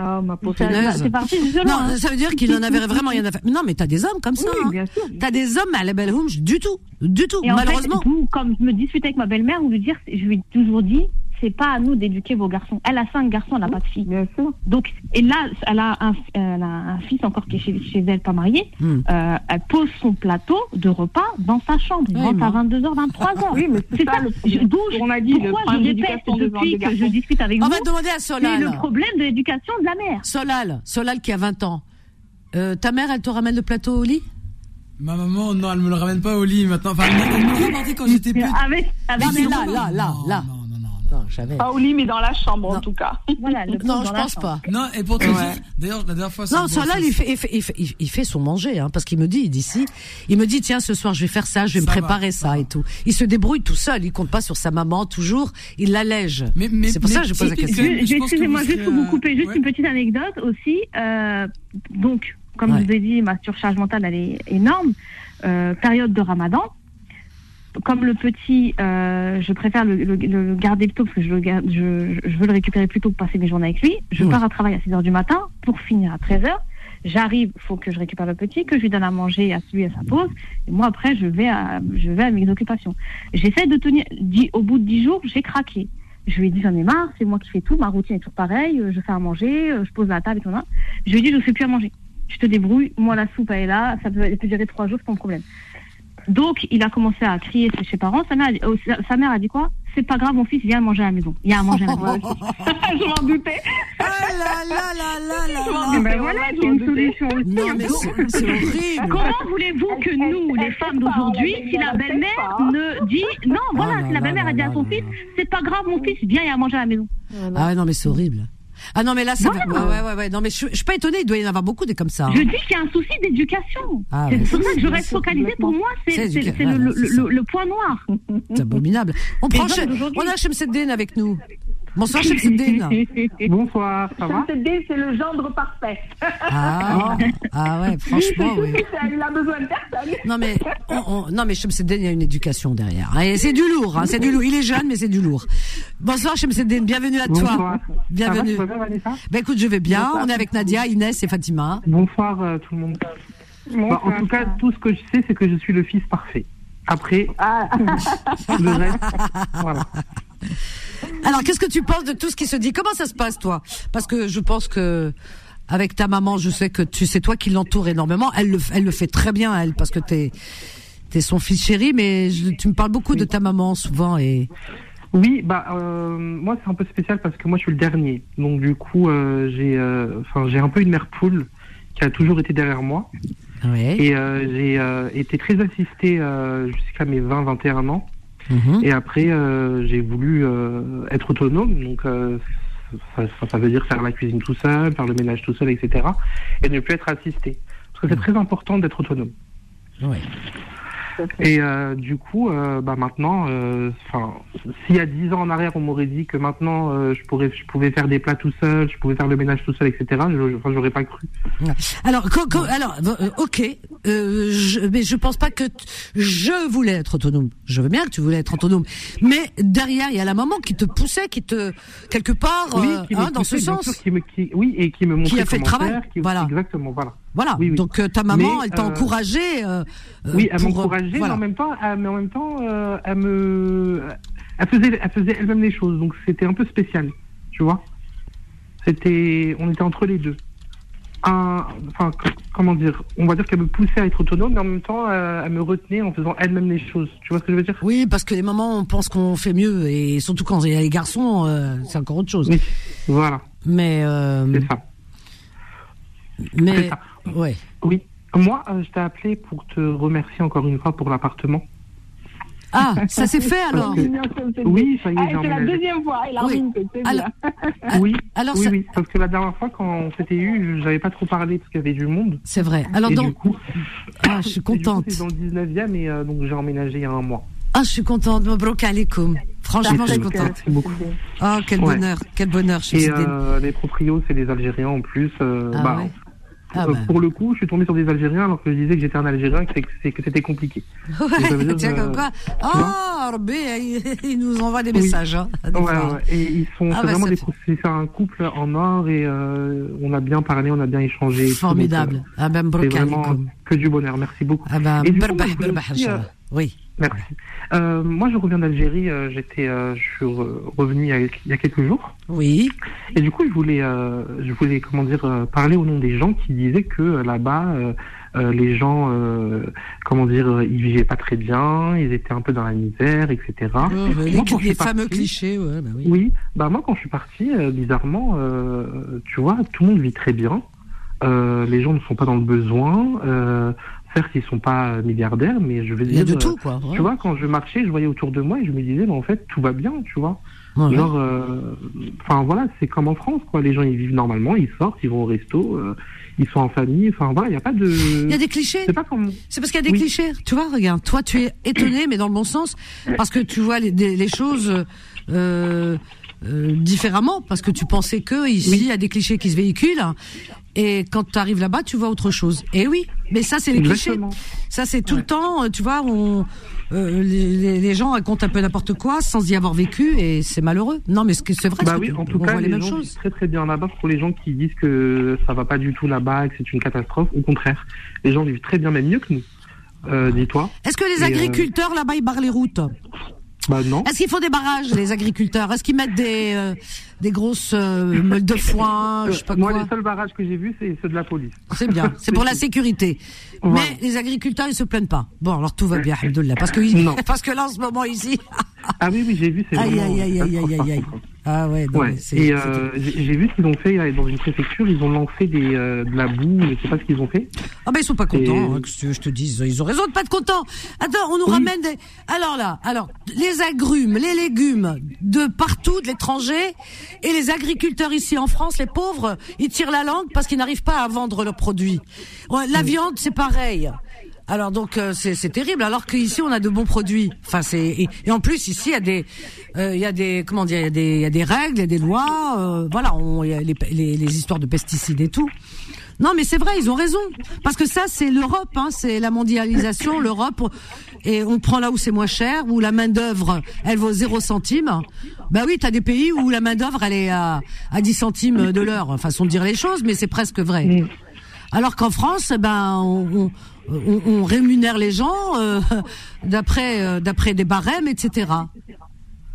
Oh, ma pauvre. C'est parti Non, ça veut dire qu'il en avait vraiment rien à faire. Non, mais t'as des hommes comme ça. Oui, hein. bien sûr. T'as des hommes à la belle home, du tout, du tout. Et en Malheureusement. fait, vous, comme je me disputais avec ma belle-mère, vous lui dire, je lui ai toujours dit, c'est pas à nous d'éduquer vos garçons. Elle a cinq garçons, elle n'a pas de. Bien sûr. Donc, et là, elle a un, elle a un fils encore qui est chez, chez elle, pas marié. Hmm. Euh, elle pose son plateau de repas dans sa chambre. Il Oui, rentre à moi. 22h, 23h. Oui, mais c'est ça le Je- d'où je- On a dit le pourquoi problème je répète depuis que je discute avec On vous, va demander à c'est le Solal. problème de l'éducation de la mère. Solal, Solal qui a 20 ans. Euh, ta mère, elle te ramène le plateau au lit? Ma maman, non, elle me le ramène pas au lit maintenant. Enfin, elle me le ramenait quand j'étais petit. Avec, avec Non, mais le là, là, là, Non, là. Non, jamais. Pas au lit, mais dans la chambre, Non. en tout cas. Voilà, le Non, je pense pas. Non, et pour te Ouais. d'ailleurs, la dernière fois, Non, Solal, c'est- il fait, il fait, il fait, il- fait son manger, hein, parce qu'il me dit, il dit si, il me dit, tiens, ce soir, je vais faire ça, je vais me Ça va, préparer ça ça, va. et tout. Il se débrouille tout seul, il compte pas sur sa maman, toujours, il l'allège. Mais- mais- C'est pour ça mais que je pose la question. Excusez-moi, vous juste pour vous couper, juste ouais. une petite anecdote aussi. Euh, donc, comme Ouais. je vous ai dit, ma surcharge mentale, elle est énorme. Euh, période de ramadan. Comme le petit, euh, je préfère le, le- le garder plus tôt parce que je, le garde, je, je veux le récupérer plus tôt pour passer mes journées avec lui. Je Ouais. pars à travail à 6 heures du matin pour finir à 13 heures. J'arrive, faut que je récupère le petit, que je lui donne à manger à celui à sa pause. Et moi, après, je vais à, je vais à mes occupations. J'essaie de tenir, au bout de 10 jours, j'ai craqué. Je lui ai dit, j'en ai marre, c'est moi qui fais tout, ma routine est toujours pareille, euh, je fais à manger, euh, je pose la table et tout ça. Je lui ai dit, je ne fais plus à manger. Je te débrouille, moi la soupe elle est là, ça peut, elle peut durer trois jours, c'est pas un problème. Donc, il a commencé à crier chez ses parents. Sa mère, a dit- euh, sa- sa mère a dit quoi? C'est pas grave, mon fils, viens manger à la maison. Il y a à manger à la maison. *laughs* je m'en doutais. Ah là là là là là Je m'en là. doutais, Ben voilà, c'est une solution aussi. Non mais c'est c'est horrible. Comment voulez-vous que nous, elle- les femmes d'aujourd'hui, si la belle-mère pas. ne dit non, voilà, Oh là si la belle-mère là a dit à son là fils, là. c'est pas grave, mon fils, viens et à manger à la maison. Ah non mais c'est horrible. Ah non mais là ça Voilà. va- ouais, ouais ouais non mais je, je suis pas étonnée il doit y en avoir beaucoup des comme ça. hein. Je dis qu'il y a un souci d'éducation. Ah c'est pour ça que je reste focalisée. Pour moi, c'est le, point noir. C'est abominable. On prend on a Chemseddin avec nous. Bonsoir Chemseddin. *laughs* Bonsoir, ça va Chemseddin, c'est le gendre parfait. Ah, ah ouais franchement oui. Il a besoin de personne. Non mais on, on- non mais il y a une éducation derrière. Et c'est du lourd hein, c'est du lourd. Il est jeune mais c'est du lourd. Bonsoir Chemseddin bienvenue à toi. Bonsoir. Bienvenue. Ça va, tu vas bien, Vanessa Ben écoute je vais bien. Bonsoir. On est avec Nadia, Inès et Fatima. Bonsoir euh, tout le monde. Bah, en tout cas, tout ce que je sais, c'est que je suis le fils parfait. Après, Ah, le reste, *laughs* voilà. Alors, qu'est-ce que tu penses de tout ce qui se dit? Comment ça se passe, toi? Parce que je pense que avec ta maman, je sais que tu c'est toi qui l'entoure énormément. Elle le, elle le fait très bien, elle, parce que t'es t'es son fils chéri. Mais je- tu me parles beaucoup de ta maman souvent et Oui, bah euh, moi c'est un peu spécial parce que moi je suis le dernier. Donc du coup, euh, j'ai euh, enfin j'ai un peu une mère poule qui a toujours été derrière moi ouais. et j'ai été très assisté euh, jusqu'à mes 20 21 ans Mhm. et après euh, j'ai voulu euh, être autonome donc euh, ça, veut dire faire la cuisine tout seul, faire le ménage tout seul, etc. et ne plus être assisté parce que c'est très important d'être autonome. Ouais. Et euh, du coup, euh, bah maintenant, euh, enfin, s'il y a dix ans en arrière, on m'aurait dit que maintenant euh, je pourrais, je pouvais faire des plats tout seul, je pouvais faire le ménage tout seul, etc. Je, enfin, j'aurais pas cru. Alors, co- co- alors, euh, ok, euh, je, mais je pense pas que t- je voulais être autonome. Je veux bien que tu voulais être autonome, mais derrière, il y a la maman qui te poussait, qui te quelque part, Oui, euh, qui hein, dans ce sens. sûr, qui me, qui, oui, et qui me montrait a fait le travail, qui- voilà. Exactement, voilà. Voilà. Oui, oui. Donc euh, ta maman, Mais, elle t'a euh, encouragé. euh, Oui, elle euh, m'encourageait, voilà. mais en même temps, elle, mais en même temps, euh, elle me, elle faisait, elle faisait elle-même les choses, donc c'était un peu spécial, tu vois. C'était, on était entre les deux. Un, enfin, comment dire, on va dire qu'elle me poussait à être autonome, mais en même temps, elle me retenait en faisant elle-même les choses. Tu vois ce que je veux dire? Oui, parce que les mamans, on pense qu'on fait mieux, et surtout quand il y a les garçons, c'est encore autre chose. Oui, voilà, Mais, c'est ça. mais. Ouais. Oui. Moi, euh, je t'ai appelé pour te remercier encore une fois pour l'appartement. Ah, ça s'est fait alors. que- Oui, ça y est, Ah, c'est la deuxième fois. Il a Oui. c'est Alors-. Oui, Alors, oui, ça- oui, parce que la dernière fois, quand on s'était eu, j'avais pas trop parlé parce qu'il y avait du monde. C'est vrai. Alors et donc, du coup, *coughs* ah, je suis et contente. C'est dans le 19e et euh, donc j'ai emménagé il y a un mois. Ah, je suis contente. Mabrouk alaikum. Franchement, je suis Merci contente. beaucoup. Ah, quel Ouais. bonheur, quel bonheur. Je Et euh, les proprios, c'est des Algériens en plus. euh, Ah bah, ouais. Ah euh, bah. Pour le coup, je suis tombé sur des Algériens alors que je disais que j'étais un Algérien, que, c'était compliqué. *laughs* dire, Tiens, comme euh, quoi. Ah, Rabbi, *laughs* il, nous envoie des Oui. messages. Hein, des Ouais, ouais. Et ils sont Ah bah, vraiment des c'est un couple en or et euh, on a bien parlé, on a bien échangé. Formidable. donc, Ah ben, euh, c'est vraiment alaikum. que du bonheur. Merci beaucoup. Ah ben, Et du coup, aussi, euh. Oui. Merci. Euh, moi, je reviens d'Algérie. euh, J'étais, euh, je suis re- revenu il y, a, il y a quelques jours. Oui. Et du coup, je voulais, euh, je voulais, comment dire, euh, parler au nom des gens qui disaient que euh, là-bas, euh, euh, les gens, euh, comment dire, ils vivaient pas très bien, ils étaient un peu dans la misère, etc. Oh, bah, Moi, les, les fameux clichés, ouais, bah oui. Oui, bah moi quand je suis parti, euh, bizarrement, euh, tu vois, tout le monde vit très bien. Euh, les gens ne sont pas dans le besoin. Euh, certes, ils sont pas euh, milliardaires, mais je veux Il y a dire, de euh, tout, quoi. ouais. tu vois, quand je marchais, je voyais autour de moi et je me disais, mais en fait, tout va bien, tu vois. Ouais. Genre, euh, enfin voilà, c'est comme en France, quoi. Les gens, ils vivent normalement, ils sortent, ils vont au resto, euh, ils sont en famille. Enfin voilà, il n'y a pas de. Il y a des clichés. C'est pas comme. C'est parce qu'il y a des Oui. clichés. Tu vois, regarde, toi, tu es étonné, mais dans le bon sens, parce que tu vois les, les choses. Euh, euh, différemment parce que tu pensais que ici il y a des clichés qui se véhiculent et quand tu arrives là-bas tu vois autre chose. Et oui, mais ça c'est les Exactement. clichés. Ça c'est tout le temps, tu vois, on euh, les, gens racontent un peu n'importe quoi sans y avoir vécu et c'est malheureux. Non mais c'est vrai, Bah oui, tu- en tout on cas, voit les les mêmes gens choses. très très bien là-bas pour les gens qui disent que ça va pas du tout là-bas et que c'est une catastrophe. Au contraire, les gens vivent très bien, même mieux que nous. Euh, Dis-toi. Est-ce que les Et, euh, agriculteurs là-bas ils barrent les routes? Bah non. Est-ce qu'ils font des barrages les agriculteurs? Est-ce qu'ils mettent des euh, des grosses euh, meules de foin, *laughs* je sais pas Moi, quoi les seuls barrages que j'ai vus, c'est ceux de la police. C'est bien, c'est pour la *laughs* sécurité. Voilà. Mais les agriculteurs, ils se plaignent pas. Bon, alors tout va bien, alhamdoulilah. Parce que, Non. *laughs* parce que là, en ce moment, ici. Ah oui, oui, j'ai vu. Aïe, vraiment aïe, aïe, aïe, aïe, aïe, aïe. Ah ouais, Ouais. c'est. Euh, j'ai vu ce qu'ils ont fait euh, dans une préfecture. Ils ont lancé des, euh, de la boue. Je sais pas ce qu'ils ont fait. Ah ben ils sont pas contents, hein, que je te dise, ils ont raison de pas être contents. Attends, on nous ramène des... Alors là, alors les agrumes, les légumes de partout, de l'étranger, et les agriculteurs ici en France, les pauvres, ils tirent la langue parce qu'ils n'arrivent pas à vendre leurs produits. Ouais, la viande, c'est pareil. Alors donc euh, c'est terrible. Alors qu'ici on a de bons produits. Enfin c'est et, et en plus ici il y a des euh, il y a des comment dire il y a des il y a des règles, il y a des lois. euh, voilà, on- il y a les, les les histoires de pesticides et tout. Non, mais c'est vrai, ils ont raison. Parce que ça, c'est l'Europe, hein, c'est la mondialisation, *laughs* l'Europe. Et on prend là où c'est moins cher, où la main d'œuvre, elle vaut 0 centime. Bah oui, t'as des pays où la main d'œuvre, elle est à, à 10 centimes de l'heure. Façon de dire les choses, mais c'est presque vrai. Alors qu'en France, eh ben, on, on, rémunère les gens euh, *laughs* d'après euh, d'après des barèmes, etc.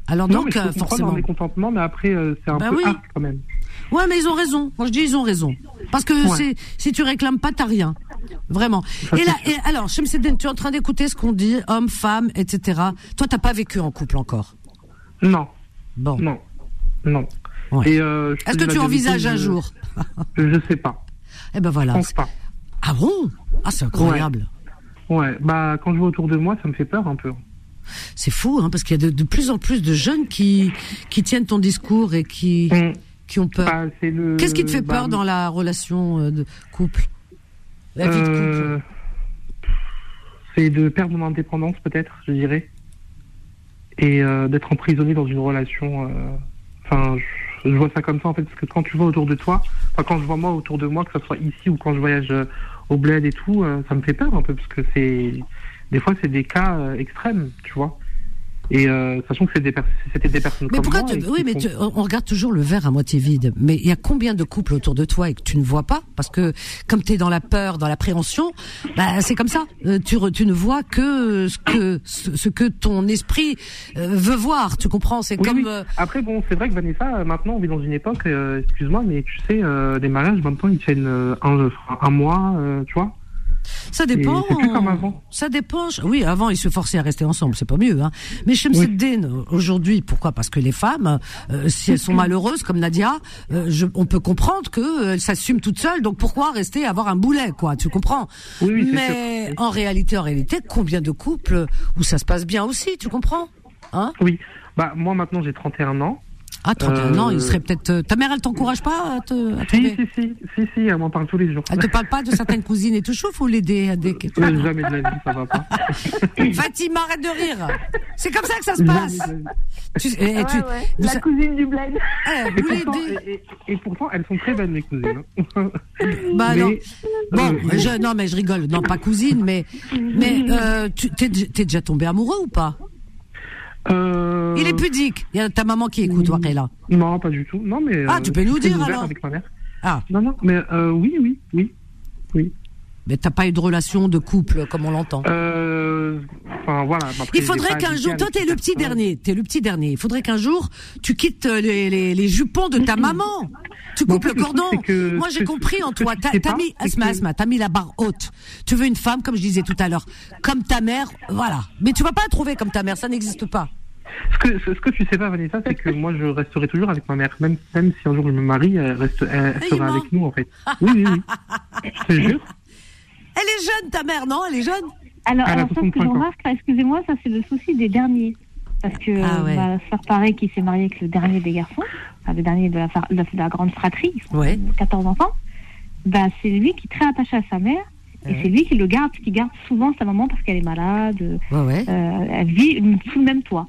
Alors Non, donc, mais je peux euh, forcément. mécontentement, mais après, euh, c'est un Bah peu oui. hard quand même. Ouais, mais ils ont raison. Moi, je dis ils ont raison. Parce que Ouais. c'est si tu réclames pas, t'as rien. Vraiment. Ça, et là, et alors, Chemseddine, tu es en train d'écouter ce qu'on dit, homme, femme, etc. Toi, t'as pas vécu en couple encore? Non. Bon. Non. Non. Ouais. Et, euh, Est-ce que tu envisages un je- jour? Je sais pas. Eh ben voilà. Je pense pas. Ah bon? Ah, c'est incroyable. Ouais. Bah, quand je vois autour de moi, ça me fait peur un peu. C'est fou, hein, parce qu'il y a de, de plus en plus de jeunes qui qui tiennent ton discours et qui qui ont peur. Bah, le- Qu'est-ce qui te fait bah, peur dans la relation euh, de couple? La vie de couple. Euh, C'est de perdre mon indépendance, peut-être, je dirais. Et euh, d'être emprisonné dans une relation. euh, Enfin, je, je vois ça comme ça, en fait, parce que quand tu vois autour de toi, enfin, quand je vois moi autour de moi, que ce soit ici ou quand je voyage euh, au bled et tout, euh, ça me fait peur un peu, parce que c'est. Des fois, c'est des cas euh, extrêmes, tu vois. Et euh, sachant que c'est des c'était des personnes Mais comme pourquoi moi. tu... Oui, mais tu- on regarde toujours le verre à moitié vide. Mais il y a combien de couples autour de toi et que tu ne vois pas? Parce que comme tu es dans la peur, dans l'appréhension, bah, c'est comme ça. Euh, tu, re- tu ne vois que ce que, ce, ce que ton esprit euh, veut voir. Tu comprends? C'est Oui, comme... oui. euh, Après, bon, c'est vrai que Vanessa, euh, maintenant, on vit dans une époque, euh, excuse-moi, mais tu sais, euh, les mariages, maintenant, ils tiennent euh, un, un mois, euh, tu vois. Ça dépend. Et c'est plus comme avant. Ça dépend. Oui, avant ils se forçaient à rester ensemble, c'est pas mieux. Hein. Mais Chemseddin, aujourd'hui, pourquoi? Parce que les femmes, euh, si elles sont *laughs* malheureuses comme Nadia, euh, je, on peut comprendre qu'elles s'assument toutes seules. Donc pourquoi rester avoir un boulet, quoi Tu comprends? Oui, Mais en réalité, en réalité, combien de couples où ça se passe bien aussi Tu comprends? Hein? Oui. Bah, moi, maintenant, j'ai 31 ans. Ah, 31 ans, Euh, il serait peut-être. euh, Ta mère, elle t'encourage pas à te. À Si, si, si, si, si, elle m'en parle tous les jours. Elle te parle pas de certaines cousines et tout chaud, faut l'aider à des. Euh, jamais de la vie, ça va pas. *laughs* Fatima, arrête de rire. C'est comme ça que ça se passe. Tu, et- et tu- vous La cousine du bled. Eh, Et pourtant, l'aidez. et, et- et pourtant, elles sont très belles, mes cousines. hein. *laughs* Bah Mais, non. Bon, euh, je, non mais je rigole. Non, pas cousine, mais mais euh, tu t'es, t'es déjà tombé amoureux ou pas? Euh, Il est pudique. Il y a ta maman qui écoute, là. Non, pas du tout. Non, mais. Ah, euh, tu peux nous dire, alors avec ma mère. Ah. Non, non, mais euh, oui, oui, oui. Oui. Mais t'as pas eu de relation de couple comme on l'entend. Euh, enfin, voilà. Après, Il faudrait qu'un jour, toi t'es le petit dernier, t'es le petit dernier. Il faudrait qu'un jour tu quittes euh, les, les, les jupons de ta maman. Tu coupes le cordon. que Moi j'ai compris en toi. T'as pas, mis, Asma, que- Asma, t'as mis la barre haute. Tu veux une femme, comme je disais tout à l'heure, comme ta mère, voilà. Mais tu vas pas la trouver comme ta mère, ça n'existe pas. Ce que, ce, ce que tu sais pas, Vanessa, c'est que moi, je resterai toujours avec ma mère. Même, même si un jour je me marie, elle, reste, elle, elle sera avec nous, en fait. Oui, oui, oui. *laughs* Je te jure. Elle est jeune, ta mère, non? Elle est jeune? Alors, alors ça, ce que 65 je remarque, excusez-moi, ça c'est le souci des derniers. Parce que Ah ouais. ma soeur pareil qui s'est mariée avec le dernier des garçons, enfin, le dernier de la, de grande fratrie, ils sont Ouais. 14 enfants, bah, c'est lui qui est très attaché à sa mère. Et Ouais. c'est lui qui le garde, qui garde souvent sa maman parce qu'elle est malade. Ouais, ouais. Euh, elle vit sous le même toit.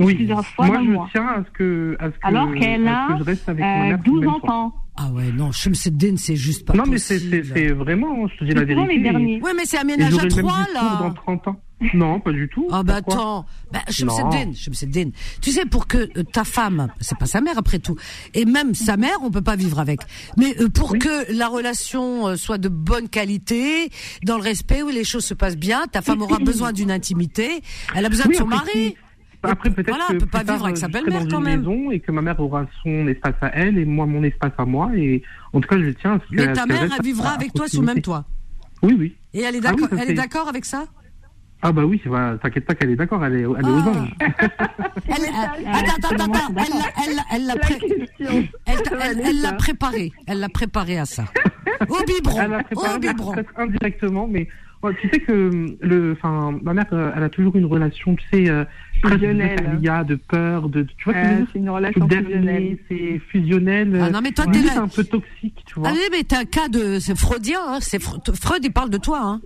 Oui. plusieurs fois Moi, dans le je mois. tiens à ce que, à ce que, Alors qu'elle a que je reste avec euh, ma mère 12 même ans. soir. Ah ouais, non, Chemseddin, c'est juste pas Non, mais c'est possible. c'est- c'est vraiment, je te dis la vérité. les derniers. Ouais, mais c'est Et aménagé à trois, là. dans 30 ans. *laughs* Non, pas du tout. Ah bah Pourquoi attends, bah, Chemseddin, Chemseddin. Tu sais, pour que euh, ta femme, c'est pas sa mère après tout, et même sa mère, on peut pas vivre avec. Mais euh, pour que la relation euh, soit de bonne qualité, dans le respect, où les choses se passent bien, ta femme aura besoin d'une intimité, elle a besoin Oui, de son mari. Après, peut-être Voilà, que peut pas tard, vivre avec sa serai belle-mère, dans quand une même. maison et que ma mère aura son espace à elle et moi mon espace à moi. Et en tout cas, je tiens à ce que. Mais ta mère, elle vivra avec toi sous le même toit. Oui, oui. Et elle est Ah oui, d'accord, elle est d'accord avec ça? Ah bah oui, bah, t'inquiète pas qu'elle est d'accord, elle est, elle est aux Ah. anges. *laughs* Elle, elle- attends, attends, attends, elle, l'a- pré- question. elle, t'a- elle- elle l'a préparé, elle l'a préparé à ça. *laughs* Au biberon, Elle a au préparé biberon. peut-être indirectement, mais tu sais que le, enfin, ma mère, euh, elle a toujours une relation, tu sais, euh, Fusionnelle. Il y a de peur, de, tu vois Euh, c'est une relation fusionnelle. c'est fusionnel. Ah non, mais toi, euh, t'es limite là. un peu toxique, tu vois. Ah oui, mais t'as un cas de, c'est freudien, hein, c'est Fre- Freud, il parle de toi, hein.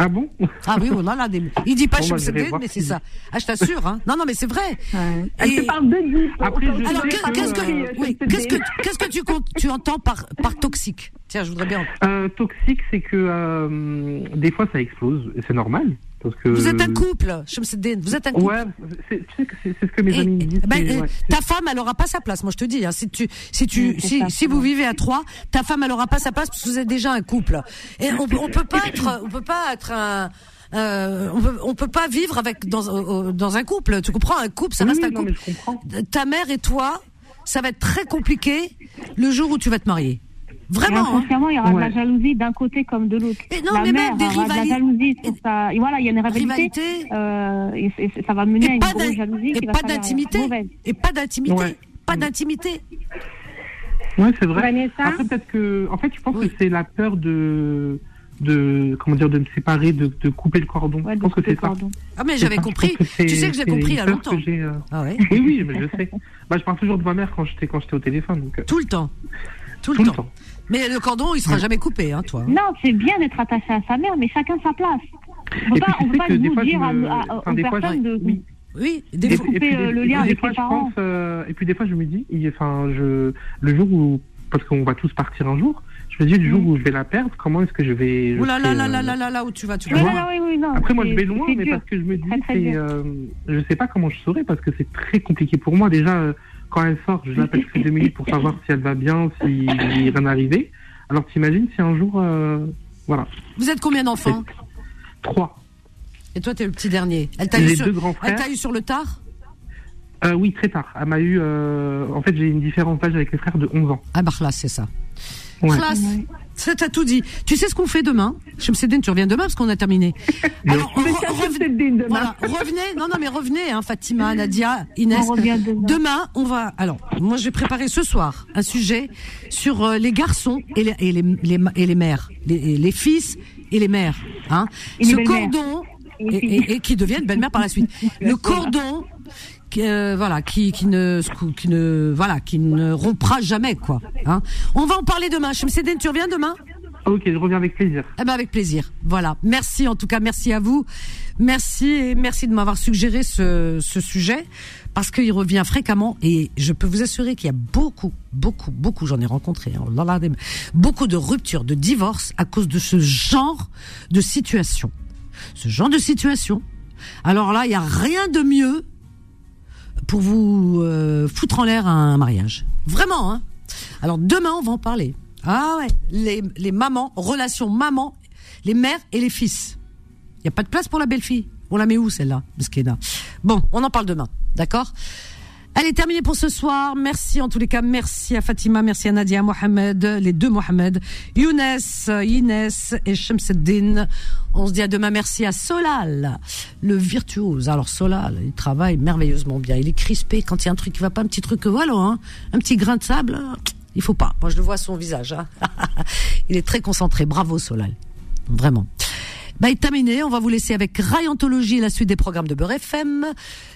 Ah bon Ah oui, on en a des, il dit pas Bon, bah, mais c'est ça. Ah, je t'assure, hein. Non, non, mais c'est vrai. Et- te parle de. Après, je Alors, qu'est-ce que, euh, oui, qu'est-ce que, qu'est-ce que tu, comptes- tu entends par, par toxique? Tiens, je voudrais bien. Euh, toxique, c'est que euh, des fois ça explose, et c'est normal. Parce que... Vous êtes un couple, Chemseddin, vous êtes un couple. Ouais, c'est- tu sais que c'est c'est ce que mes Et- amis me disent. ben, ouais. ta femme, elle aura pas sa place. Moi, je te dis, hein, si tu, si tu, Oui, si, ça. si vous vivez à trois, ta femme, elle aura pas sa place parce que vous êtes déjà un couple. Et on, peut- on peut pas être, on peut pas être un, euh, on peut, on peut pas vivre avec dans, euh, dans un couple. Tu comprends? Un couple, ça Oui, reste un non, couple. mais je comprends. Ta mère et toi, ça va être très compliqué le jour où tu vas te marier. Et Vraiment. hein. inconsciemment, il y aura de la jalousie d'un côté comme de l'autre. Et non, la mais mère même des aura de la jalousie sur sa... et voilà, il y a une rivalité. Rivalité. euh, et, ça va mener à Et une grosse jalousie et pas d'intimité. Et pas d'intimité. Ouais. Pas d'intimité. Ouais, c'est vrai. Vanessa Après, peut-être que, en fait, je pense Oui. que c'est la peur de, de, comment dire, de me séparer, de, de couper le cordon. Ouais, je pense que c'est ça. Ah, mais j'avais ça, compris. Tu sais que c'est compris il y a longtemps. j'ai, euh, Ah ouais. *laughs* Oui, oui, mais je sais. Bah, je parle toujours de ma mère quand j'étais, quand j'étais au téléphone. Donc, euh, Tout le temps. Tout le tout temps. le temps. Mais le cordon, il sera Ouais. jamais coupé, hein, toi. Non, c'est bien d'être attaché à sa mère, mais chacun sa place. On Et peut puis, pas, on peut pas fois, je dire à, me- à- enfin, aux des fois, personnes je- de... oui. Oui, des Et, fois. puis, couper, des- le lien puis, avec fois, les je parents. pense, euh, et puis des fois, je me dis, il- enfin, je, le jour où, parce qu'on va tous partir un jour, je me dis, le jour où je vais la perdre, comment est-ce que je vais. je Oh là là serai, là euh, là là là là où tu vas, tu Oui, vas vois. oui, oui, non, Après, moi, je vais loin, mais dur. parce que je me dis, Très, très euh, je sais pas comment je saurais parce que c'est très compliqué pour moi. Déjà, euh, quand elle sort, je l'appelle toutes les deux minutes pour savoir si elle va bien, si rien arrivé. Alors, t'imagines si un jour, euh, voilà, Vous êtes combien d'enfants? Trois. Et toi, t'es le petit dernier. Elle t'a eu, sur... eu sur le tard? Euh, oui, très tard. Elle m'a eu, euh, en fait, j'ai une différence d'âge avec les frères de 11 ans. Ah bah là, c'est ça. Ouais. Classe. Ça t'as tout dit. Tu sais ce qu'on fait demain? Chemseddin, tu reviens demain parce qu'on a terminé. Alors, re- revenez- voilà, revenez. Non, non, mais revenez, hein, Fatima, Nadia, Inès. On revient demain. Demain, on va. Alors, moi, je vais préparer ce soir un sujet sur euh, les garçons et les, et les, les, et les mères, les, les fils et les mères. Hein. Et Ce belles-mères. cordon et, et- et qui deviennent belle-mère par la suite. Le cordon. Euh, voilà, qui, qui ne, qui ne, voilà, qui ne rompra jamais, quoi. Hein. On va en parler demain. Chemseddin, tu reviens demain? Ok, je reviens avec plaisir. eh ben avec plaisir. Voilà. Merci en tout cas, merci à vous. Merci et merci de m'avoir suggéré ce, ce sujet parce qu'il revient fréquemment et je peux vous assurer qu'il y a beaucoup, beaucoup, beaucoup, j'en ai rencontré, hein, beaucoup de ruptures, de divorces à cause de ce genre de situation. Ce genre de situation. Alors là, il y a rien de mieux pour vous euh, foutre en l'air un mariage. Vraiment, hein. Alors demain, on va en parler. Ah ouais, les, les mamans, relations maman, les mères et les fils. Il n'y a pas de place pour la belle-fille. On la met où celle-là, Bon, on en parle demain, d'accord? Elle est terminée pour ce soir. Merci en tous les cas. Merci à Fatima, merci à Nadia, Mohamed, les deux Mohamed, Younes, Inès et Shamseddin. On se dit à demain. Merci à Solal, le virtuose. Alors Solal, il travaille merveilleusement bien. Il est crispé quand il y a un truc qui va pas, un petit truc, voilà, hein, un petit grain de sable. hein, Il faut pas. Moi, je le vois à son visage. hein. *laughs* il est très concentré. Bravo Solal, vraiment. Bah, est terminé. On va vous laisser avec Rayantologie et la suite des programmes de Beurre FM.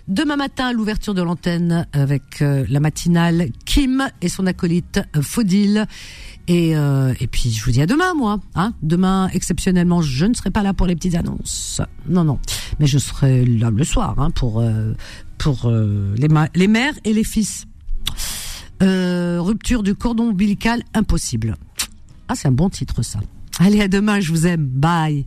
Demain matin, l'ouverture de l'antenne avec euh, la matinale Kim et son acolyte euh, Faudil. Et, euh, et puis je vous dis à demain, moi. Hein demain, exceptionnellement, je ne serai pas là pour les petites annonces. Non, non. Mais je serai là le soir hein, pour euh, pour les, les mères et les fils. Rupture du cordon ombilical impossible. Ah, c'est un bon titre ça. Allez, à demain, je vous aime. Bye.